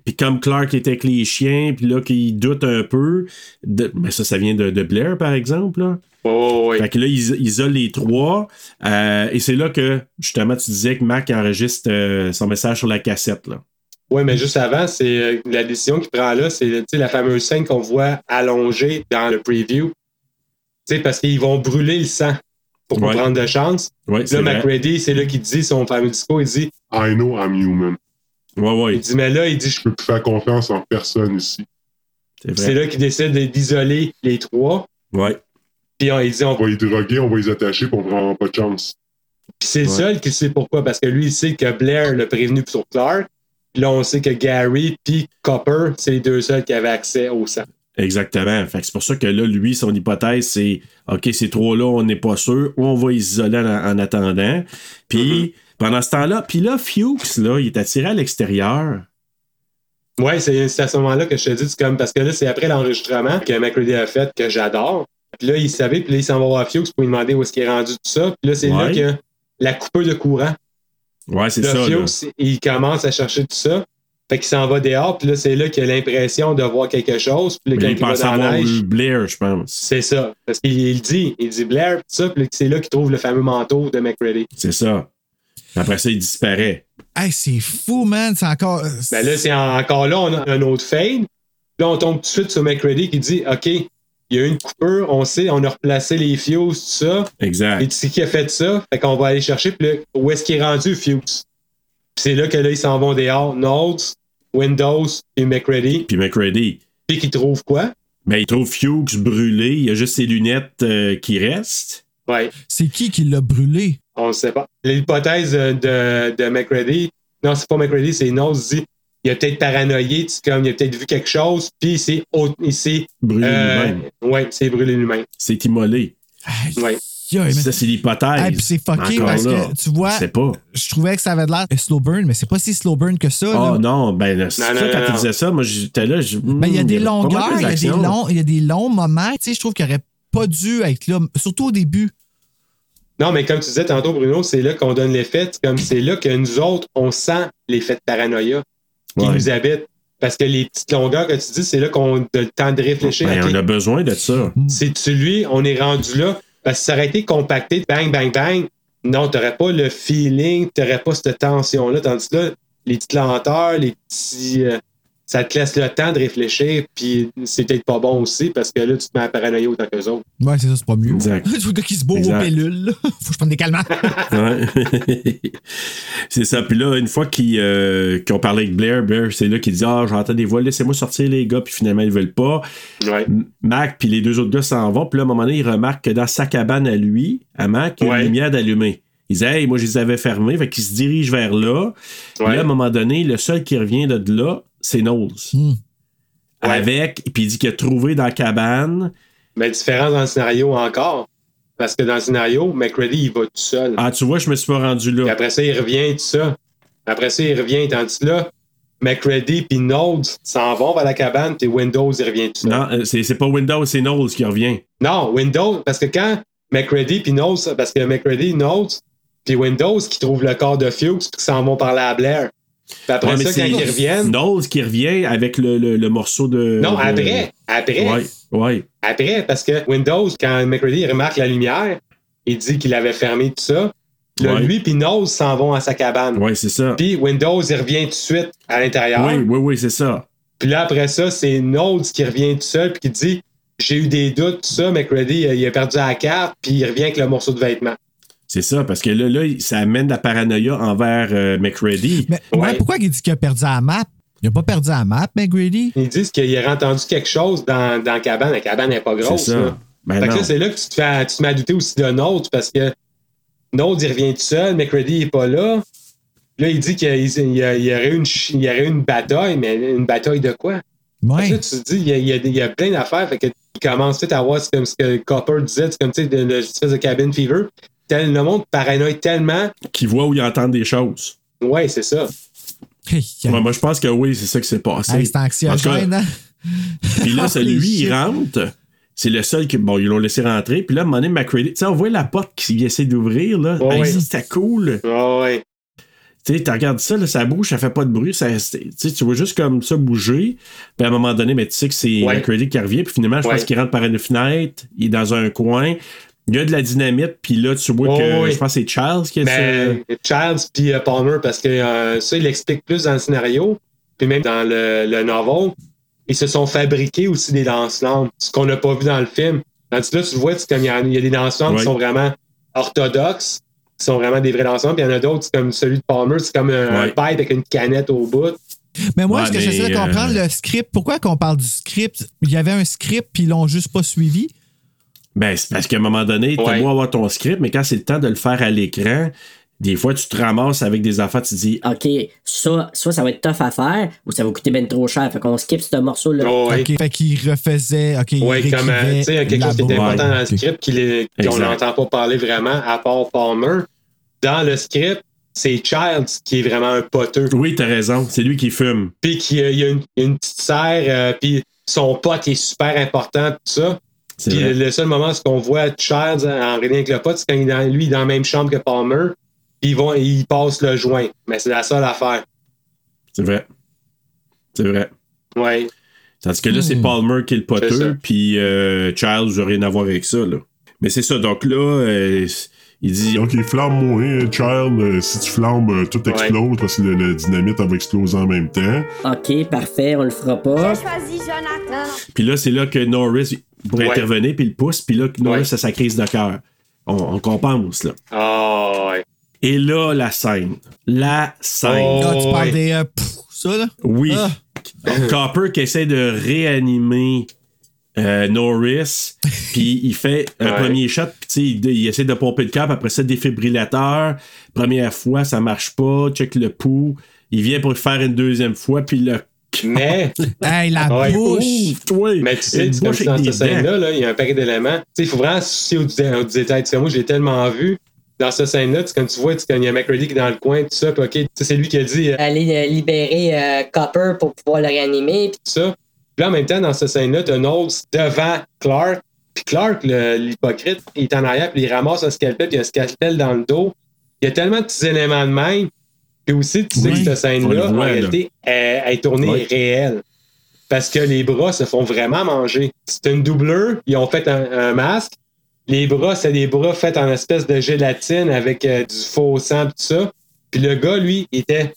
Puis comme Clark était avec les chiens, puis là, qu'il doute un peu, de, ben ça, ça vient de, de Blair, par exemple. Là. Ouais, ouais, ouais. Fait que là, ils isolent les trois. euh, et c'est là que, justement, tu disais que Mac enregistre euh, son message sur la cassette. Là. Ouais, mais juste avant, c'est euh, la décision qu'il prend là, c'est la fameuse scène qu'on voit allongée dans le preview. Tu sais, parce qu'ils vont brûler le sang pour pas Ouais. prendre de chance. Ouais, c'est là. McReady, c'est là qu'il dit son fameux discours, il dit, I know I'm human. Ouais, ouais. il dit, mais là, il dit, Je peux plus faire confiance en personne ici. C'est là qu'il décide d'isoler les trois. Ouais. Puis on, il dit, on On va les droguer, on va les attacher, on prendra pas de chance. Puis c'est le Ouais. seul qui sait pourquoi, parce que lui, il sait que Blair l'a prévenu sur Clark. Puis là, on sait que Gary puis Copper, c'est les deux seuls qui avaient accès au sang. Exactement. Fait que c'est pour ça que là, lui, son hypothèse, c'est OK, ces trois-là, on n'est pas sûr, ou on va les isoler en, en attendant. Puis, pendant ce temps-là, puis là, Fuchs, là, il est attiré à l'extérieur. Ouais, c'est à ce moment-là que je te dis, comme, parce que là, c'est après l'enregistrement que McCready a fait, que j'adore. Puis là, il savait, puis là, il s'en va voir Fuchs pour lui demander où est-ce qu'il est rendu tout ça. Puis là, c'est Ouais. là que la coupeuse de courant. Ouais, c'est ça. là. Fuchs, il commence à chercher tout ça. Fait qu'il s'en va dehors, puis là, c'est là qu'il a l'impression de voir quelque chose. Puis là, quand il il va pense la avoir neige, eu Blair, je pense. c'est ça. Parce qu'il il dit, il dit Blair, tout ça, puis c'est là qu'il trouve le fameux manteau de McCready. C'est ça. Après ça, il disparaît. Hey, c'est fou, man. C'est encore. euh, Ben là, c'est en- encore là, on a un autre fade. Là, on tombe tout de suite sur McCready qui dit OK, il y a une coupure, on sait, on a replacé les fuses, tout ça. Exact. Et tu sais qui a fait ça? Fait qu'on va aller chercher, puis là, où est-ce qu'il est rendu, Fuse? Puis c'est là que là, ils s'en vont dehors. Notes, Windows et McCready. Puis McReady. Puis qu'ils trouvent quoi? Ben, il trouve Fuchs brûlé. Il y a juste ses lunettes euh, qui restent. Ouais, C'est qui qui l'a brûlé? On ne sait pas. L'hypothèse euh, de, de McCready, non, c'est pas McCready, c'est Notes dit il a peut-être paranoïé, comme il a peut-être vu quelque chose, puis il s'est au- il s'est, Brûlé euh, lui-même. ouais, il s'est brûlé lui-même. C'est immolé. Aïe, Ouais. aïe, Ça, c'est l'hypothèse. Hey, puis c'est fucké Encore parce là, que tu vois, Je sais pas. je trouvais que ça avait de l'air un slow burn, mais c'est pas si slow burn que ça. Ah là. non, ben là, c'est Non, ça, non, quand non, disais ça, moi j'étais là. je- Ben, il y a hmm, des longueurs, il y a des longs, il y a des longs moments. Tu sais, je trouve qu'il aurait pas dû être là, surtout au début. Non, mais comme tu disais tantôt, Bruno, c'est là qu'on donne l'effet. C'est Comme c'est là que nous autres, on sent l'effet de paranoïa qui Ouais. nous habite. Parce que les petites longueurs que tu dis, c'est là qu'on a le temps de réfléchir. Ben, on a besoin de ça. C'est celui, on est rendu là. Parce que ça aurait été compacté, bang, bang, bang. Non, t'aurais pas le feeling, t'aurais pas cette tension-là. Tandis que là, les petites lenteurs, les petits. euh, ça te laisse le temps de réfléchir, puis c'est peut-être pas bon aussi, parce que là, tu te mets à paranoïa autant qu'eux autres. Ouais, c'est ça, c'est pas mieux. Exact. Tu vois, qui se bourre aux pellules. là. [LAUGHS] Faut que je prenne des calmants. [LAUGHS] Ouais. [LAUGHS] c'est ça. Puis là, une fois qu'ils euh, qu'ils ont parlé avec Blair, Blair, c'est là qu'il dit Ah, j'entends des voix, laissez-moi sortir les gars. Puis finalement, ils veulent pas. Ouais. Mac, puis les deux autres gars s'en vont. Puis là, à un moment donné, il remarque que dans sa cabane à lui, à Mac, il y a Ouais. une lumière d'allumée. Il dit Hey, moi, je les avais fermés. Fait qu'il se dirige vers là. Puis Ouais. là, à un moment donné, le seul qui revient de là, c'est Knowles. Ouais. Avec, puis il dit qu'il a trouvé dans la cabane. Mais différence dans le scénario encore. Parce que dans le scénario, McCready, il va tout seul. Ah, tu vois, je me suis pas rendu Puis là. après ça, il revient, tout ça. Après ça, il revient. Tandis là, McCready puis Nodes s'en vont vers la cabane, puis Windows, il revient tout seul. Non, euh, c'est c'est pas Windows, c'est Knowles qui revient. Non, Windows, parce que quand McCready puis Nodes, parce que McCready, Nodes, puis Windows qui trouvent le corps de Fuchs, puis qui s'en vont parler à Blair. Puis après Ouais, ça, quand ils reviennent. Knowles qui revient avec le, le- le morceau de. Non, de- après. Après. Ouais, ouais. Après, parce que Windows, quand McCready remarque la lumière, il dit qu'il avait fermé tout ça. Là, Ouais. lui puis Nose s'en vont à sa cabane. Ouais, c'est ça. Puis Windows, il revient tout de suite à l'intérieur. Oui, oui, oui, c'est ça. Puis là, après ça, c'est Nose qui revient tout seul puis qui dit J'ai eu des doutes, tout ça. McCready, il a perdu la carte, puis il revient avec le morceau de vêtement. C'est ça, parce que là, là, ça amène de la paranoïa envers euh, McReady. Mais ouais, pourquoi il dit qu'il a perdu la map? Il a pas perdu la map, McGrady? Ils disent qu'il a entendu quelque chose dans, dans la cabane. La cabane n'est pas grosse. C'est ça. là. Ben fait que c'est là que tu te, fais, tu te mets à douter aussi de Node parce que Node, il revient tout seul, McCready n'est pas là. Là, il dit qu'il y, aurait une, il y aurait une bataille, mais une bataille de quoi? Ouais. Là, tu te dis, il y a, il y a- il y a plein d'affaires. Fait que tu commences tout à voir, c'est comme ce que Copper disait, c'est comme tu sais, l'espèce de cabin fever. Tel, le monde paranoïe tellement. Qui voit ou il entend des choses. Ouais, c'est ça. Hey, Ouais, moi, je pense que oui, c'est ça qui s'est passé. hey, c'est anxiogène, hein? Puis là, [LAUGHS] c'est lui, il rentre. C'est le seul qui. Bon, ils l'ont laissé rentrer. Puis là, à un moment donné, McCready. Tu sais, on voit la porte qui essaie d'ouvrir, là. Ouais, Hey, ouais. ça, C'était cool. Ouais, ouais. Tu sais, tu regardes ça, là, ça bouge, ça fait pas de bruit. Ça, tu vois juste comme ça bouger. Puis à un moment donné, mais tu sais que c'est Ouais. McCready qui revient. Puis finalement, je Ouais. pense qu'il rentre par une fenêtre. Il est dans un coin. Il y a de la dynamite. Puis là, tu vois que ouais. je pense que c'est Charles qui est Ben, Charles puis euh, Palmer, parce que euh, ça, il explique plus dans le scénario. puis même dans le, le novel, ils se sont fabriqués aussi des lance-flammes, ce qu'on n'a pas vu dans le film. Tandis que là, tu vois, c'est comme il y, a- il y a des Ouais. qui sont vraiment orthodoxes, qui sont vraiment des vrais lance-flammes, puis il y en a d'autres, c'est comme celui de Palmer, c'est comme un, pipe avec une canette au bout. Mais moi, Ouais, ce que j'essaie de comprendre, euh, le script, pourquoi qu'on parle du script? Il y avait un script, puis ils l'ont juste pas suivi? Ben, c'est parce qu'à un moment donné, t'as Ouais. beau avoir ton script, mais quand c'est le temps de le faire à l'écran, des fois, tu te ramasses avec des affaires, tu te dis, OK, ça, soit ça va être tough à faire ou ça va coûter ben trop cher. Fait qu'on skip ce morceau-là. Oh, ouais. Fait qu'ils refaisaient. OK, ils Oui, comme tu sais, il y a quelque chose qui est là-bas. important dans le script qu'il qu'on n'entend pas parler vraiment, à part Palmer. Dans le script, c'est Childs qui est vraiment un poteux. oui, t'as raison, c'est lui qui fume. Puis qu'il y a- il y a une, une petite serre, euh, puis son pote est super important, tout ça. Puis le, le seul moment où on voit Childs en rien avec le pote, c'est quand il est dans, lui il est dans la même chambre que Palmer. Puis ils vont, ils passent le joint. Mais c'est la seule affaire. C'est vrai. C'est vrai. Ouais. Tandis que là, c'est Hmm. Palmer qui est le poteux, puis euh, Charles n'a rien à voir avec ça. Là. Mais c'est ça, donc là, euh, il dit Donc, il flamme moins, Child. euh, si tu flammes, euh, tout explose parce que le, le dynamite elle va exploser en même temps. OK, parfait, on le fera pas. J'ai choisi Jonathan. Puis là, c'est là que Norris pourrait Ouais. intervenir, puis il le pousse, puis là, Norris Ouais. a sa crise de cœur. On, on compense, là. Ah, ouais. Et là, la scène. La scène. Oh. Tu parles ouais. des. euh, pff, ça, là? Oui. Ah. Copper qui essaie de réanimer euh, Norris, [LAUGHS] puis il fait un Ouais. premier shot, puis tu sais, il, il essaie de pomper le cap, après ça, défibrillateur. Première fois, ça marche pas, check le pouls. Il vient pour le faire une deuxième fois, puis le. Mais, [LAUGHS] Hey, la Ouais. bouche! Oui. mais tu sais, comme dans cette scène-là, là, il y a un paquet d'éléments. Tu sais, il faut vraiment se soucier aux, dé- aux détails. Tu sais, moi, je l'ai tellement vu. Dans cette scène-là, tu sais, comme tu vois, tu sais, quand il y a McCready qui est dans le coin, tout ça, puis OK, tu sais, c'est lui qui a dit euh, Aller euh, libérer euh, Copper pour pouvoir le réanimer. tout ça. Puis là, en même temps, dans cette scène-là, tu as Knowles devant Clark. Puis Clark, le- l'hypocrite, il est en arrière, puis il ramasse un scalpel, puis il y a un scalpel dans le dos. Il y a tellement de petits éléments de même. Puis aussi, tu sais Oui, que cette scène-là, en réalité, elle, elle est tournée Oui. réelle. Parce que les bras se font vraiment manger. C'est une doubleur, ils ont fait un, un masque. Les bras, c'est des bras faits en espèce de gélatine avec euh, du faux sang, tout ça. Puis le gars, lui, était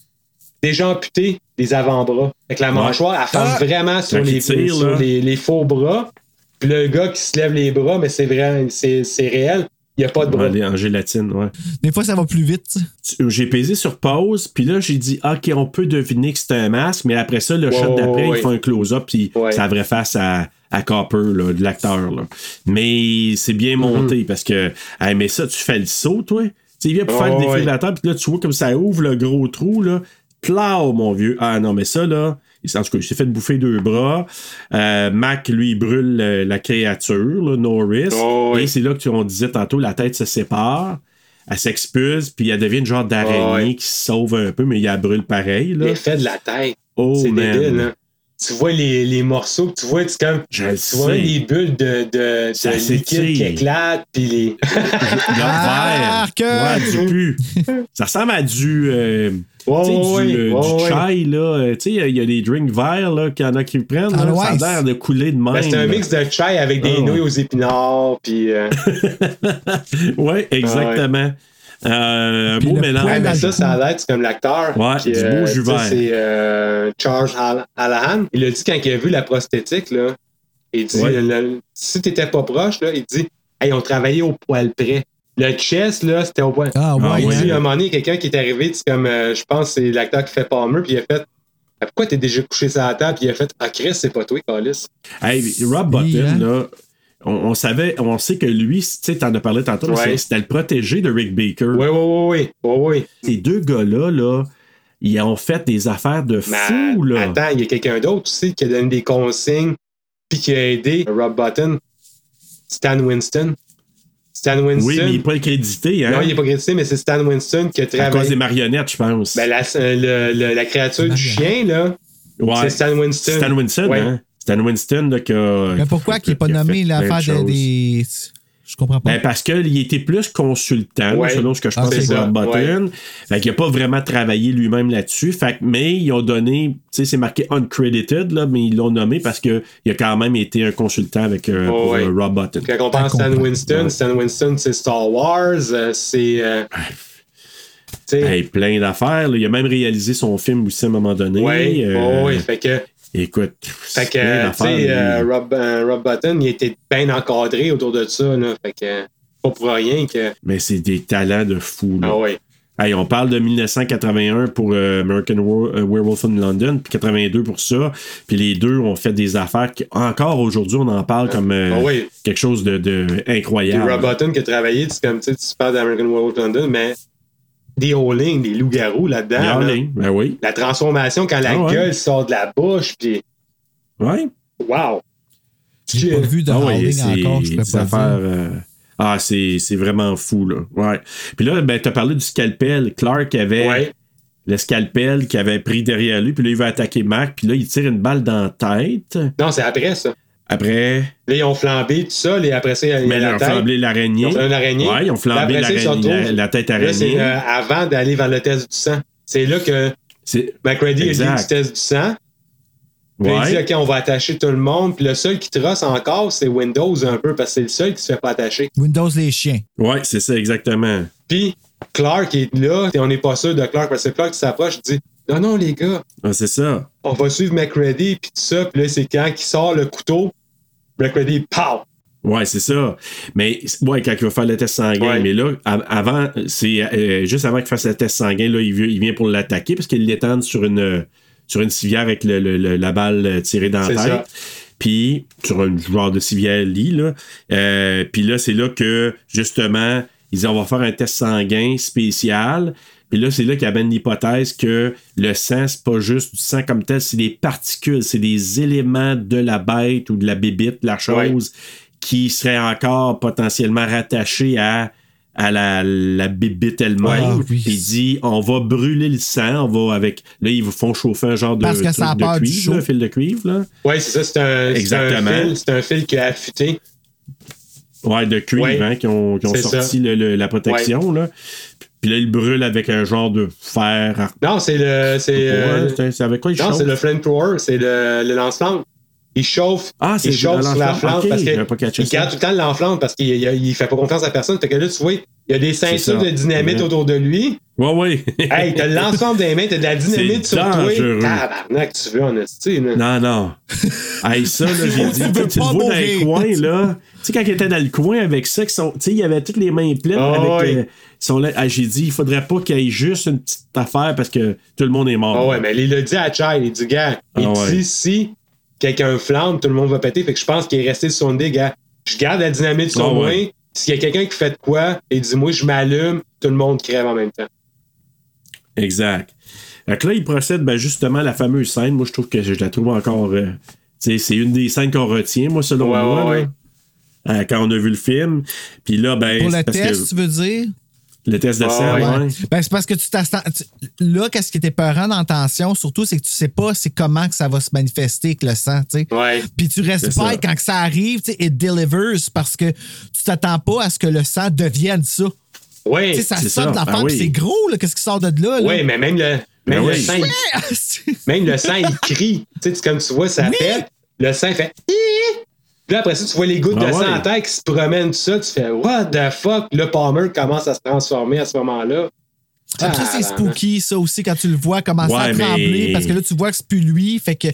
déjà amputé des avant-bras. Avec la mâchoire, elle ferme Ah! vraiment sur, les, tire, sur les, les faux bras. Puis le gars qui se lève les bras, mais c'est vrai, c'est c'est réel. Il n'y a pas de bras. Ouais, en gélatine, ouais. Des fois, ça va plus vite. J'ai pesé sur pause, puis là, j'ai dit, OK, on peut deviner que c'est un masque, mais après ça, le Ouais, shot ouais, d'après, ouais. il fait un close-up, puis Ouais. c'est la vraie face à, à Copper, là, de l'acteur. là. Mais c'est bien monté, parce que, hey, mais ça, tu fais le saut, toi. Tu sais, il vient pour Ouais, faire le ouais. défibrillateur, puis là, tu vois comme ça ouvre le gros trou, là. Plau, mon vieux. Ah non, mais ça, là, il- en tout cas, il s'est fait bouffer deux bras. Euh, Mac, lui, il brûle euh, la créature, là, Norris. Oh, oui. Et c'est là que tu- on disait tantôt, la tête se sépare. Elle s'expulse, puis elle devient une genre d'araignée Oh, oui. qui se sauve un peu, mais il la brûle pareil. L'effet de la tête. Oh, c'est débile, là. Tu vois les, les morceaux, tu vois, tu, comme, Je tu vois sais. les bulles de, de, Ça de liquide qui éclatent, puis les. Ah, [LAUGHS] Le vert. que- Ouais, du pu. Ça ressemble à du. euh, Ouais, ouais, du, euh, du chai, là. Euh, Tu sais, il y a- il y, a des drinks verts, là, qu'il y en a qui prennent. Ah, là. ouais, ça a l'air de couler de même. Ben, c'est un mix de chai avec des Ah, nouilles aux épinards, puis. euh, [LAUGHS] Ouais, exactement. Euh, un Puis beau le mélange. poil Ouais, mais ça, ça a l'air, c'est comme l'acteur. Ouais, qui, du beau euh, jus vert. C'est euh, Charles Hall- Hallahan. Il a dit quand il a vu la prosthétique, là, il dit Ouais. le- si t'étais pas proche, là, il dit Hey, on travaillait au poil près. Le chest, là, c'était au poil. Ah, ouais. Ah, il ouais. dit, à un moment donné, il y a quelqu'un qui est arrivé, c'est comme, euh, je pense, c'est l'acteur qui fait Palmer, puis il a fait Ah, Pourquoi t'es déjà couché sur la table? Puis il a fait Ah, Chris, c'est pas toi, Carlis. Hey, Rob Button, hein? là, on, on savait, on sait que lui, tu sais, t'en as parlé tantôt, Ouais. c'était le protégé de Rick Baker. Oui, oui, oui, oui. Ces deux gars-là, là, ils ont fait des affaires de Mais fou, là. Attends, il y a quelqu'un d'autre aussi qui a donné des consignes, puis qui a aidé Rob Button, Stan Winston. Stan Winston. Oui, mais il n'est pas crédité, hein? Non, il n'est pas crédité, mais c'est Stan Winston qui a à cause des travaillé. marionnettes, je pense. Ben, la, le- le- la créature du chien, là, ouais. c'est Stan Winston. Stan Winston, Ouais. hein? Stan Winston, là, qui a. Mais pourquoi qu'il n'est pas qui nommé fait l'affaire plein de de- choses. des. Je comprends pas. Ben, parce qu'il était plus consultant, Ouais. selon ce que je Ah, pense de Rob Button. Fait qu'il n'a pas vraiment travaillé lui-même là-dessus. Fait que, mais ils ont donné, tu sais, c'est marqué uncredited, là, mais ils l'ont nommé parce qu'il a quand même été un consultant avec euh, Oh, pour, ouais. euh, Rob Button. Quand on pense à Stan. Winston, Ouais. Stan Winston, c'est Star Wars, euh, c'est. euh, tu tu sais. Hey, plein d'affaires. Il a même réalisé son film aussi à un moment donné. Ouais, Euh, ouais, fait que. Écoute, Fait c'est que, tu sais, euh. Rob, euh, Rob Button, il était bien encadré autour de ça, là. Fait que, pas pour rien que. Mais c'est des talents de fou. là. Ah. Hey, on parle de 1981 pour euh, American Were- Werewolf in London, puis 82 pour ça. Puis les deux ont fait des affaires qui, encore aujourd'hui, on en parle comme euh, Ah oui. quelque chose de, de Puis incroyable. Rob Button qui a travaillé, tu comme tu sais, tu parles d'American Werewolf London, mais des Howling, des loups-garous là-dedans. Des là. Howling, ben oui. La transformation quand la Ah ouais. gueule sort de la bouche, puis Ouais. wow! J'ai pas vu de Ah ouais, encore, je peux pas affaires, euh, Ah, c'est c'est vraiment fou, là. Ouais. Puis là, ben, t'as parlé du scalpel. Clark avait Ouais. le scalpel qui avait pris derrière lui, puis là, il va attaquer Mac, puis là, il tire une balle dans la tête. Non, c'est après ça. Après, Là, ils ont flambé tout ça, et après ça, il y a mais la ils ont tête. flambé l'araignée. Ils ont une araignée. Ouais, ils ont flambé après ils la, tête Là, c'est araignée. euh, avant d'aller vers le test du sang. C'est là que McReady a dit du test du sang. Puis il dit. OK, on va attacher tout le monde. Puis le seul qui trosse encore, c'est Windows un peu, parce que c'est le seul qui se fait pas attacher. Windows les chiens. Ouais, c'est ça, exactement. Puis Clark est là, et on n'est pas sûr de Clark, parce que Clark qui s'approche, il dit, non, non, les gars, Ah, c'est ça. on va suivre McReady, puis tout ça. Puis là, c'est quand il sort le couteau, McReady, pow! Ouais, c'est ça. Mais, ouais, quand il va faire le test sanguin. Ouais. Mais là, av- avant, c'est euh, juste avant qu'il fasse le test sanguin, là, il, vient- il vient pour l'attaquer parce qu'il l'étend sur une, sur une civière avec le- le- le- la balle tirée dans la ça. tête. Puis, sur un genre de civière lit, là. Euh, puis là, c'est là que, justement, ils disent on va faire un test sanguin spécial. Puis là, c'est là qu'il y avait l'hypothèse que le sang, c'est pas juste du sang comme tel, c'est des particules, c'est des éléments de la bête ou de la bébite, la chose, qui seraient encore potentiellement rattachés à, à la, la bébite elle-même. Ah, oui. Puis il dit on va brûler le sang, on va avec. Là, ils font chauffer un genre de, Parce que truc ça a de cuivre, là, fil de cuivre. Là. Ouais, c'est ça, c'est un, c'est un Exactement. fil, c'est un fil qui a affûté. Ouais, de cuivre, Ouais. hein, qui ont, qui ont sorti ça. le- le- la protection. Là. Puis là, ils brûlent avec un genre de fer. Non, c'est le. C'est, euh, avec quoi ils non, c'est le flamethrower, c'est le, le lance-flamme. Il chauffe, Ah, il chauffe sur la lance-flamme. flamme Ok, parce qu'il garde tout le temps l'enflamme parce qu'il il, il fait pas confiance à personne. Fait que là, tu vois, il y a des ceintures de dynamite Ouais. autour de lui. Ouais, ouais. [LAUGHS] Hey, t'as l'ensemble des mains, t'as de la dynamite sur toi. dangereux. Tabarnak, tu veux en esti. Non, non. [LAUGHS] hey, ça, là, j'ai dit, tu, tu le vois dans les coins, là. Tu sais, quand il était dans le coin avec ça, tu sais, il avait toutes les mains pleines Ah, avec. ouais. euh, son. Ah, j'ai dit, il faudrait pas qu'il y ait juste une petite affaire parce que tout le monde est mort. Ah ouais, mais il l'a dit à Chai, il dit, gars, il Ah ouais. dit si quelqu'un flambe, tout le monde va péter. Fait que je pense qu'il est resté sur son dé, gars. Je garde la dynamite sur Ah moi. ouais. S'il y a quelqu'un qui fait de quoi, il dit, moi, je m'allume, tout le monde crève en même temps. Exact. Fait que là, il procède ben, justement à la fameuse scène. Moi, je trouve que je la trouve encore. euh, c'est une des scènes qu'on retient, moi, selon Ouais, moi. ouais, là. Euh, quand on a vu le film. Puis là, ben. Pour que- test, tu veux dire? Le test de Ah, sang, ouais. ouais. Ben, c'est parce que tu t'attends. Là, qu'est-ce qui était peurant dans tension, surtout, c'est que tu sais pas c'est comment que ça va se manifester avec le sang, tu sais. Ouais. Puis tu restes C'est pas ça. quand que ça arrive, tu sais, it delivers parce que tu t'attends pas à ce que le sang devienne ça. Ouais. Tu sais, ça sort de la Ben oui. c'est gros, là, qu'est-ce qui sort de là, là? Ouais, mais même le, Ben même le oui. sang, il, [LAUGHS] même le sang, il crie. Tu sais, comme tu vois, ça Oui. pète. Le sang fait. Hi! Puis là, après ça, tu vois les gouttes Ah de sang ouais. en terre qui se promènent, tout ça. Tu fais, What the fuck? Le Palmer commence à se transformer à ce moment-là. Après, c'est Ah, spooky, ça aussi, quand tu le vois commencer à trembler, mais- parce que là, tu vois que c'est plus lui. Fait que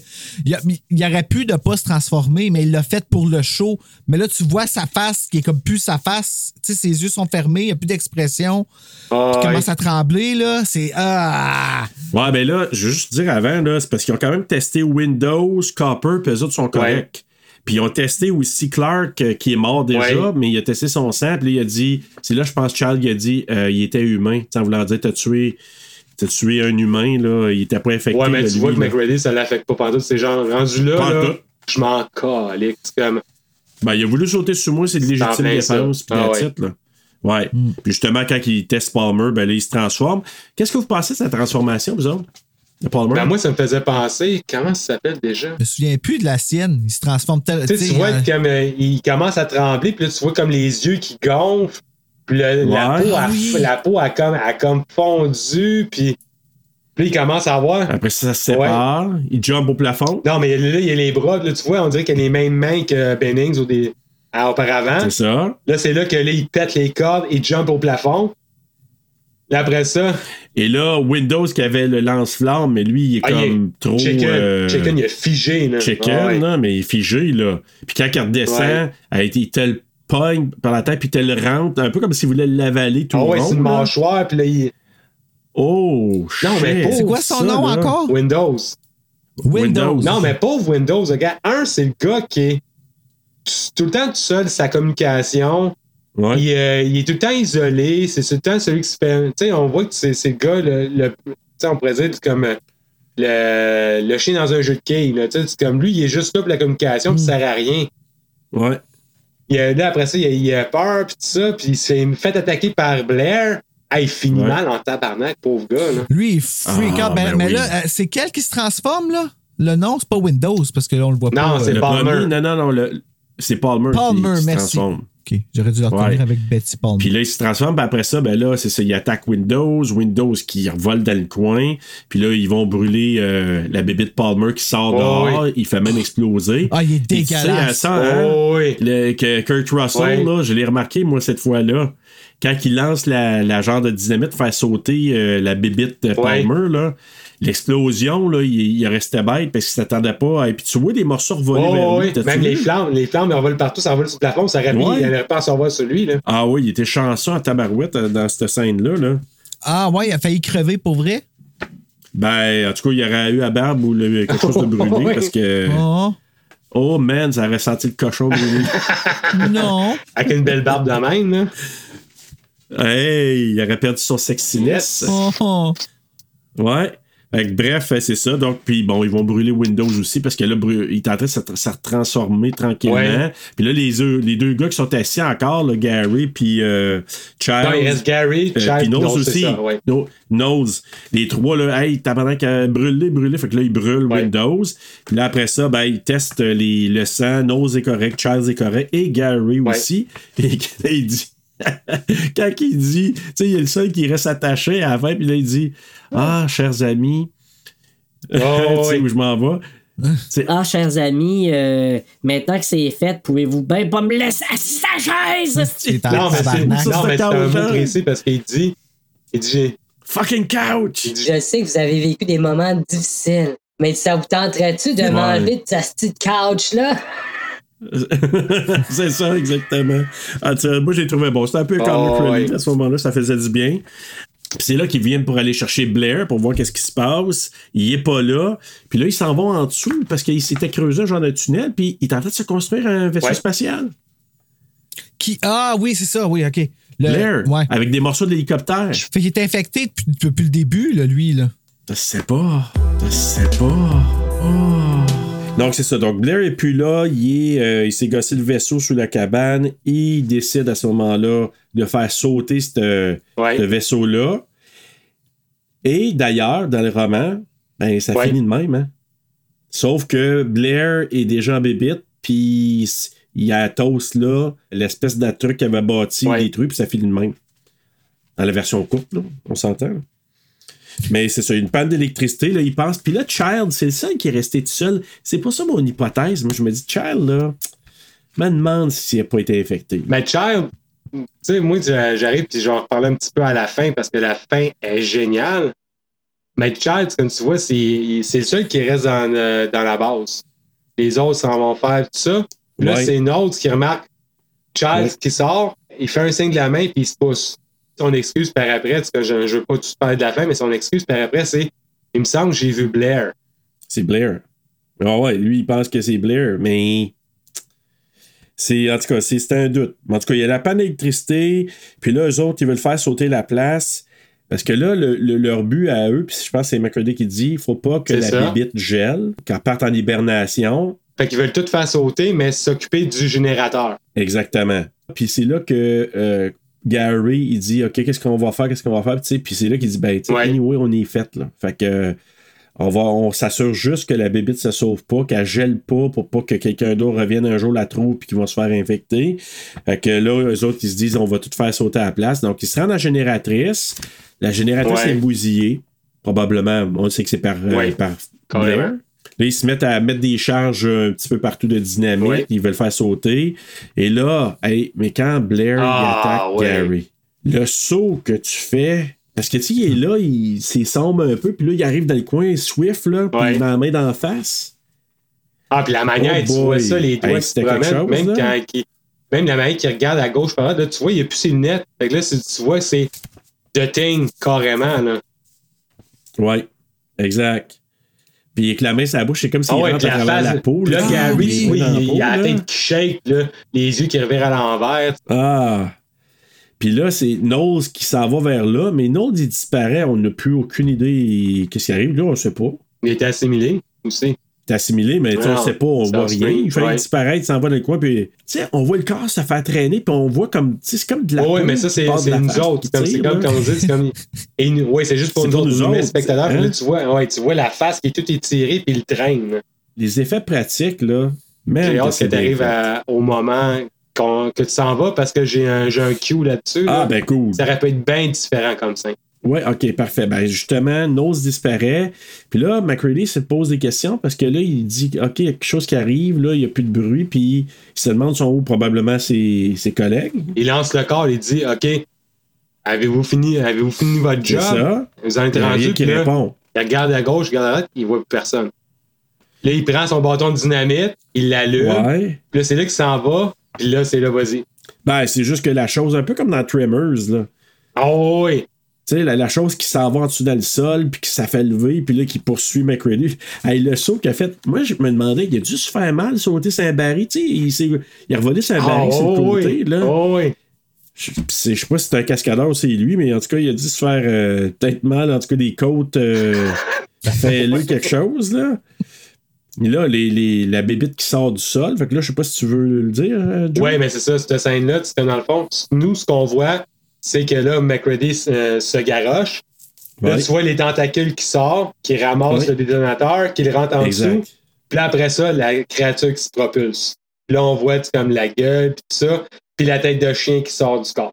il, a- il aurait pu de pas se transformer, mais il l'a fait pour le show. Mais là, tu vois sa face qui est comme plus sa face. Tu sais, ses yeux sont fermés, il n'y a plus d'expression. Ah, Il ouais. commence à trembler, là. C'est. Ah! Ouais, ben là, je veux juste dire avant, là, c'est parce qu'ils ont quand même testé Windows, Copper, puis eux autres sont corrects. Puis ils ont testé aussi Clark, euh, qui est mort déjà, Ouais. mais il a testé son sang, puis là, il a dit, c'est là, je pense, Charles, il a dit, euh, il était humain. En voulant dire, t'as tué, t'as tué un humain, là, il était pas infecté. Ouais, mais tu vois que. McReady, ça l'affecte pas pendant C'est genre, rendu là, je m'en calais. C'est comme. Ben, il a voulu sauter sur moi, c'est de légitime ça. défense, puis Ah la ouais. titre, là. Ouais. Puis justement, quand il teste Palmer, ben là, il se transforme. Qu'est-ce que vous pensez de sa transformation, vous autres? Ben, moi, ça me faisait penser, comment ça s'appelle déjà? Je me souviens plus de la sienne. Il se transforme tel. Tu sais, tu vois, euh, comme, euh, il commence à trembler, puis là, tu vois comme les yeux qui gonflent, puis le- la, Ouais. peau, Ah a, oui. la peau a comme, a comme fondu, puis puis il commence à voir. Après ça, ça se sépare. Il jump au plafond. Non, mais là, il y a les bras, là, tu vois, on dirait qu'il a les mêmes mains que Bennings dé- à- auparavant. C'est ça. Là, c'est là que là, il pète les cordes, il jump au plafond. Là, après ça, Et là, Windows qui avait le lance-flamme, mais lui, il est Ah, il est- comme trop. Chicken, euh, Chicken, il a figé. Là. Chicken, Ah ouais. là, mais il est figé, là. Puis quand il redescend, Ouais. elle a été tel pogne par la tête, puis tel rentre, un peu comme s'il voulait l'avaler tout Ah le ouais, c'est une là. mâchoire, puis là, il. Oh, Non, mais C'est quoi son ça, nom là. encore? Windows. Windows. Non, mais pauvre Windows, le gars. Un, c'est le gars qui est tout le temps tout seul de sa communication. Ouais. Il, euh, il est tout le temps isolé. C'est tout le temps celui qui se fait. Tu sais, on voit que c'est c'est le gars, le, le- on pourrait dire comme euh, le, le chien dans un jeu de quilles. là. Tu sais, c'est comme lui, il est juste là pour la communication, puis ça sert à rien. Ouais. Il a- là, après ça, il a, il a peur, puis tout ça, puis il s'est fait attaquer par Blair. Ah, il finit Ouais. mal en tabarnak, pauvre gars. Là. Lui, il est freak Ah, out. Ben, ben mais oui. là, euh, c'est quel qui se transforme, là? Le nom, c'est pas Windows, parce que là, on le voit Non, pas. c'est euh, Le Palmer. premier, non, non, non, le- c'est Palmer, Palmer, qui se merci. transforme. OK, j'aurais dû le retenir Ouais. avec Betty Palmer. Puis là, il se transforme, puis après ça, ben là, c'est ça, il attaque Windows, Windows qui revole dans le coin, puis là, ils vont brûler euh, la bébé de Palmer qui sort Oh, dehors, il fait même exploser. Ah, il est Puis tu sais, dégueulasse. à ça, hein, Oh, oui. le- que Kurt Russell, là, je l'ai remarqué, moi, cette fois-là, quand il lance la, la genre de dynamite faire sauter euh, la bébite de Ouais. Palmer, là, l'explosion, là, il, il restait bête parce qu'il s'attendait pas. Et puis tu vois des morceaux revoler Oh, vers lui. oui. T'as-tu Même les flammes, les flammes, ils revolent partout, ça envole sur le plafond, ça aurait Ouais. il n'aurait pas à se revoir sur lui. Là. Ah oui, il était chanceux en tabarouette euh, dans cette scène-là. Là. Ah, ouais, il a failli crever pour vrai? Ben, en tout cas, il y aurait eu à barbe ou le- quelque chose de [LAUGHS] brûlé parce que. Oh, Oh man, ça aurait senti le cochon brûlé. [LAUGHS] non. Avec une belle barbe de la même. Là. hey, il aurait perdu son sexiness. Oh. Ouais. Fait que bref, c'est ça. Donc, puis bon, ils vont brûler Windows aussi parce que là, bru- il est en train de se, tra- se transformer tranquillement. Puis là, les, deux- les deux gars qui sont assis encore, là, Gary puis euh, Charles. Non, il reste Gary, euh, Charles, puis Nose aussi. ça, ouais. No- Nose. Les trois, là, hey, t'as pendant qu'à brûler, brûler. Fait que là, ils brûlent Ouais. Windows. Puis là, après ça, ben, ils testent les, le sang. Nose est correct, Charles est correct et Gary Ouais. aussi. [LAUGHS] Et il dit. [LAUGHS] Quand il dit, tu sais, il y a le seul qui reste attaché à la fin, puis là, il dit Ah, chers amis, Oh, [LAUGHS] tu sais oui. où je m'en vais? C'est- Ah, chers amis, euh, maintenant que c'est fait, pouvez-vous bien pas me laisser assis à chaise? C'est un Non, mais c'est tabarnak? Ça, non, mais c'est un mot précis parce qu'il dit. Il dit. Fucking couch! Je sais que vous avez vécu des moments difficiles, mais ça vous tenterait-tu de Ouais. m'enlever de cette petite couch-là? [LAUGHS] c'est ça, exactement. Ah, moi, j'ai trouvé bon. C'était un peu Oh, comic relief ouais. à ce moment-là, ça faisait du bien. Puis c'est là qu'ils viennent pour aller chercher Blair pour voir qu'est-ce qui se passe. Il est pas là. Puis là, ils s'en vont en dessous parce qu'il s'était creusé un genre de tunnel. Puis il est en train de se construire un vaisseau Ouais. spatial. Qui... Ah, oui, c'est ça, oui, OK. Le- Blair, Ouais. avec des morceaux d'hélicoptère. Fait qu'il est infecté depuis, depuis le début, là, lui, là. Je sais pas. Je sais pas. Oh. Donc, c'est ça. Donc, Blair est plus là. Il, est, euh, il s'est gossé le vaisseau sous la cabane. Il décide à ce moment-là de faire sauter Ouais. ce vaisseau-là. Et d'ailleurs, dans le roman, ben, ça Ouais. finit de même. Hein? Sauf que Blair est déjà en bébite. Puis il y a Toast là, l'espèce de truc qu'il avait bâti, Ouais. détruit, puis ça finit de même. Dans la version courte, là, on s'entend. Mais c'est ça, une panne d'électricité, là, il pense. Puis là, Child, c'est le seul qui est resté tout seul. C'est pas ça mon hypothèse. Moi, je me dis, Child, là, je me demande s'il n'a pas été infecté. Mais Child, tu sais, moi, j'a- j'arrive puis je vais en reparler un petit peu à la fin parce que la fin est géniale. Mais Child, comme tu vois, c'est c'est le seul qui reste dans, euh, dans la base. Les autres s'en vont faire tout ça. Puis Là, Ouais. c'est une autre qui remarque Child Ouais. qui sort, il fait un signe de la main puis il se pousse. Son excuse par après, parce que je, je veux pas tout parler de la fin, mais son excuse par après, c'est Il me semble que j'ai vu Blair. C'est Blair. Ah ouais, lui, il pense que c'est Blair, mais. C'est, en tout cas, c'est un doute. Mais En tout cas, il y a la panne d'électricité, puis là, eux autres, ils veulent faire sauter la place. Parce que là, le- le- leur but à eux, puis je pense que c'est McCurdy qui dit, il faut pas que la ça. bébite gèle, qu'elle parte en hibernation. Fait qu'ils veulent tout faire sauter, mais s'occuper du générateur. Exactement. Puis c'est là que euh, Gary, il dit, OK, qu'est-ce qu'on va faire, qu'est-ce qu'on va faire, tu sais, puis c'est là qu'il dit, ben, Ouais. anyway, on est fait, là. Fait que, euh, on va, on s'assure juste que la bébite se sauve pas, qu'elle gèle pas pour pas que quelqu'un d'autre revienne un jour la trouve puis qu'ils vont se faire infecter. Fait que là, eux autres, ils se disent, on va tout faire sauter à la place. Donc, ils se rendent à la génératrice. La génératrice Ouais. est bousillée. Probablement, on sait que c'est par, euh, Ouais. par Carrément. Là, ils se mettent à mettre des charges un petit peu partout de dynamite. Ouais. Ils veulent faire sauter. Et là, hey, mais quand Blair il Ah, attaque ouais. Gary, le saut que tu fais, Parce que, tu sais, il est là, il c'est sombre un peu, puis là, il arrive dans le coin, Swift, là, puis Ouais. il met la main dans la face. Ah, puis la manière, Oh tu vois ça, les doigts Hey, qui chose, même quand il- même la manière qui regarde à gauche, par là, tu vois, il n'y a plus ses lunettes. Fait que là, tu vois, c'est The Thing, carrément, là. Ouais, exact. Puis avec la main sur la bouche, c'est comme s'il Ah ouais, rentre à la travers face, la peau. là, là. Gary, oui, oui, il, peau, il a la tête qui shake, là, les yeux qui revirent à l'envers. Ah! Puis là, c'est Knowles qui s'en va vers là, mais Knowles, il disparaît. On n'a plus aucune idée qu'est-ce qui arrive. Là, on ne sait pas. Il était assimilé aussi. Assimilé, mais tu sais, on sait pas, on voit rien. Il fallait ouais. disparaître, il s'en va dans le coin, puis tu sais, on voit le corps se faire traîner, puis on voit comme, tu sais, c'est comme de la oui, peau mais ça, c'est nous autres. c'est comme quand on dit, c'est comme. Ouais, c'est juste pour nous autres, nous nous, autres, spectateurs. hein? puis Là, tu vois, ouais, tu vois la face qui est toute étirée, puis il traîne. Les effets pratiques, là. J'ai hâte que tu arrives fait. au moment qu'on- que tu s'en vas parce que j'ai un, j'ai un cue là-dessus. Ah, là. ben cool. Ça aurait pu être bien différent comme ça. Ouais, ok, parfait. Ben justement, Nose disparaît. Puis là, McCready se pose des questions parce que là, il dit Ok, il y a quelque chose qui arrive, là, il n'y a plus de bruit, puis il se demande sont où probablement ses, ses collègues. Il lance le corps, il dit OK, avez-vous fini, avez-vous fini votre C'est job? ça. Vous en êtes rendu qui répond. Il regarde à gauche, il regarde à droite, il voit plus personne. Là, il prend son bâton de dynamite, il l'allume. Ouais. Puis là, c'est là qu'il s'en va. Puis là, c'est là, vas-y. Ben, c'est juste que la chose, un peu comme dans Tremors, là. Oh oui. Sais, la, la chose qui s'en va en dessous dans le sol, puis qui ça fait lever, puis là, qui poursuit McCready. Hey, le saut qu'il a fait, moi, je me demandais, il a dû se faire mal sauter sur un baril. Tu sais, il, s'est- il a revolé sur un baril Ah, sur le côté, oui. là. Oh oui. Je, sais pas si c'est un cascadeur ou c'est lui, mais en tout cas, il a dû se faire euh, peut-être mal, en tout cas, des côtes. Euh, [LAUGHS] fait là quelque chose, là. Et là, les, les- la bébite qui sort du sol. Fait que là, je sais pas si tu veux le dire, euh. Ouais, mais c'est ça, cette scène-là, c'était dans le fond. Nous, ce qu'on voit, c'est que là, McCready euh, se garoche. Là, Ouais. tu vois les tentacules qui sortent, qui ramassent Ouais. le détonateur, qui le rentrent en Exact. dessous. Puis là, après ça, la créature qui se propulse. Puis là, on voit comme la gueule, puis tout ça. Puis la tête de chien qui sort du corps.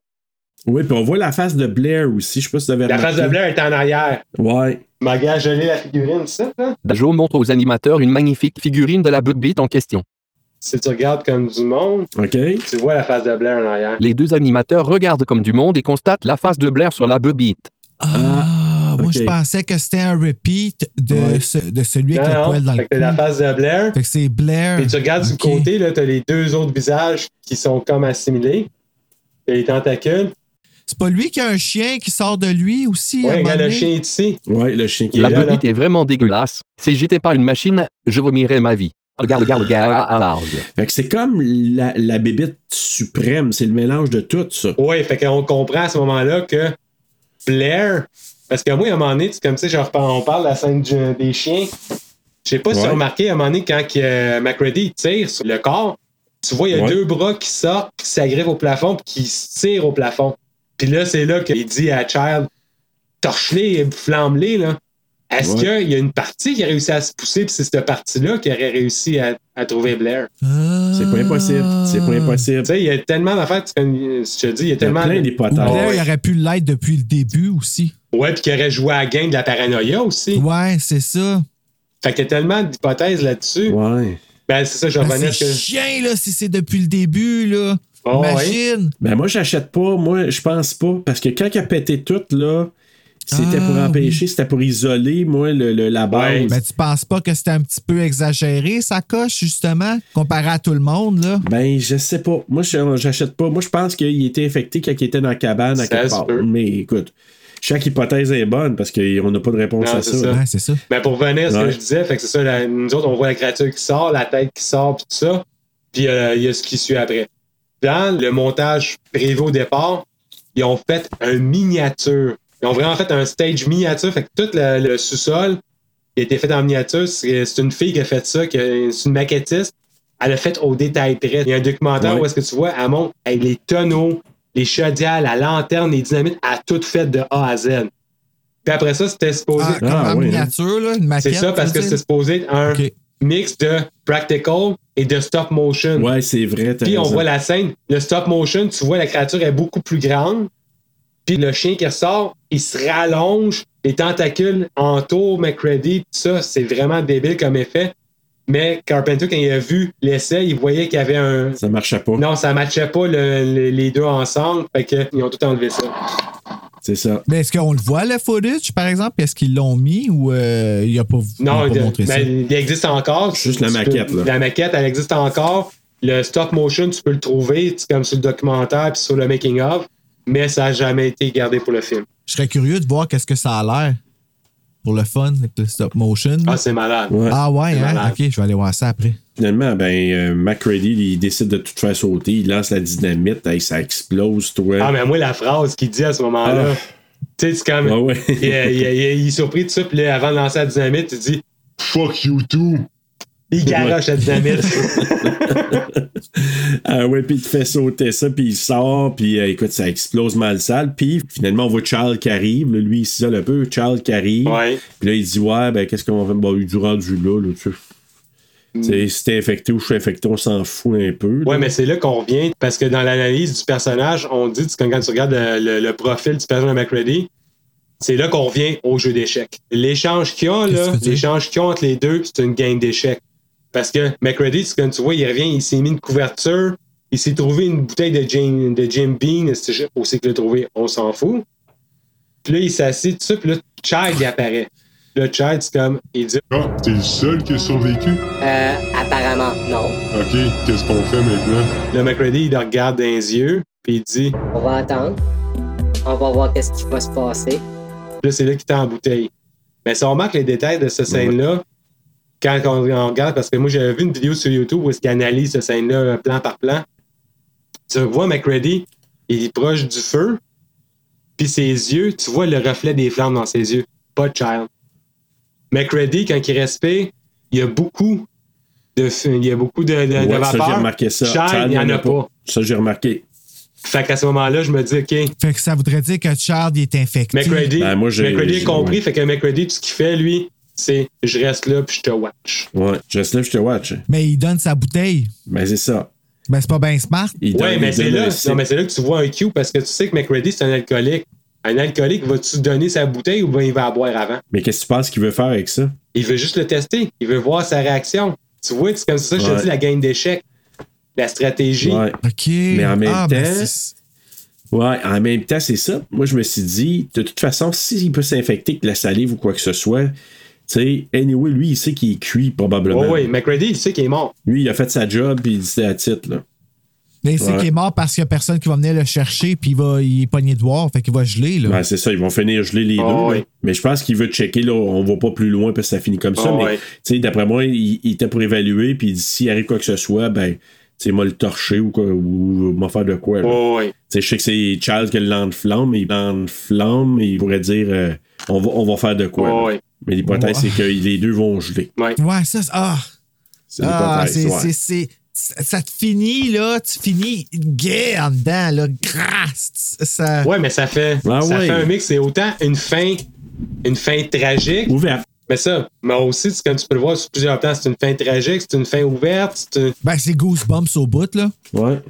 Oui, puis on voit la face de Blair aussi. Je sais pas si tu avais La face de. Blair est en arrière. Ouais. Ma gars, je l'ai la figurine, ça, là. Joe montre aux animateurs une magnifique figurine de la Bugbeat en question. Si tu regardes comme du monde, tu vois la face de Blair en arrière. Les deux animateurs regardent comme du monde et constatent la face de Blair sur la Bugbeat. Ah, moi, ok. je pensais que c'était un repeat de, ce- de celui avec Non, le non, poil dans le fait que t'as la face de Blair. Fait que c'est Blair. Et tu regardes du côté, là, t'as les deux autres visages qui sont comme assimilés. T'as les tentacules. C'est pas lui qui a un chien qui sort de lui aussi? moment regarde le chien est ici. Ouais, le chien qui La est là. Bugbeat est vraiment dégueulasse. Si j'étais pas une machine, je vomirais ma vie. Regarde, regarde, regarde. Fait que c'est comme la, la bébite suprême. C'est le mélange de tout ça. Ouais, fait qu'on comprend à ce moment-là que Blair, parce que moi, à un moment donné, c'est comme ça, genre, on parle de la scène du- des chiens. Je sais pas si tu Ouais. as remarqué, à un moment donné, quand que, euh, McCready tire sur le corps, tu vois, il y a Ouais. deux bras qui sortent, qui s'agriffent au plafond, puis qui se tirent au plafond. Puis là, c'est là qu'il dit à Child, torche-les, flamme-les, là. Est-ce Ouais. qu'il y a une partie qui a réussi à se pousser, puis c'est cette partie-là qui aurait réussi à, à trouver Blair? C'est pas impossible. C'est pas impossible. Tu sais, il y a tellement d'affaires, tu connais- je te dis, il y a Il y a tellement. plein d'hypothèses. Blair, il aurait pu l'être depuis le début aussi. Ouais, puis qui aurait joué à la gang de la paranoïa aussi. Ouais, c'est ça. Fait qu'il y a tellement d'hypothèses là-dessus. Ouais. Ben, c'est ça, je Ben, revenais c'est ce que. chien, là, si c'est depuis le début, là. Oh, ouais. Imagine. Ben moi, j'achète pas. Moi, je pense pas. Parce que quand il a pété tout, là, c'était Ah, pour empêcher, c'était pour isoler, moi, le, le- la base. Ouais. Ben, tu penses pas que c'était un petit peu exagéré, sa coche, justement, comparé à tout le monde, là? Ben, je sais pas. Moi, je- j'achète pas. Moi, je pense qu'il était infecté quand il était dans la cabane à Ça quelque part. Mais écoute, chaque hypothèse est bonne parce qu'on n'a pas de réponse Non, à ça. ça. Ouais, c'est ça. Ben, pour revenir à ce Ouais. que je disais, fait que c'est ça, la- nous autres, on voit la créature qui sort, la tête qui sort, puis tout ça. Puis euh, il y a ce qui suit après. Dans le montage prévu au départ, ils ont fait un miniature. Ils ont vraiment fait un stage miniature. Fait que tout le, le sous-sol a été fait en miniature. C'est une fille qui a fait ça, qui a- c'est une maquettiste. Elle a fait au détail près. Il y a un documentaire Ouais. où est-ce que tu vois, elle montre avec les tonneaux, les chaudières, la lanterne, les dynamites, elle a tout fait de A à Z. Puis après ça, c'était supposé. Ah, comme Ah, en oui, miniature, là, une maquette. C'est ça, parce que dire? supposé être un mix de practical et de stop motion. Ouais, c'est vrai. t'as Puis on voit la scène, le stop motion, tu vois la créature est beaucoup plus grande. Puis le chien qui ressort, il se rallonge, les tentacules entourent McCready, tout ça, c'est vraiment débile comme effet. Mais Carpenter, quand il a vu l'essai, il voyait qu'il y avait un. Ça marchait pas. Non, ça matchait pas le- le- les deux ensemble. Fait qu'ils ont tout enlevé ça. C'est ça. Mais est-ce qu'on le voit, le footage, par exemple? Est-ce qu'ils l'ont mis ou euh, il a pas, ont pas de- montré ça? ben, il existe encore. Juste la Tu maquette, peux- là. La maquette, elle existe encore. Le stop motion, tu peux le trouver, c'est comme sur le documentaire puis sur le making of, mais ça n'a jamais été gardé pour le film. Je serais curieux de voir qu'est-ce que ça a l'air pour le fun avec le stop motion. Ah, c'est malade. Ouais. Ah ouais, hein? malade. Ok, je vais aller voir ça après. Finalement, ben, euh, McCready, il décide de tout faire sauter. Il lance la dynamite. Hey, ça explose, toi. Ah, mais moi, la phrase qu'il dit à ce moment-là, Ah. tu sais, c'est comme. Ah ouais. [LAUGHS] il, il- il- il est surpris de ça, puis là, avant de lancer la dynamite, il dit Fuck you too. Il garoche la [LAUGHS] dynamite. Ah ouais, puis il te fait sauter ça, puis il sort, puis euh, écoute, ça explose mal sale. Puis finalement, on voit Charles qui arrive. là, lui, il s'isole un peu. Charles qui arrive. Puis là, il dit Ouais, ben, qu'est-ce qu'on va faire? Bon, du rendu là, là, tu sais. Tu sais, Si t'es infecté ou je suis infecté, on s'en fout un peu. là. Ouais, mais c'est là qu'on revient, parce que dans l'analyse du personnage, on dit, quand tu regardes le, le- le profil du personnage de McCready, c'est là qu'on revient au jeu d'échecs. L'échange qu'il y a, là, l'échange qu'il y a entre les deux, c'est une game d'échecs. Parce que McCready, c'est comme tu vois, il revient, il s'est mis une couverture, il s'est trouvé une bouteille de Jim, de Jim Bean, qu'il l'a trouvé, on s'en fout. Puis là, il s'assied, tout ça, puis là, Child, il apparaît. Là, Child, c'est comme, il dit, Ah, t'es le seul qui a survécu? Euh, apparemment, non. Ok, qu'est-ce qu'on fait maintenant? là, McCready, il le regarde dans les yeux, puis il dit, On va attendre. On va voir qu'est-ce qui va se passer. Puis là, c'est là qu'il est en bouteille. Mais si on remarque les détails de cette scène-là, quand on, on regarde, parce que moi, j'avais vu une vidéo sur YouTube où il analyse cette scène-là euh, plan par plan. Tu vois McCready, il est proche du feu, puis ses yeux, tu vois le reflet des flammes dans ses yeux. Pas Child. McCready, quand il respire, il y a beaucoup de, il y a beaucoup de, de, de Ouais, ça, vapeur. j'ai remarqué ça. Child, Child, il n'y en a pas. Ça, j'ai remarqué. Fait qu'à ce moment-là, je me dis, OK, Fait que ça voudrait dire que Charles il est infecté. McCready, Ben, moi, j'ai- McCready j'ai- a compris, ouais. fait que McCready, tout ce qu'il fait, lui, c'est je reste là puis je te watch. Ouais, je reste là, je te watch. Mais il donne sa bouteille. Ben, c'est ça. Ben, c'est pas bien smart. Il donne- ouais, mais c'est là, non, mais c'est là que tu vois un cue parce que tu sais que McCready, c'est un alcoolique. Un alcoolique, va-tu donner sa bouteille ou bien il va la boire avant? Mais qu'est-ce que tu penses qu'il veut faire avec ça? Il veut juste le tester. Il veut voir sa réaction. Tu vois, c'est comme ça, je te dis, la game d'échecs. La stratégie. Ouais. OK. Mais en même Ah, ben, temps- c'est- Ouais, en même temps, c'est ça. Moi, je me suis dit, de toute façon, s'il peut s'infecter avec de la salive ou quoi que ce soit, sais, anyway, lui, il sait qu'il est cuit, probablement. Oui, oui, McCready, il sait qu'il est mort. Lui, il a fait sa job, puis il dit à titre, là. Mais il sait Ouais. qu'il est mort parce qu'il y a personne qui va venir le chercher, puis il, va, il est pogné de voir, fait qu'il va geler. Là. Ben, c'est ça, ils vont finir geler les Ah, deux. là. ouais. Mais je pense qu'il veut checker, là, on va pas plus loin, parce que ça finit comme ça. Ah, mais, tu sais, d'après moi, il, il était pour évaluer, puis il dit, s'il arrive quoi que ce soit, ben, tu sais, moi le torcher ou quoi, ou m'a faire de quoi. là. Oui, oui. Tu sais, je sais que c'est Charles qui l'enflamme, mais il l'enflamme, il pourrait dire, euh, on, va, on va faire de quoi. Oui, oui. Mais l'hypothèse, Ouais. c'est que les deux vont geler. Ouais. Ouais, ça, c'est- ah, C'est ah ouais. ça te finit, là, tu finis gay en dedans, là, grasse. Ça... Ouais, mais ça fait, Ah ça ouais. fait un mix. C'est autant une fin, une fin tragique, Ouvert. mais ça, mais aussi, c'est comme tu peux le voir sur plusieurs plans, c'est une fin tragique, c'est une fin ouverte, c'est une- Ben, c'est Goosebumps au bout, là. Ouais.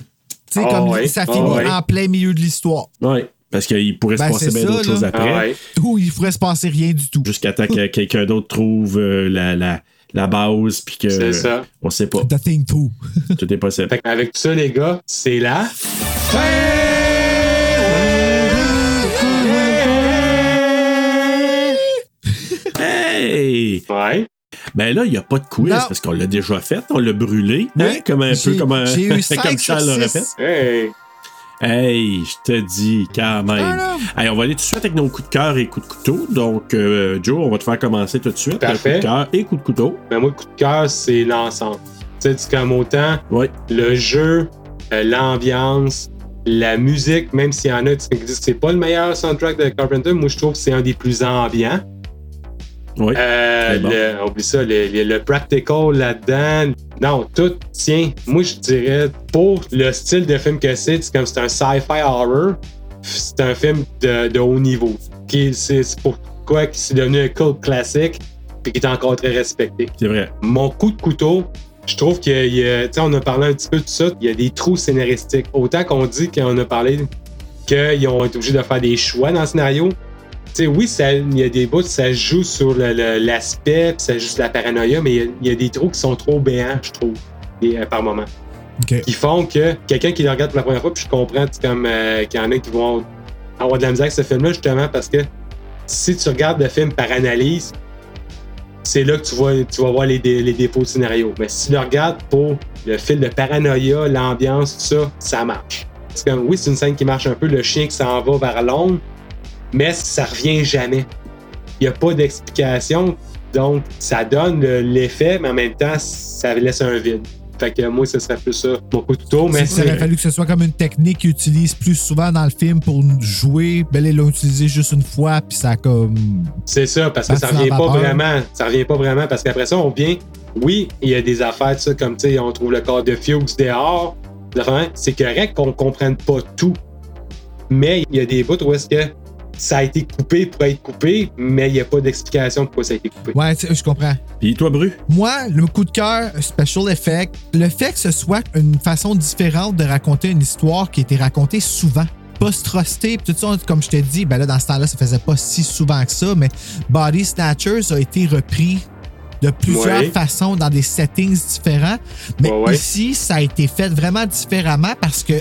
Tu sais, Ah comme ouais, ça ah finit en plein milieu de l'histoire. Ouais. Parce qu'il pourrait Ben, se passer c'est bien ça, d'autres choses après. Ah ouais. Où il pourrait se passer rien du tout. Jusqu'à temps que quelqu'un d'autre trouve euh, la, la, la base, puis que. C'est ça. On sait pas. The Thing 2. [LAUGHS] Tout est possible. Fait avec tout ça, les gars, c'est là. Hey! Ouais. Ben là, il n'y a pas de quiz Non. parce qu'on l'a déjà fait, on l'a brûlé. Hein? Comme un peu comme, un, [LAUGHS] comme Charles l'aurait fait. Hey. Hey, je te dis, quand même. Hey, on va aller tout de suite avec nos coups de cœur et coups de couteau. Donc, euh, Joe, on va te faire commencer tout de suite. Parfait. Coup de cœur et coup de couteau. Mais moi, le coup de cœur, c'est l'ensemble. Tu sais, c'est comme autant le jeu, euh, l'ambiance, la musique, même s'il y en a qui disent que c'est pas le meilleur soundtrack de Carpenter, moi je trouve que c'est un des plus ambiants. Oui. Euh, Très bon. le- oublie ça, le, le- le practical là-dedans. Non, tout tient. Moi, je dirais, pour le style de film que c'est, c'est comme c'est un sci-fi horror. C'est un film de, de haut niveau. C'est pourquoi c'est devenu un cult classique et qui est encore très respecté. C'est vrai. Mon coup de couteau, je trouve qu'il y a, tu sais, on a parlé un petit peu de ça, il y a des trous scénaristiques. Autant qu'on dit qu'on a parlé qu'ils ont été obligés de faire des choix dans le scénario. Sais, oui, il y a des bouts, ça joue sur l'aspect, puis ça joue sur la paranoïa, mais il y a- il y, a des trous qui sont trop béants, je trouve, et, euh, par moment. Qui font que quelqu'un qui le regarde pour la première fois, puis je comprends comme euh, qu'il y en a qui vont avoir de la misère avec ce film-là, justement, parce que si tu regardes le film par analyse, c'est là que tu vas, tu vas voir les, dé- les défauts du scénario. Mais si tu le regardes pour le film de paranoïa, l'ambiance, tout ça, ça marche. C'est comme, oui, c'est une scène qui marche un peu, le chien qui s'en va vers l'ombre, mais ça revient jamais. Il n'y a pas d'explication, donc ça donne le- l'effet, mais en même temps, ça laisse un vide. Fait que moi, ce serait plus ça, mon coup de couteau, mais Ça aurait fallu que ce soit comme une technique qu'ils utilisent plus souvent dans le film pour jouer. Ben là, ils l'ont utilisé juste une fois, puis ça a comme. C'est ça, parce que ça revient en pas vraiment. Ça revient pas vraiment parce qu'après ça, on vient. Oui, il y a des affaires, ça, comme tu sais, on trouve le corps de Fuchs dehors. C'est correct qu'on comprenne pas tout. Mais il y a des bouts où est-ce que ça a été coupé pour être coupé, mais il n'y a pas d'explication pourquoi ça a été coupé. Ouais, tu sais, je comprends. Puis toi, Bru? Moi, le coup de cœur, special effect, le fait que ce soit une façon différente de raconter une histoire qui a été racontée souvent. Pas se truster, tout ça, comme je t'ai dit, ben là, dans ce temps-là, ça faisait pas si souvent que ça, mais Body Snatchers a été repris de plusieurs Ouais. façons dans des settings différents. Mais Ouais, ouais. ici, ça a été fait vraiment différemment parce que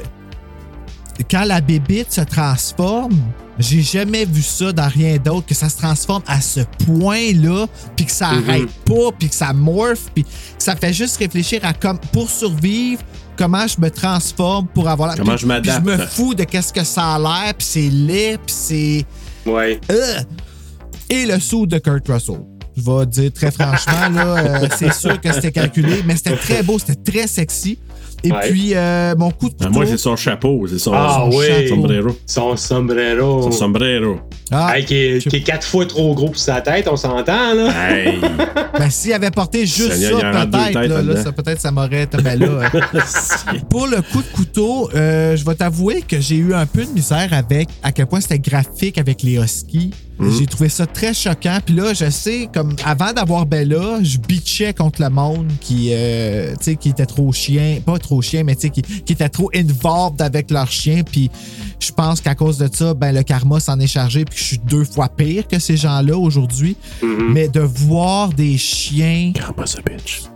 quand la bébite se transforme, j'ai jamais vu ça dans rien d'autre, que ça se transforme à ce point-là, puis que ça Mhm. arrête pas, puis que ça morphe, puis que ça fait juste réfléchir à comme pour survivre, comment je me transforme pour avoir la. Comment je m'adapte. Je me fous de qu'est-ce que ça a l'air, puis c'est laid, puis c'est. Ouais. Euh! Et le saut de Kurt Russell. Je vais dire très franchement, là, euh, c'est sûr que c'était calculé, mais c'était très beau, c'était très sexy. Et Ouais. puis, euh, mon coup de Ah, couteau. moi, c'est son chapeau. C'est son, Ah son oui. sombrero. Son sombrero. Son sombrero. Ah, Hey, qui, est, qui est quatre fois trop gros pour sa tête, on s'entend, là? Hey! [LAUGHS] Ben, s'il avait porté juste ça, peut-être, là, là, là-dedans. ça, peut-être, ça m'aurait. Ben là, [LAUGHS] pour le coup de couteau, euh, je vais t'avouer que j'ai eu un peu de misère avec à quel point c'était graphique avec les huskies. Mhm. J'ai trouvé ça très choquant. Puis là, je sais, comme avant d'avoir Bella, je bitchais contre le monde qui, euh, tu sais, qui était trop chien, pas trop chien, mais tu sais, qui, qui était trop involved avec leur chien. Puis je pense qu'à cause de ça, ben le karma s'en est chargé. Puis je suis deux fois pire que ces gens-là aujourd'hui. Mhm. Mais de voir des chiens. Karma's a bitch.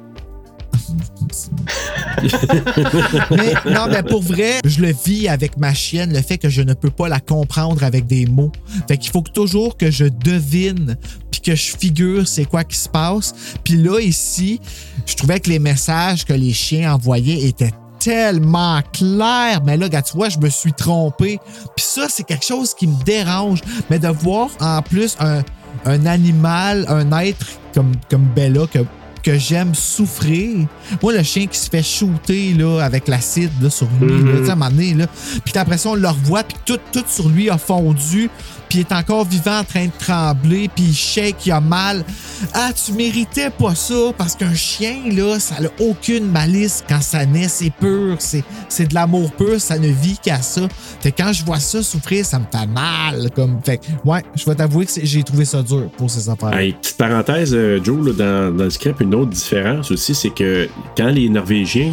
Mais non, mais pour vrai, je le vis avec ma chienne, le fait que je ne peux pas la comprendre avec des mots. Fait qu'il faut toujours que je devine puis que je figure c'est quoi qui se passe. Puis là, ici, je trouvais que les messages que les chiens envoyaient étaient tellement clairs. Mais là, tu vois, je me suis trompé. Puis ça, c'est quelque chose qui me dérange. Mais de voir en plus un, un animal, un être comme, comme Bella, que que j'aime souffrir. Moi, le chien qui se fait shooter là, avec l'acide là, sur lui, Mhm. là, tu sais, à un moment donné, là, puis après ça, on le revoit, puis tout, tout sur lui a fondu, puis il est encore vivant en train de trembler, puis il shake, il a mal. Ah, tu méritais pas ça, parce qu'un chien, là, ça n'a aucune malice quand ça naît, c'est pur, c'est, c'est de l'amour pur, ça ne vit qu'à ça. Fait que quand je vois ça souffrir, ça me fait mal. Comme, fait que, ouais, je vais t'avouer que j'ai trouvé ça dur pour ces affaires. Hey, petite parenthèse, euh, Joe, là, dans, dans le script, une autre différence aussi, c'est que quand les Norvégiens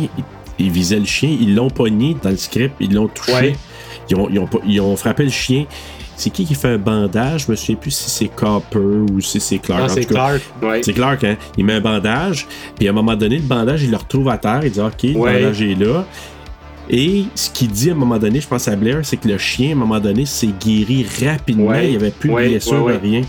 ils, visaient le chien, ils l'ont pogné dans le script, ils l'ont touché, Ouais. ils, ont, ils ont pas- ils ont frappé le chien. C'est qui qui fait un bandage? Je me souviens plus si c'est Copper ou si c'est Clark. Non, En c'est Clark. Ouais. C'est Clark, hein? Il met un bandage, puis à un moment donné, le bandage, il le retrouve à terre, il dit OK, le Ouais. bandage est là. Et ce qu'il dit à un moment donné, je pense à Blair, c'est que le chien, à un moment donné, s'est guéri rapidement. Ouais. Il n'y avait plus Ouais, de blessure, ouais, ouais. rien.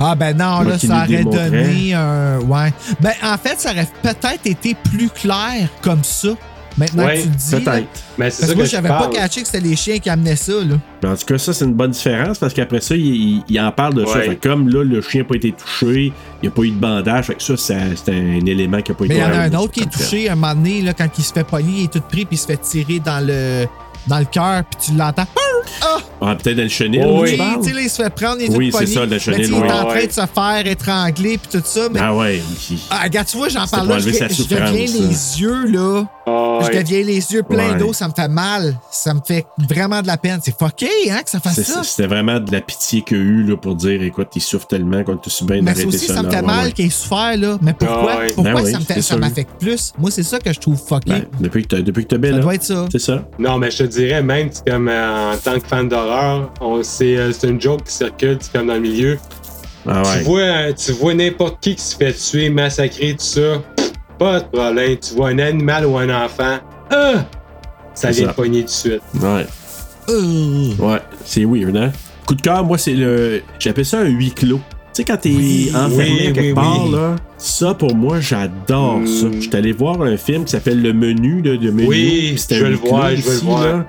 Ah ben non, Moi là, ça aurait donné un... Ouais. Ben en fait, ça aurait peut-être été plus clair comme ça, maintenant Ouais, que tu le dis. peut-être. Mais c'est Parce ça que moi, que je j'avais pas catché que c'était les chiens qui amenaient ça, là. Mais en tout cas, ça, c'est une bonne différence parce qu'après ça, il, il- il en parle de ça. Fait comme là, le chien n'a pas été touché, il n'y a pas eu de bandage. Fait que ça, c'est un élément qui n'a pas Mais été il y en a un autre qui est touché un moment donné, là, quand il se fait pogner, il est tout pris, puis il se fait tirer dans le dans le cœur, puis tu l'entends. Ah! Ah, peut-être dans le chenil. Oh, là, oui. tu sais, là, il se fait prendre, il est Oui, c'est ça, le Mais chenil, tu sais, il est en train de se faire étrangler, puis tout ça. Mais... Ah ouais. Ah, regarde, tu vois, j'en parle là, je, je deviens les yeux, là. Ah, Je deviens les yeux pleins Ouais. d'eau, ça me fait mal. Ça me fait vraiment de la peine. C'est fucké, hein, que ça fasse ça. C'était vraiment de la pitié qu'il y a eu là, pour dire écoute, il souffre tellement qu'on te bien Mais d'arrêter ça aussi, ça. ça me fait mal qu'il ait souffert, là. Mais pourquoi? Ah. Pourquoi Ben oui, ça me fait- c'est ça sûr. m'affecte plus? Moi, c'est ça que je trouve fucké. Ben, depuis que que t'as ça doit être ça. C'est ça. Non, mais je te dirais, même c'est comme euh, en tant que fan d'horreur, on- c'est euh, c'est une joke qui circule comme dans le milieu. Ah Tu vois, euh, tu vois n'importe qui qui se fait tuer, massacrer, tout ça, pff, pas de problème. Tu vois un animal ou un enfant, ah, ça vient pogner tout de suite. Ouais. Euh. Ouais. C'est weird, hein? Coup de cœur, moi, c'est le. J'appelle ça un huis clos. Tu sais, quand t'es Oui, enfermé oui, quelque oui, part, oui. là, ça, pour moi, j'adore Mm. ça. J'étais allé voir un film qui s'appelle Le Menu, là, de menu. Oui, je un veux le voir, je veux le voir.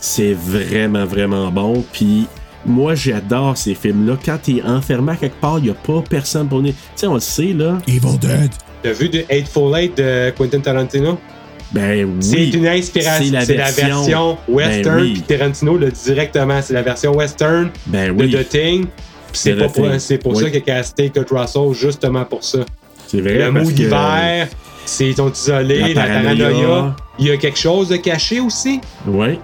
C'est vraiment, vraiment bon. Puis moi, j'adore ces films-là. Quand t'es enfermé à quelque part, il n'y a pas personne pour venir. Tu sais, on le sait, là. Evil Dead. T'as vu de Eightful Eight de Quentin Tarantino? Ben oui. C'est une inspiration. C'est la version. version western. Ben oui. Puis Tarantino le directement. C'est la version western Ben de oui. De The Thing. C'est pour Oui. ça qu'il a casté Kurt Russell, justement pour ça. C'est vrai. Le mot que- d'hiver, c'est ils sont isolés, La la, paranoïa. Il y a quelque chose de caché aussi? Oui.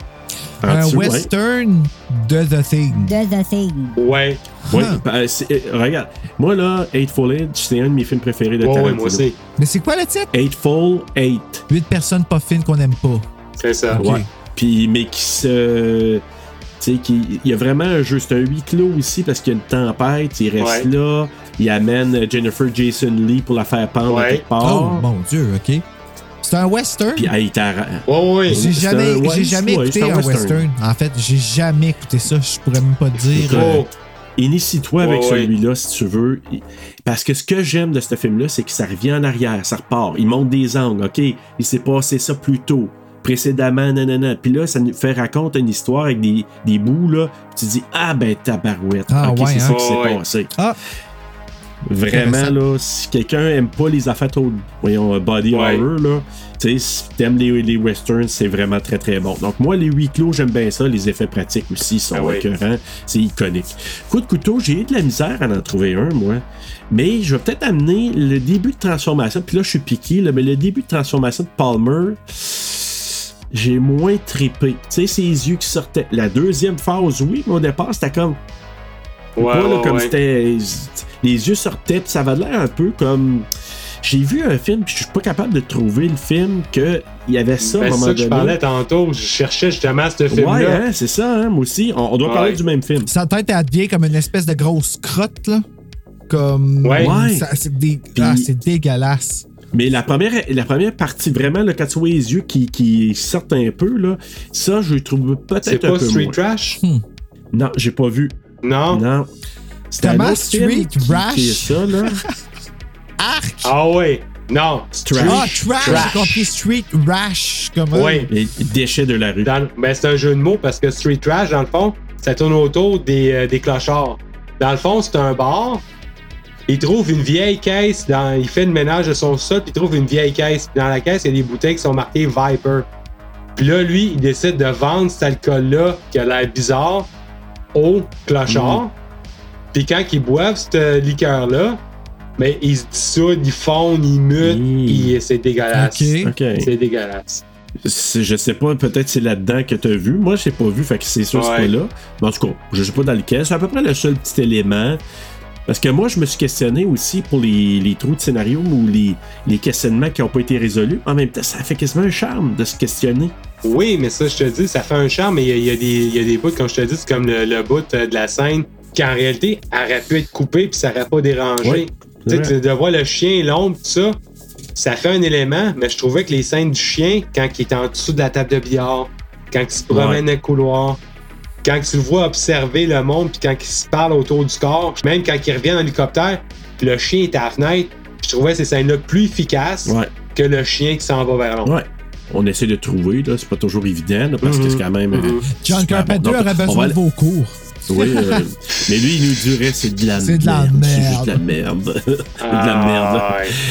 Un dessous, ouais. western de The Thing. De The Thing. Ouais. Oui, Ah. ben, euh, regarde, moi là, Eightful Eight, c'est un de mes films préférés de Ouais, ouais, Tarantino. moi aussi. Mais c'est quoi le titre? Eightful Eight. Huit personnes pas fines qu'on aime pas. C'est ça. Ok. Ouais. Puis, mais qui se. Il y a vraiment un jeu, c'est un huis clos aussi parce qu'il y a une tempête, il reste Ouais. là, il amène Jennifer Jason Lee pour la faire pendre à quelque part. Oh, mon Dieu, OK. C'est un western? Puis, hey, Ouais, ouais. J'ai jamais, un- ouais, j'ai jamais ouais, écouté un un western. western. En fait, j'ai jamais écouté ça. Je pourrais même pas te dire. Euh, Initie-toi avec celui-là si tu veux. Parce que ce que j'aime de ce film-là, c'est que ça revient en arrière, ça repart. Il monte des angles, OK? Il s'est passé ça plus tôt. Précédemment, nanana. Puis là, ça nous fait raconter une histoire avec des, des bouts, là. Puis tu dis, ah ben, tabarouette. Ah, OK, ouais, c'est hein? ça qui s'est Ouais, ouais. passé. Ah. Vraiment, là, si quelqu'un aime pas les affaires trop, voyons, body Ouais. horror, là, tu sais, si t'aimes les, les westerns, c'est vraiment très très bon. Donc, moi, les huis clos, j'aime bien ça. Les effets pratiques aussi sont Ah écœurants. C'est iconique. Coup de couteau, j'ai eu de la misère à en trouver un, moi. Mais je vais peut-être amener le début de transformation. Puis là, je suis piqué, là, mais le début de transformation de Palmer, j'ai moins trippé. Tu sais, ses yeux qui sortaient. La deuxième phase, oui, mais au départ, c'était comme. Ouais, pas, là, ouais, comme ouais. c'était. Les yeux sortaient, puis ça avait l'air un peu comme. J'ai vu un film, puis je suis pas capable de trouver le film que il y avait ça à un Ben, c'est moment ça que je donné. parlais tantôt. Je cherchais justement ce Ouais, film-là. hein, c'est ça, hein, moi aussi. On, on doit Ouais. parler du même film. Sa tête, elle devient comme une espèce de grosse crotte, là. Comme. Ouais. Ouais. ça- c'est ah, c'est dégueulasse. Mais la première, la première partie, vraiment, là, quand tu vois les yeux qui, qui sortent un peu, là, ça, je trouve peut-être un pas peu Street moins. Trash? Non, j'ai pas vu. Non? Non. C'était un Comment autre film Street qui- Rash? qui est ça, là. [LAUGHS] Arc! Ah ouais. Non. Trash. Ah, trash! J'ai compris Street Rash. Comme eux. Ouais. Les déchets de la rue. Dans- ben, c'est un jeu de mots parce que Street Trash, dans le fond, ça tourne autour des, euh, des clochards. Dans le fond, c'est un bar. Il trouve une vieille caisse, dans, il fait le ménage de son sol, puis il trouve une vieille caisse. Puis dans la caisse, il y a des bouteilles qui sont marquées Viper. Puis là, lui, il décide de vendre cet alcool-là, qui a l'air bizarre, aux clochards. Puis quand ils boivent cette liqueur-là, mais ils se dissoudent, ils fondent, ils mutent, Mm. puis c'est dégueulasse. Ok. OK. C'est dégueulasse. Je sais pas, peut-être c'est là-dedans que t'as vu. Moi, j'ai pas vu, fait que c'est sûr que c'est Ouais. pas là. Mais en tout cas, je sais pas dans lequel. C'est à peu près le seul petit élément. Parce que moi, je me suis questionné aussi pour les, les trous de scénario ou les, les questionnements qui ont pas été résolus. En même temps, ça fait quasiment un charme de se questionner. Oui, mais ça, je te dis, ça fait un charme, mais il y a- y, des- il y a des bouts, comme je te dis, c'est comme le, le bout euh, de la scène qui, en réalité, aurait pu être coupé puis ça aurait pas dérangé. Tu sais, de voir le chien, l'ombre, tout ça, ça fait un élément, mais je trouvais que les scènes du chien, quand il est en dessous de la table de billard, quand il se promène dans le couloir, quand tu le vois observer le monde, puis quand il se parle autour du corps, même quand il revient en hélicoptère, puis le chien est à la fenêtre, je trouvais ces scènes-là plus efficaces Ouais. que le chien qui s'en va vers l'ombre. Ouais. On essaie de trouver, là. C'est pas toujours évident, là, parce que c'est quand même. euh, John super bon. Carpenter aurait va besoin de vos cours. Oui, euh, mais lui, il nous dirait c'est de la C'est de la merde. C'est juste de la merde. [LAUGHS] c'est de la merde.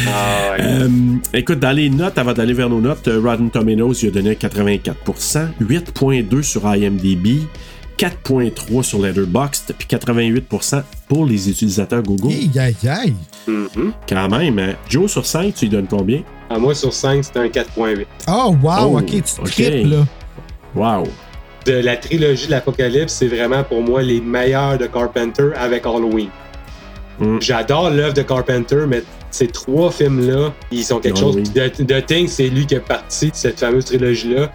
Ah. Euh, écoute, dans les notes, avant d'aller vers nos notes, euh, Rotten Tomatoes, il a donné 84%, 8.2 sur IMDb, 4.3 sur Letterboxd, puis 88% pour les utilisateurs Google. Aïe, aïe, aïe. Mhm. Quand même, hein. Joe sur 5, tu lui donnes combien? À moi, sur 5, c'était un 4.8. Oh, wow, Oh, ok, tu ok. tripes, là. Wow. De la trilogie de l'Apocalypse, c'est vraiment pour moi les meilleurs de Carpenter avec Halloween. Mm. J'adore l'œuvre de Carpenter, mais ces trois films-là, ils sont quelque chose. De Thing, c'est lui qui est parti de cette fameuse trilogie-là.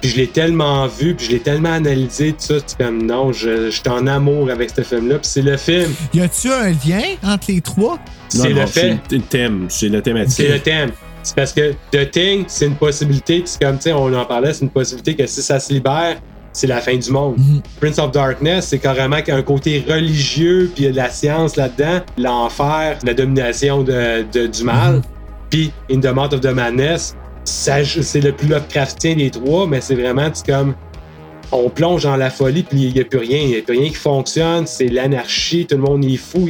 Puis je l'ai tellement vu, puis je l'ai tellement analysé, tout ça. C'est comme non, je, je suis en amour avec ce film-là. Puis c'est le film, Y a-tu un lien entre les trois? c'est le fait. C'est le thème, c'est la thématique. C'est le thème. C'est parce que The Thing, c'est une possibilité, c'est comme, tu sais, on en parlait, c'est une possibilité que si ça se libère, c'est la fin du monde. Mhm. Prince of Darkness, c'est carrément un côté religieux, puis il y a de la science là-dedans, l'enfer, la domination de, de- du mal. Puis In the Mouth of the Madness, c'est le plus Lovecraftien des trois, mais c'est vraiment comme on plonge dans la folie, puis il n'y a plus rien. Il n'y a plus rien qui fonctionne, c'est l'anarchie, tout le monde est fou.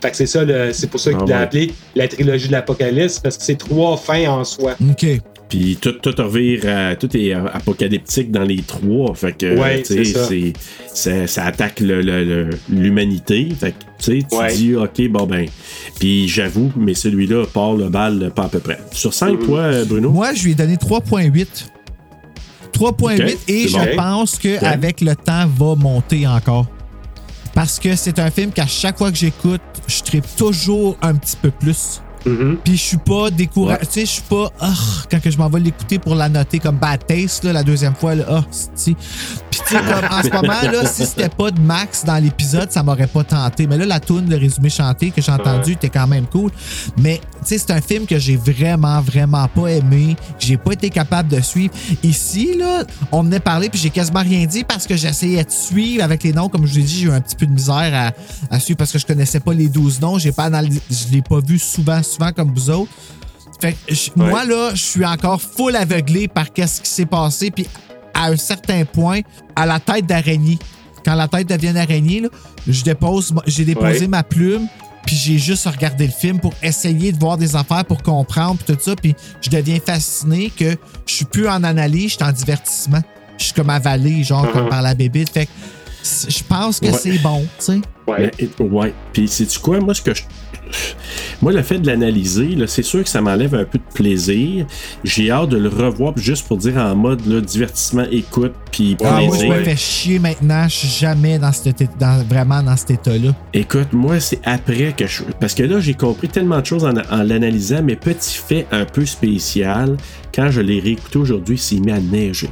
Fait que c'est ça, le- c'est pour ça qu'il Ah l'a ouais. appelé la trilogie de l'Apocalypse, parce que c'est trois fins en soi. OK. Puis tout, tout revire, à- tout est apocalyptique dans les trois. Fait que, Ouais, c'est ça. c'est- ça, ça attaque l'humanité. Fait que, tu sais, tu Ouais. dis, OK, bon ben. Puis j'avoue, mais celui-là part le bal pas à peu près. Sur 5, Mm-hmm. toi, euh, Bruno? Moi, je lui ai donné 3.8. 3.8 Ok, et je bon. pense qu'avec le temps, va monter encore. Parce que c'est un film qu'à chaque fois que j'écoute, je tripe toujours un petit peu plus. Mm-hmm. Puis je suis pas découragé. Ouais. Tu sais, je suis pas. ah, quand que je m'en vais l'écouter pour la noter comme Bad Taste, là, la deuxième fois, là, c'est- Puis tu sais, comme en ce [LAUGHS] moment, là, si c'était pas de Max dans l'épisode, ça m'aurait pas tenté. Mais là, la tune, le résumé chanté que j'ai entendu, était quand même cool. Mais tu sais, c'est un film que j'ai vraiment, vraiment pas aimé. que J'ai pas été capable de suivre. Ici, là, on venait parler, puis j'ai quasiment rien dit parce que j'essayais de suivre avec les noms. Comme je l'ai dit, j'ai eu un petit peu de misère à, à suivre parce que je connaissais pas les 12 noms. J'ai pas analysé, je l'ai pas vu souvent, souvent comme vous autres. Fait que je- Ouais. moi, là, je suis encore full aveuglé par qu'est-ce qui s'est passé. Puis à un certain point, à la tête d'araignée, quand la tête devient araignée, là, je dépose, j'ai déposé Ouais. ma plume. Puis j'ai juste regardé le film pour essayer de voir des affaires, pour comprendre, puis tout ça. Puis je deviens fasciné que je suis plus en analyse, je suis en divertissement. Je suis comme avalé, genre, comme Uh-huh. par la bébite. Fait que je pense que Ouais. c'est bon, tu sais. Ouais. Ouais. Puis, sais-tu quoi? Moi, ce que je. Moi, le fait de l'analyser, c'est sûr que ça m'enlève un peu de plaisir. J'ai hâte de le revoir juste pour dire en mode là, divertissement, écoute, puis Ah, moi, je me fais chier maintenant. Je suis jamais dans cet état- dans, vraiment dans cet état-là. Écoute, moi, c'est après que je. Parce que là, j'ai compris tellement de choses en, en l'analysant, mais petit fait un peu spécial, quand je l'ai réécouté aujourd'hui, c'est mis à neiger.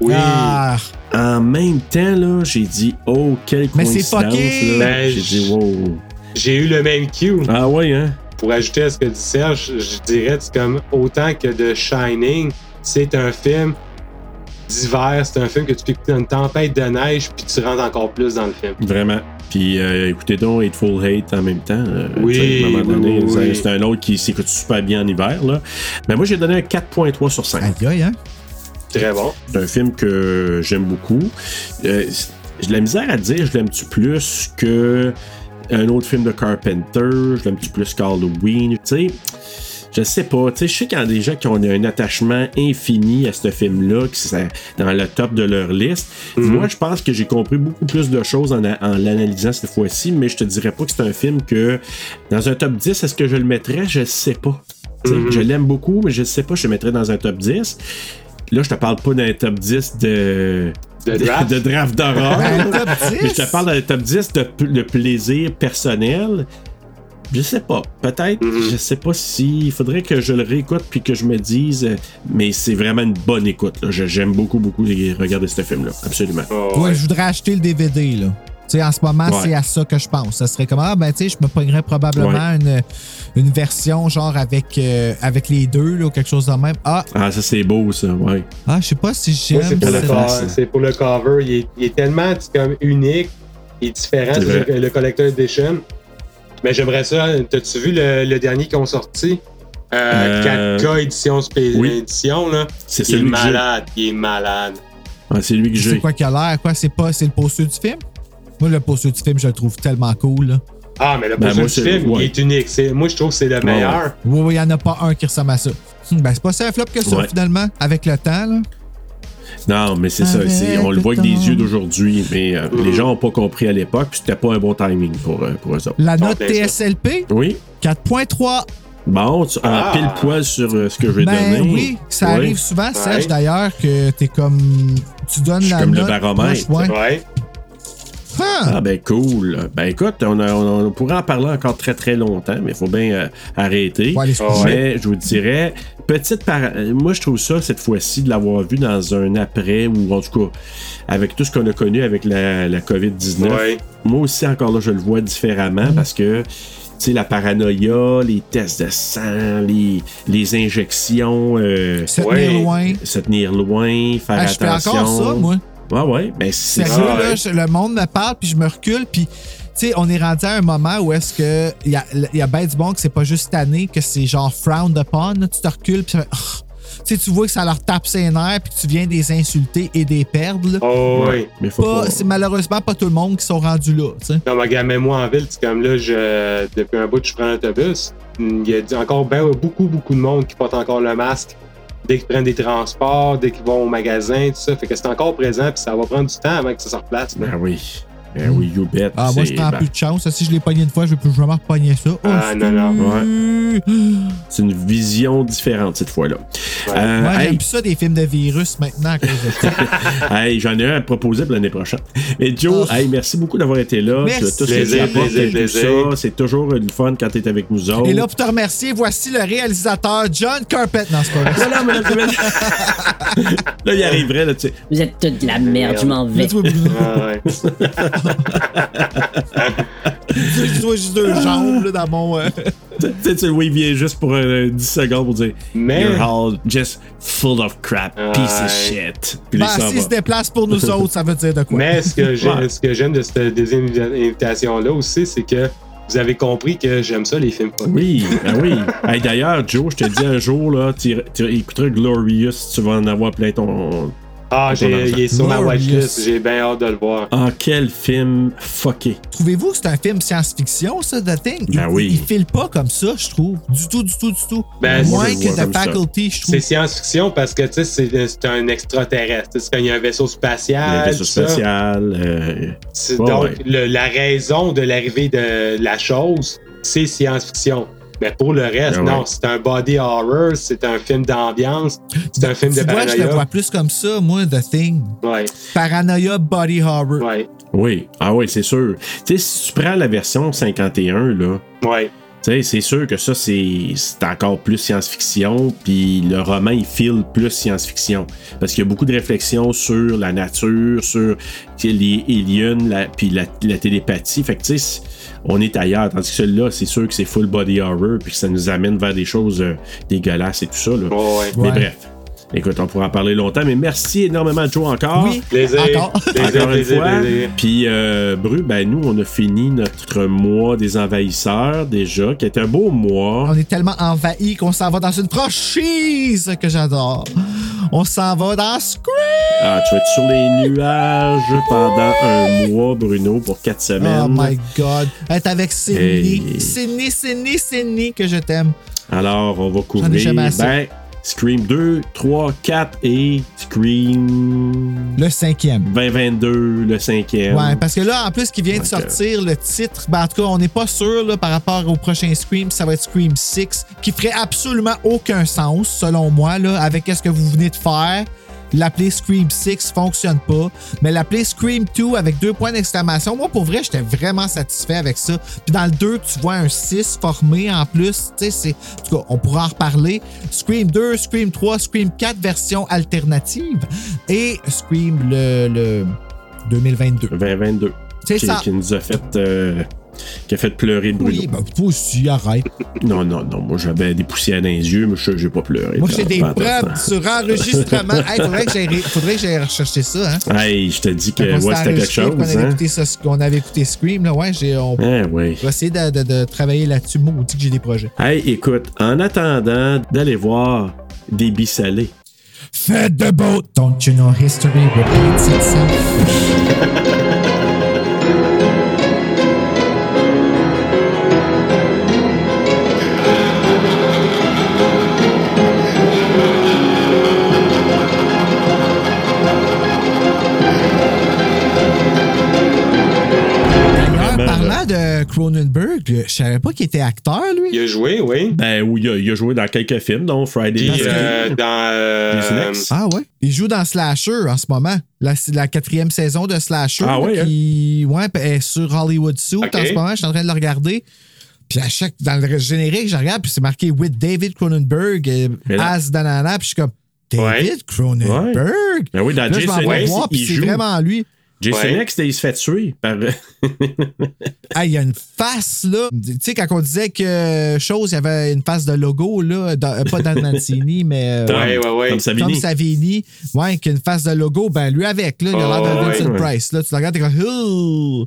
Oui. Ah, En même temps, là, j'ai dit, oh, quelle Mais c'est coïncidence. là. J'ai je- dit, wow. J'ai eu le même cue. Ah ouais, hein? Pour ajouter à ce que dit Serge, je dirais c'est comme autant que The Shining, c'est un film d'hiver, c'est un film que tu peux écouter dans une tempête de neige, puis tu rentres encore plus dans le film. Vraiment. Puis euh, écoutez donc Hateful Hate en même temps. euh, Oui, oui, oui, c'est- oui. c'est un autre qui s'écoute super bien en hiver. Là. Mais moi, j'ai donné un 4.3 sur 5. aïe, aïe, hein? Très bon. C'est un film que j'aime beaucoup. Euh, j'ai de la misère à dire, je l'aime-tu plus que un autre film de Carpenter, je l'aime-tu plus qu'Halloween, tu sais. Je sais pas, tu sais, je sais qu'il y a des gens qui ont un attachement infini à ce film-là, qui c'est dans le top de leur liste. Moi, je pense que j'ai compris beaucoup plus de choses en, l'analysant cette fois-ci, mais je te dirais pas que c'est un film que, dans un top 10, est-ce que je le mettrais? Je sais pas. Mhm. Je l'aime beaucoup, mais je sais pas, je le mettrais dans un top 10. Là, je te parle pas d'un top 10 de. De draft. de draft d'horreur. [LAUGHS] Top 10. Mais je te parle d'un top 10 de, p- de plaisir personnel. Je sais pas. Peut-être. Mhm. Je sais pas si. Il faudrait que je le réécoute puis que je me dise. euh, Mais c'est vraiment une bonne écoute. là. Je- J'aime beaucoup, beaucoup regarder ce film-là. Absolument. Oh, Ouais, je voudrais acheter le DVD, là. Tu sais, en ce moment, Ouais. c'est à ça que je pense. Ça serait comme, ah, ben, tu sais, je me pognerais probablement une, une version, genre, avec, euh, avec les deux, là, ou quelque chose de même. Ah, Ah, ça, c'est beau, ça. Ouais. ah je sais pas si Moi, c'est j'aime pour, c'est pour le cover. Il est, il est tellement c'est comme unique et différent. C'est C'est vrai. le, le Collector Edition. Mais j'aimerais ça. T'as-tu vu le, le dernier qu'ils ont sorti? Euh, Euh, 4K édition spé- oui. édition, là. C'est Il est celui que j'ai. malade. Il est malade. Ah, c'est lui que C'est j'ai. quoi qui a l'air? Quoi, c'est pas, c'est le poster du film? Moi, le poster du film, je le trouve tellement cool, là. Ah, mais le Ben, du film, ouais. il est unique. C'est- Moi, je trouve que c'est le Ouais, meilleur. Oui, oui, il y en a pas un qui ressemble à ça. Hum, Ben, c'est pas ça un flop que ça, Ouais. finalement, avec le temps, là. Non, mais c'est ça. On le voit avec des yeux d'aujourd'hui. Mais euh, les gens n'ont pas compris à l'époque. Puis c'était pas un bon timing pour, euh, pour eux autres. La note. TSLP, Oui. 4.3. Bon, tu, en Ah. pile poil sur euh, ce que je vais Ben donner. oui, ça arrive souvent, Serge, Ouais. d'ailleurs, que t'es comme. Tu donnes Je suis la comme le baromètre. proche, ouais. Ouais. Ah! Ah ben cool. Ben écoute, on, a- on, on pourrait en parler encore très très longtemps, mais il faut bien euh, arrêter. Ouais, mais je vous dirais, petite par... moi je trouve ça cette fois-ci de l'avoir vu dans un après ou en tout cas avec tout ce qu'on a connu avec la, la COVID-19. Ouais. Moi aussi encore là je le vois différemment parce que sais, la paranoïa, les tests de sang, les, les injections. euh, Se tenir loin. Se tenir loin, faire Ah, je fais attention. encore ça, moi. Ouais, ouais. Ben, c'est Sérieux, ça. là, le monde me parle, puis je me recule, puis. Tu sais, on est rendu à un moment où est-ce que il y a, il y a ben du bon que c'est pas juste année, que c'est genre frowned upon. là. tu te recules, puis ça fait, Oh. tu sais, tu vois que ça leur tape ses nerfs, puis que tu viens des insulter et des perdre. là. Oh, oui. Mais faut Pas- pas. C'est malheureusement pas tout le monde qui sont rendus là. tu sais. Non, mais regarde, même moi en ville, c'est comme là, je, depuis un bout, je prends l'autobus. Il y a encore ben, beaucoup, beaucoup de monde qui porte encore le masque dès qu'ils prennent des transports, dès qu'ils vont au magasin, tout ça. Fait que c'est encore présent, puis ça va prendre du temps avant que ça se replace. Ben oui. Ben oui, you bet. Ah, moi, je prends ben, plus de chance. Si je l'ai pogné une fois, je vais plus jamais repogner ça. Oh, Ah, non, non. Ouais. C'est une vision différente cette fois-là. Euh, hey, j'aime plus ça des films de virus maintenant à cause de ça. [LAUGHS] hey, J'en ai un à proposer pour l'année prochaine. Mais Joe, Oh. hey, merci beaucoup d'avoir été là. Merci. Tout Plaisir, plaisir. C'est toujours le fun quand tu es avec nous autres. Et là, pour te remercier, voici le réalisateur John Carpet. Non, c'est pas vrai. Messieurs. [LAUGHS] là, il arriverait, là, tu sais. Vous êtes toute de la merde, je m'en vais. Ah, ouais. [LAUGHS] Je vois juste deux jambes là, dans mon. euh, Tu sais, tu le vois, il vient juste pour euh, 10 secondes pour dire Mais- You're all just full of crap, piece of shit. Puis Ben, s'il se déplace pour nous autres, ça veut dire de quoi? Mais ce que j'aime Ouais. ce de cette deuxième invitation-là aussi, c'est que vous avez compris que j'aime ça, les films. Oui, ben oui. Hey, D'ailleurs, Joe, je te dis un jour, là, tu, tu écouteras Glorious, tu vas en avoir plein ton. Ah, j'ai, il est sur ma watchlist. J'ai bien hâte de le voir. Ah, quel film fucké? Trouvez-vous que c'est un film science-fiction, ça, The Thing? Il, Ben oui. il file pas comme ça, je trouve. Du tout, du tout, du tout. Ben, Moins que The ça. Faculty, je trouve. C'est science-fiction parce que tu sais, c'est, c'est un extraterrestre. C'est quand il y a un vaisseau spatial. Le vaisseau spatial. euh, donc, ouais. le- la raison de l'arrivée de la chose, c'est science-fiction. Mais pour le reste, ouais. non, c'est un body horror, c'est un film d'ambiance, c'est un film de vois, je le paranoïa. vois plus comme ça, moi, The Thing. Ouais, Paranoia Body Horror. ouais, oui, ah oui, c'est sûr. Tu sais, si tu prends la version 51, là. ouais. C'est sûr que ça, c'est encore plus science-fiction, puis le roman, il file plus science-fiction. Parce qu'il y a beaucoup de réflexions sur la nature, sur les aliens, la, puis la, la télépathie. Fait que, tu sais, c'est- on est ailleurs. Tandis que celui-là, c'est sûr que c'est full body horror, puis que ça nous amène vers des choses euh, dégueulasses et tout ça. Là. Ouais. Mais Ouais. bref. Écoute, on pourra en parler longtemps, mais merci énormément, Joe, encore. Oui, Plaisir. encore. Plaisir, Encore une plaisir, fois. plaisir. Puis, euh, Bru, ben nous, on a fini notre mois des envahisseurs déjà, qui est un beau mois. On est tellement envahi qu'on s'en va dans une franchise que j'adore. On s'en va dans Scream! Ah, tu vas être sur les nuages pendant un mois, Bruno, pour quatre semaines. Oh my god. Être avec Sydney. Hey. Sydney, Sydney, Sydney que je t'aime. Alors, on va J'en ai couvrir jamais assez. ben, Scream 2, 3, 4 et Scream Le cinquième. 2022, le cinquième. Ouais, parce que là, en plus, qui vient de sortir le titre, ben, en tout cas, on n'est pas sûr là, par rapport au prochain Scream, ça va être Scream 6, qui ferait absolument aucun sens, selon moi, là, avec ce que vous venez de faire. L'appeler Scream 6 fonctionne pas, mais l'appeler Scream 2 avec deux points d'exclamation, moi pour vrai, j'étais vraiment satisfait avec ça. Puis dans le 2, tu vois un 6 formé en plus, tu sais, c'est. En tout cas, on pourra en reparler. Scream 2, Scream 3, Scream 4, version alternative, et Scream le, le 2022. 2022. C'est qui, ça. qui nous a fait. euh, qui a fait pleurer Bruno. Oui, ben, aussi, arrête. Non, non, non. Moi, j'avais des poussières dans les yeux, mais je j'ai pas pleuré. Moi, j'ai des preuves [LAUGHS] sur enregistrement. Hey, faudrait que j'aille rechercher ça, hein. Hey, je te dis que ouais, c'était quelque chose. qu'on avait, Hein? écouté ça, qu'on avait écouté Scream, là, ouais, j'ai, on oui. va essayer de, de- de travailler là-dessus. Moi, on dit que j'ai des projets. Hey, écoute, en attendant d'aller voir des salés. Faites de boat, don't you know history repeats itself. [LAUGHS] de Cronenberg, je savais pas qu'il était acteur, lui. Il a joué, oui. Ben, oui, il a, il a joué dans quelques films, dont Friday. Puis euh, 13th. dans. euh, Snacks. Ah ouais? Il joue dans Slasher en ce moment. La, quatrième saison de Slasher. Ah ouais, qui ouais, est sur Hollywood Suit Ok. en ce moment. Je suis en train de le regarder. Puis à chaque, dans le générique, je regarde, puis c'est marqué with David Cronenberg, euh, as danana, puis je suis comme David Ouais. Cronenberg. Ben oui, dans Là, Jason voir, c'est vraiment lui. Jason Ouais. X, il se fait tuer par. [LAUGHS] Ah, il y a une face, là. Tu sais, quand on disait que chose, il y avait une face de logo, là. dans- euh, pas Dan Mancini, [LAUGHS] mais. euh, Ouais, ouais, ouais. Tom Savini. Tom Savini, ouais, qui a une face de logo, ben lui avec, là, il a l'air Oh, de Vincent ouais. Price. Là, tu le regardes, t'es comme, Ouh!